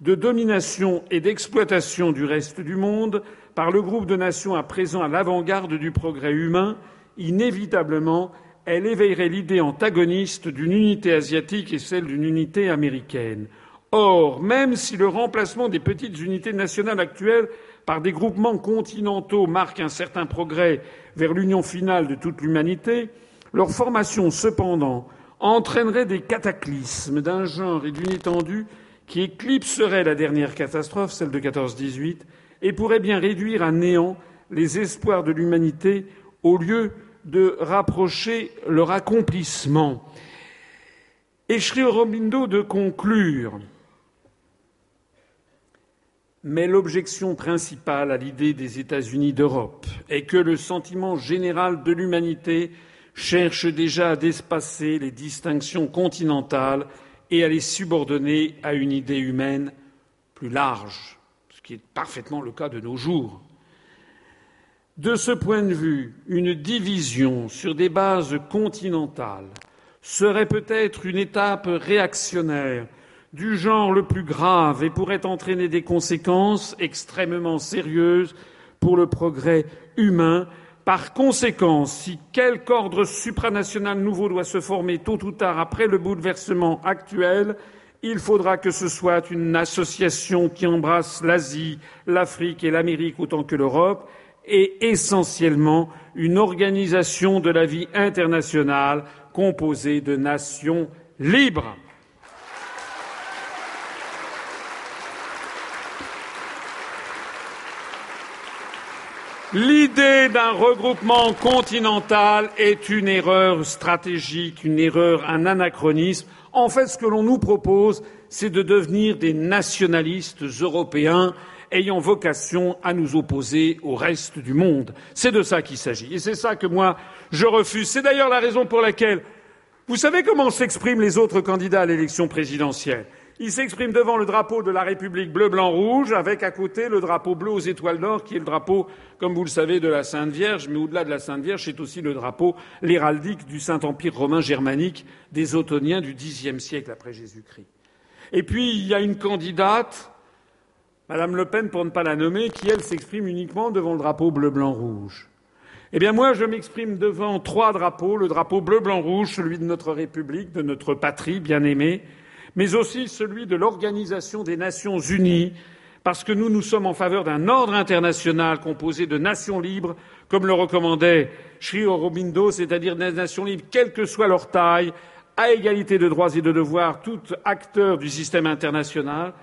de domination et d'exploitation du reste du monde par le groupe de nations à présent à l'avant-garde du progrès humain, inévitablement, elle éveillerait l'idée antagoniste d'une unité asiatique et celle d'une unité américaine. Or, même si le remplacement des petites unités nationales actuelles par des groupements continentaux marque un certain progrès vers l'union finale de toute l'humanité, leur formation, cependant, entraînerait des cataclysmes d'un genre et d'une étendue qui éclipserait la dernière catastrophe, celle de 14-18, et pourrait bien réduire à néant les espoirs de l'humanité au lieu de rapprocher leur accomplissement. Et Sri Aurobindo de conclure. Mais l'objection principale à l'idée des États-Unis d'Europe est que le sentiment général de l'humanité cherche déjà à dépasser les distinctions continentales et à les subordonner à une idée humaine plus large, ce qui est parfaitement le cas de nos jours. De ce point de vue, une division sur des bases continentales serait peut-être une étape réactionnaire du genre le plus grave et pourrait entraîner des conséquences extrêmement sérieuses pour le progrès humain. Par conséquent, si quelque ordre supranational nouveau doit se former tôt ou tard après le bouleversement actuel, il faudra que ce soit une association qui embrasse l'Asie, l'Afrique et l'Amérique autant que l'Europe, et essentiellement une organisation de la vie internationale composée de nations libres. L'idée d'un regroupement continental est une erreur stratégique, une erreur, un anachronisme. En fait, ce que l'on nous propose, c'est de devenir des nationalistes européens ayant vocation à nous opposer au reste du monde. C'est de ça qu'il s'agit. Et c'est ça que moi, je refuse. C'est d'ailleurs la raison pour laquelle, vous savez comment s'expriment les autres candidats à l'élection présidentielle? Il s'exprime devant le drapeau de la République bleu, blanc, rouge, avec à côté le drapeau bleu aux étoiles d'or, qui est le drapeau, comme vous le savez, de la Sainte Vierge, mais au-delà de la Sainte Vierge, c'est aussi le drapeau, l'héraldique du Saint-Empire romain germanique des Ottoniens du Xe siècle après Jésus-Christ. Et puis, il y a une candidate, Madame Le Pen, pour ne pas la nommer, qui, elle, s'exprime uniquement devant le drapeau bleu, blanc, rouge. Eh bien, moi, je m'exprime devant trois drapeaux, le drapeau bleu, blanc, rouge, celui de notre République, de notre patrie bien aimée, mais aussi celui de l'Organisation des Nations Unies, parce que nous, nous sommes en faveur d'un ordre international composé de nations libres, comme le recommandait Sri Aurobindo, c'est-à-dire des nations libres, quelle que soit leur taille, à égalité de droits et de devoirs, tout acteur du système international,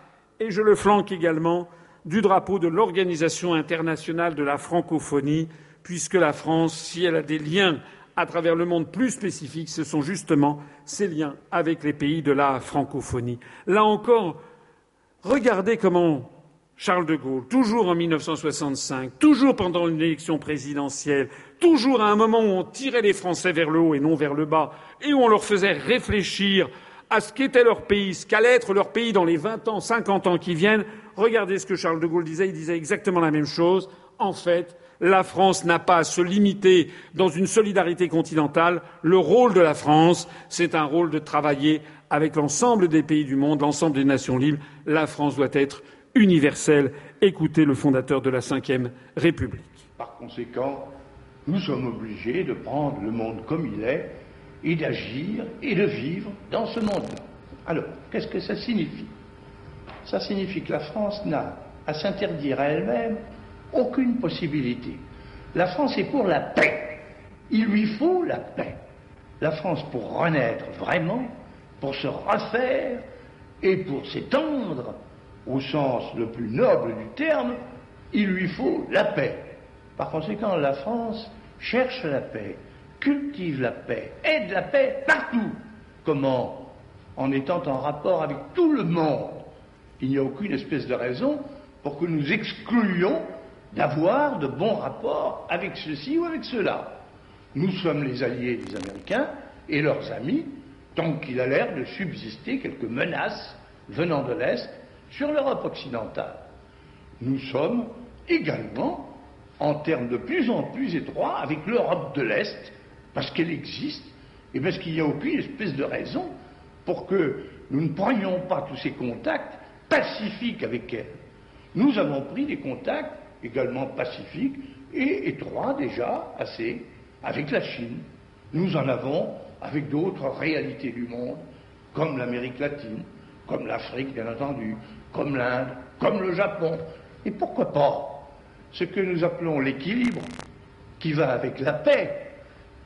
et je le flanque également du drapeau de l'Organisation internationale de la francophonie, puisque la France, si elle a des liens à travers le monde plus spécifique, ce sont justement ces liens avec les pays de la francophonie. Là encore, regardez comment Charles de Gaulle, toujours en 1965, toujours pendant une élection présidentielle, toujours à un moment où on tirait les Français vers le haut et non vers le bas, et où on leur faisait réfléchir à ce qu'était leur pays, ce qu'allait être leur pays dans les 20 ans, 50 ans qui viennent, regardez ce que Charles de Gaulle disait, il disait exactement la même chose. En fait, la France n'a pas à se limiter dans une solidarité continentale. Le rôle de la France, c'est un rôle de travailler avec l'ensemble des pays du monde, l'ensemble des nations libres. La France doit être universelle. Écoutez le fondateur de la Ve République. Par conséquent, nous sommes obligés de prendre le monde comme il est et d'agir et de vivre dans ce monde-là. Alors, qu'est-ce que ça signifie? Ça signifie que la France n'a à s'interdire à elle-même aucune possibilité. La France est pour la paix. Il lui faut la paix. La France, pour renaître vraiment, pour se refaire et pour s'étendre, au sens le plus noble du terme, il lui faut la paix. Par conséquent, la France cherche la paix, cultive la paix, aide la paix partout. Comment? En étant en rapport avec tout le monde. Il n'y a aucune espèce de raison pour que nous excluions d'avoir de bons rapports avec ceci ou avec cela. Nous sommes les alliés des Américains et leurs amis, tant qu'il a l'air de subsister quelques menaces venant de l'Est sur l'Europe occidentale. Nous sommes également en termes de plus en plus étroits avec l'Europe de l'Est, parce qu'elle existe et parce qu'il n'y a aucune espèce de raison pour que nous ne prenions pas tous ces contacts pacifiques avec elle. Nous avons pris des contacts également pacifiques et étroits déjà assez avec la Chine. Nous en avons avec d'autres réalités du monde, comme l'Amérique latine, comme l'Afrique bien entendu, comme l'Inde, comme le Japon. Et pourquoi pas ce que nous appelons l'équilibre, qui va avec la paix,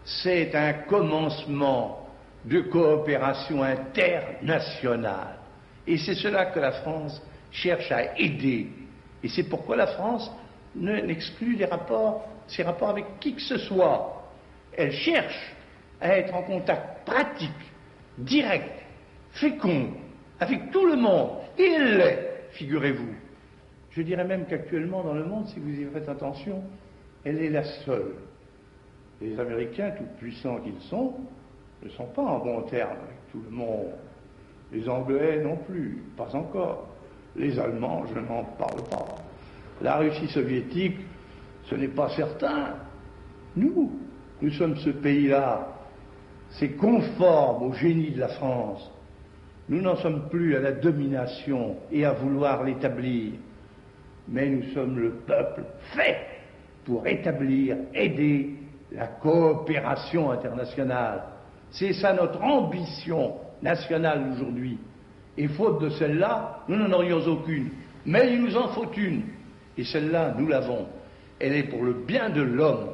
c'est un commencement de coopération internationale. Et c'est cela que la France cherche à aider. Et c'est pourquoi la France n'exclut les rapports, ses rapports avec qui que ce soit. Elle cherche à être en contact pratique, direct, fécond, avec tout le monde. Et elle l'est, figurez-vous. Je dirais même qu'actuellement dans le monde, si vous y faites attention, elle est la seule. Les Américains, tout puissants qu'ils sont, ne sont pas en bon terme avec tout le monde. Les Anglais non plus, pas encore. Les Allemands, je n'en parle pas. La Russie soviétique, ce n'est pas certain. Nous, nous sommes ce pays-là. C'est conforme au génie de la France. Nous n'en sommes plus à la domination et à vouloir l'établir mais nous sommes le peuple fait pour établir, aider la coopération internationale. C'est ça notre ambition nationale aujourd'hui. Et faute de celle-là, nous n'en aurions aucune. Mais il nous en faut une. Et celle-là, nous l'avons. Elle est pour le bien de l'homme.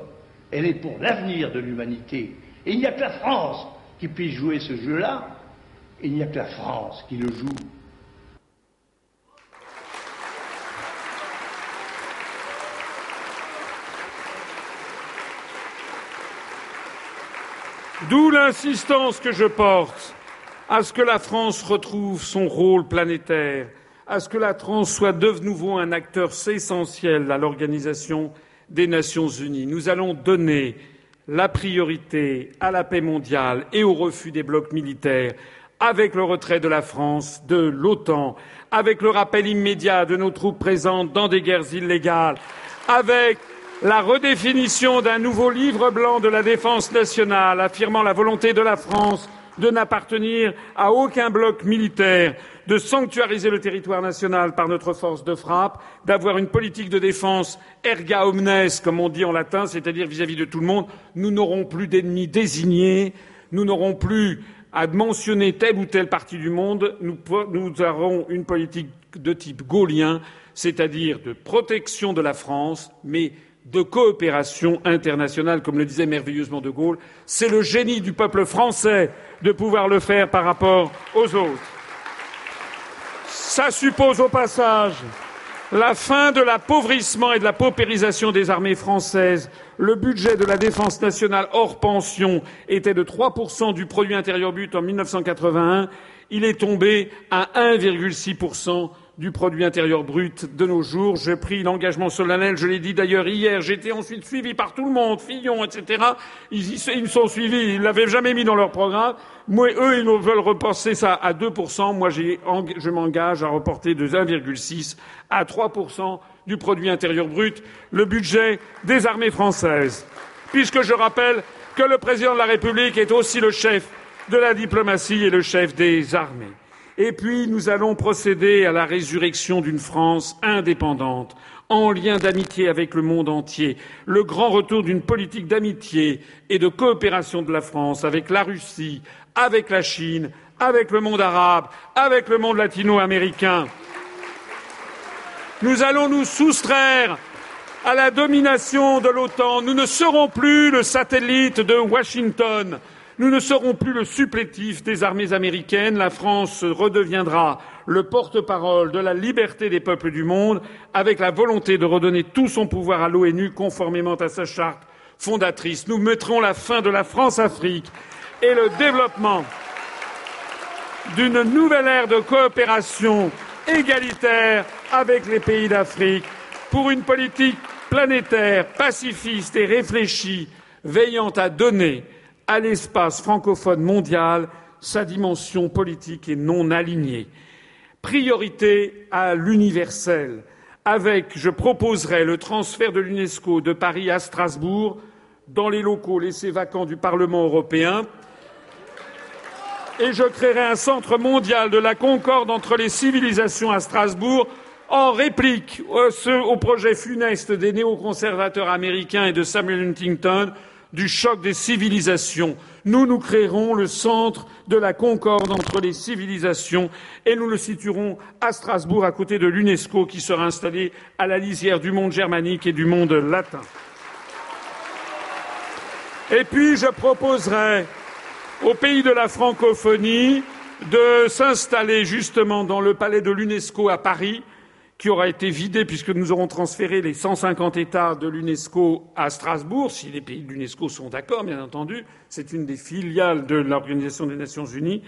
Elle est pour l'avenir de l'humanité. Et il n'y a que la France qui puisse jouer ce jeu-là. Il n'y a que la France qui le joue. D'où l'insistance que je porte à ce que la France retrouve son rôle planétaire, à ce que la France soit de nouveau un acteur essentiel à l'organisation des Nations unies. Nous allons donner la priorité à la paix mondiale et au refus des blocs militaires avec le retrait de la France de l'OTAN, avec le rappel immédiat de nos troupes présentes dans des guerres illégales, avec la redéfinition d'un nouveau livre blanc de la défense nationale affirmant la volonté de la France de n'appartenir à aucun bloc militaire, de sanctuariser le territoire national par notre force de frappe, d'avoir une politique de défense erga omnes, comme on dit en latin, c'est-à-dire vis-à-vis de tout le monde. Nous n'aurons plus d'ennemis désignés, nous n'aurons plus à mentionner telle ou telle partie du monde, nous, aurons une politique de type gaulien, c'est-à-dire de protection de la France, mais de coopération internationale, comme le disait merveilleusement de Gaulle. C'est le génie du peuple français de pouvoir le faire par rapport aux autres. Ça suppose au passage la fin de l'appauvrissement et de la paupérisation des armées françaises. Le budget de la défense nationale hors pension était de 3% du produit intérieur brut en 1981. Il est tombé à 1,6% du produit intérieur brut de nos jours. J'ai pris l'engagement solennel, je l'ai dit d'ailleurs hier, j'ai été ensuite suivi par tout le monde, Fillon, etc. Ils, ils, me sont suivis, ils l'avaient jamais mis dans leur programme. Moi, eux, ils veulent repenser ça à 2%. Moi, je m'engage à reporter de 1,6 à 3% du produit intérieur brut le budget des armées françaises. Puisque je rappelle que le président de la République est aussi le chef de la diplomatie et le chef des armées. Et puis, nous allons procéder à la résurrection d'une France indépendante, en lien d'amitié avec le monde entier, le grand retour d'une politique d'amitié et de coopération de la France avec la Russie, avec la Chine, avec le monde arabe, avec le monde latino-américain. Nous allons nous soustraire à la domination de l'OTAN. Nous ne serons plus le satellite de Washington. Nous ne serons plus le supplétif des armées américaines. La France redeviendra le porte-parole de la liberté des peuples du monde, avec la volonté de redonner tout son pouvoir à l'ONU conformément à sa charte fondatrice. Nous mettrons la fin de la France-Afrique et le développement d'une nouvelle ère de coopération égalitaire avec les pays d'Afrique pour une politique planétaire, pacifiste et réfléchie, veillant à donner à l'espace francophone mondial sa dimension politique et non alignée. Priorité à l'universel, avec, je proposerai le transfert de l'UNESCO de Paris à Strasbourg, dans les locaux laissés vacants du Parlement européen, et je créerai un centre mondial de la concorde entre les civilisations à Strasbourg en réplique au projet funeste des néoconservateurs américains et de Samuel Huntington du choc des civilisations. Nous, nous créerons le centre de la concorde entre les civilisations et nous le situerons à Strasbourg, à côté de l'UNESCO, qui sera installé à la lisière du monde germanique et du monde latin. Et puis, je proposerai aux pays de la francophonie de s'installer justement dans le palais de l'UNESCO à Paris, qui aura été vidé puisque nous aurons transféré les 150 États de l'UNESCO à Strasbourg, si les pays de l'UNESCO sont d'accord, bien entendu. C'est une des filiales de l'Organisation des Nations Unies.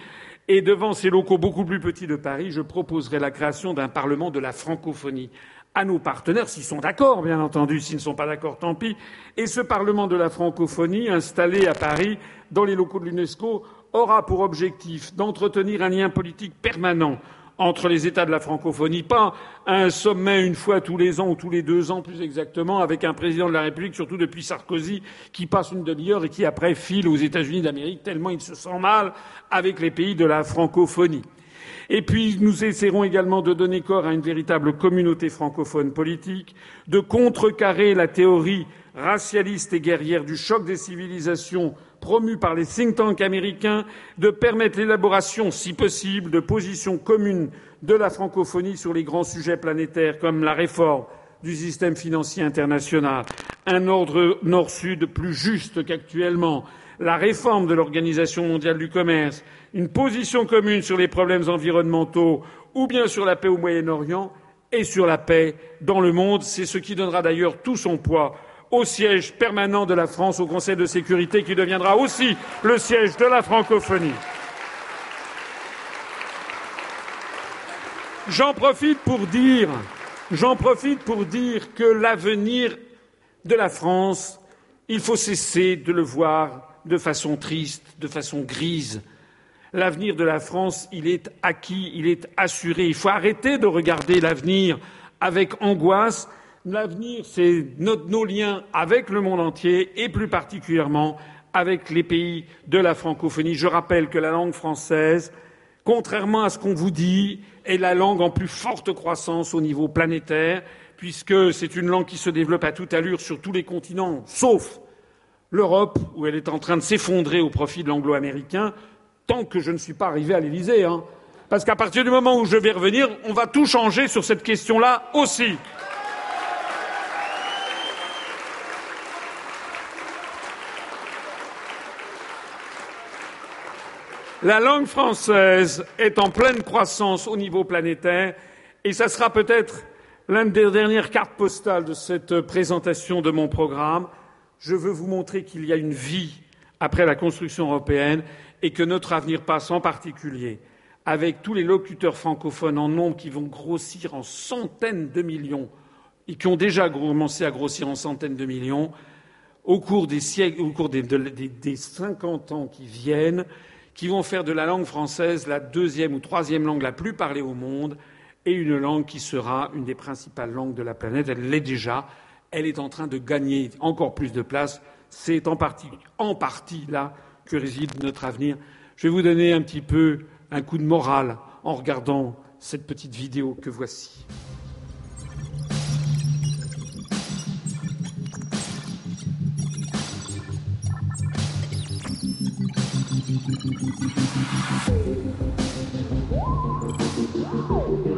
Et devant ces locaux beaucoup plus petits de Paris, je proposerai la création d'un Parlement de la francophonie à nos partenaires, s'ils sont d'accord, bien entendu. S'ils ne sont pas d'accord, tant pis. Et ce Parlement de la francophonie, installé à Paris, dans les locaux de l'UNESCO, aura pour objectif d'entretenir un lien politique permanent entre les États de la francophonie, pas un sommet une fois tous les ans ou tous les deux ans plus exactement, avec un président de la République, surtout depuis Sarkozy, qui passe une demi-heure et qui après file aux États-Unis d'Amérique tellement il se sent mal avec les pays de la francophonie. Et puis, nous essaierons également de donner corps à une véritable communauté francophone politique, de contrecarrer la théorie racialiste et guerrière du choc des civilisations promu par les think tanks américains, de permettre l'élaboration, si possible, de positions communes de la francophonie sur les grands sujets planétaires comme la réforme du système financier international, un ordre nord-sud plus juste qu'actuellement, la réforme de l'Organisation mondiale du commerce, une position commune sur les problèmes environnementaux ou bien sur la paix au Moyen-Orient et sur la paix dans le monde. C'est ce qui donnera d'ailleurs tout son poids au siège permanent de la France au Conseil de sécurité qui deviendra aussi le siège de la francophonie. J'en profite pour dire, j'en profite pour dire que l'avenir de la France, il faut cesser de le voir de façon triste, de façon grise. L'avenir de la France, il est acquis, il est assuré. Il faut arrêter de regarder l'avenir avec angoisse L'avenir, c'est nos liens avec le monde entier et plus particulièrement avec les pays de la francophonie. Je rappelle que la langue française, contrairement à ce qu'on vous dit, est la langue en plus forte croissance au niveau planétaire, puisque c'est une langue qui se développe à toute allure sur tous les continents, sauf l'Europe, où elle est en train de s'effondrer au profit de l'anglo-américain, tant que je ne suis pas arrivé à l'Élysée. Hein. Parce qu'à partir du moment où je vais revenir, on va tout changer sur cette question-là aussi. La langue française est en pleine croissance au niveau planétaire et ça sera peut-être l'une des dernières cartes postales de cette présentation de mon programme. Je veux vous montrer qu'il y a une vie après la construction européenne et que notre avenir passe en particulier avec tous les locuteurs francophones en nombre qui vont grossir en centaines de millions et qui ont déjà commencé à grossir en centaines de millions au cours des siècles, au cours des, des 50 ans qui viennent qui vont faire de la langue française la deuxième ou troisième langue la plus parlée au monde et une langue qui sera une des principales langues de la planète. Elle l'est déjà. Elle est en train de gagner encore plus de place. C'est en partie, là que réside notre avenir. Je vais vous donner un petit peu un coup de morale en regardant cette petite vidéo que voici. Thank you.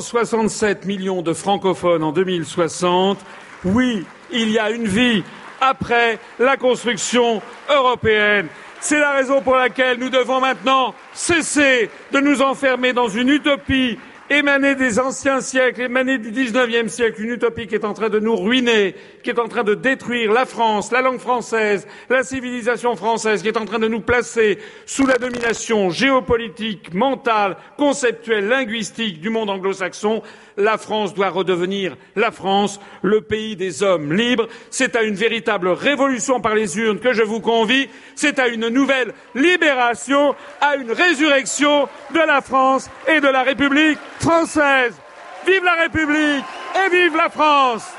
767 millions de francophones en 2060. Oui, il y a une vie après la construction européenne. C'est la raison pour laquelle nous devons maintenant cesser de nous enfermer dans une utopie émanée des anciens siècles, émanée du XIXe siècle, une utopie qui est en train de nous ruiner, qui est en train de détruire la France, la langue française, la civilisation française, qui est en train de nous placer sous la domination géopolitique, mentale, conceptuelle, linguistique du monde anglo-saxon. La France doit redevenir la France, le pays des hommes libres. C'est à une véritable révolution par les urnes que je vous convie. C'est à une nouvelle libération, à une résurrection de la France et de la République française. Vive la République et vive la France!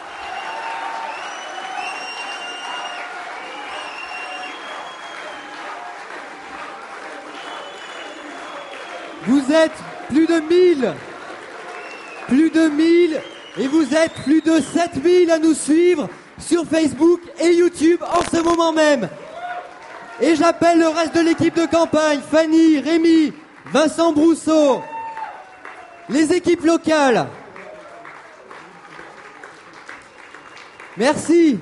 Vous êtes plus de 1000 plus de 1000 et vous êtes plus de 7000 à nous suivre sur Facebook et YouTube en ce moment même. Et j'appelle le reste de l'équipe de campagne, Fanny, Rémi, Vincent Brousseau, les équipes locales. Merci.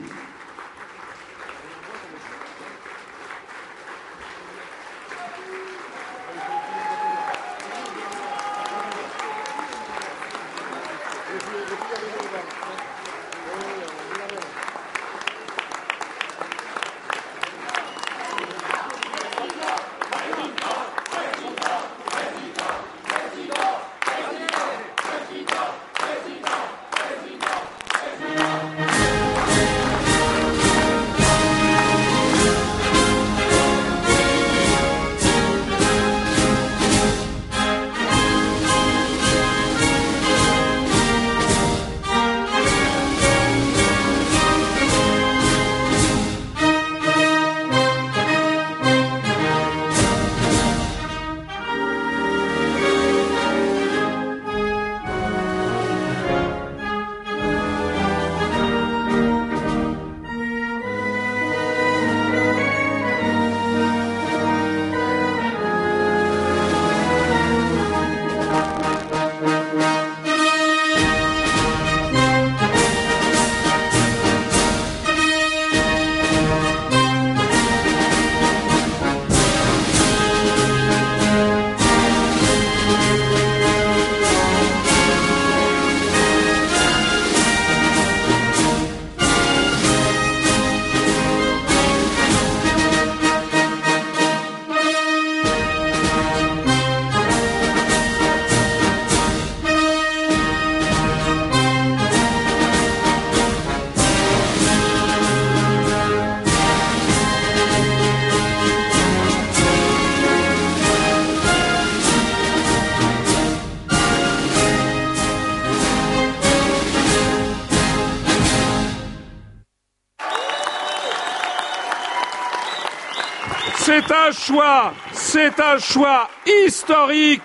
C'est un choix historique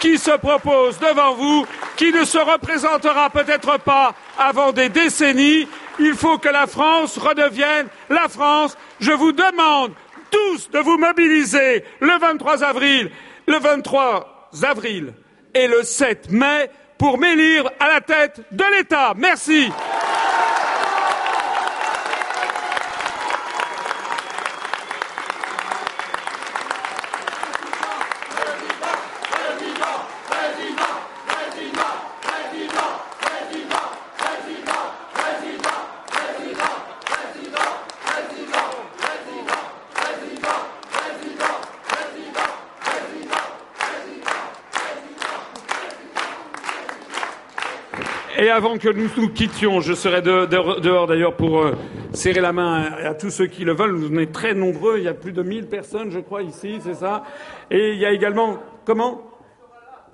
qui se propose devant vous, qui ne se représentera peut-être pas avant des décennies. Il faut que la France redevienne la France. Je vous demande tous de vous mobiliser le 23 avril, le 23 avril et le 7 mai pour m'élire à la tête de l'État. Merci. Et avant que nous nous quittions, je serai de- de- dehors d'ailleurs pour euh, serrer la main à, à tous ceux qui le veulent. Vous êtes très nombreux, il y a plus de 1000 personnes, je crois, ici, c'est ça. Et il y a également, comment?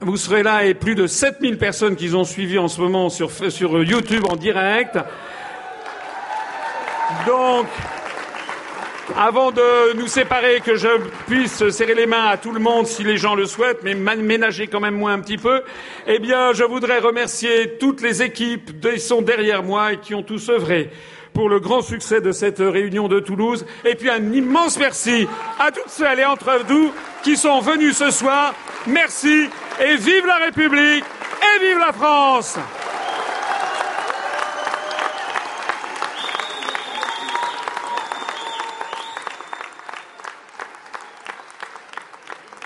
Vous serez là et plus de 7000 personnes qui ont suivi en ce moment sur, sur YouTube en direct. Donc, avant de nous séparer, que je puisse serrer les mains à tout le monde si les gens le souhaitent, mais ménager quand même moi un petit peu, eh bien, je voudrais remercier toutes les équipes qui sont derrière moi et qui ont tous œuvré pour le grand succès de cette réunion de Toulouse. Et puis un immense merci à toutes celles et entre vous qui sont venus ce soir. Merci et vive la République et vive la France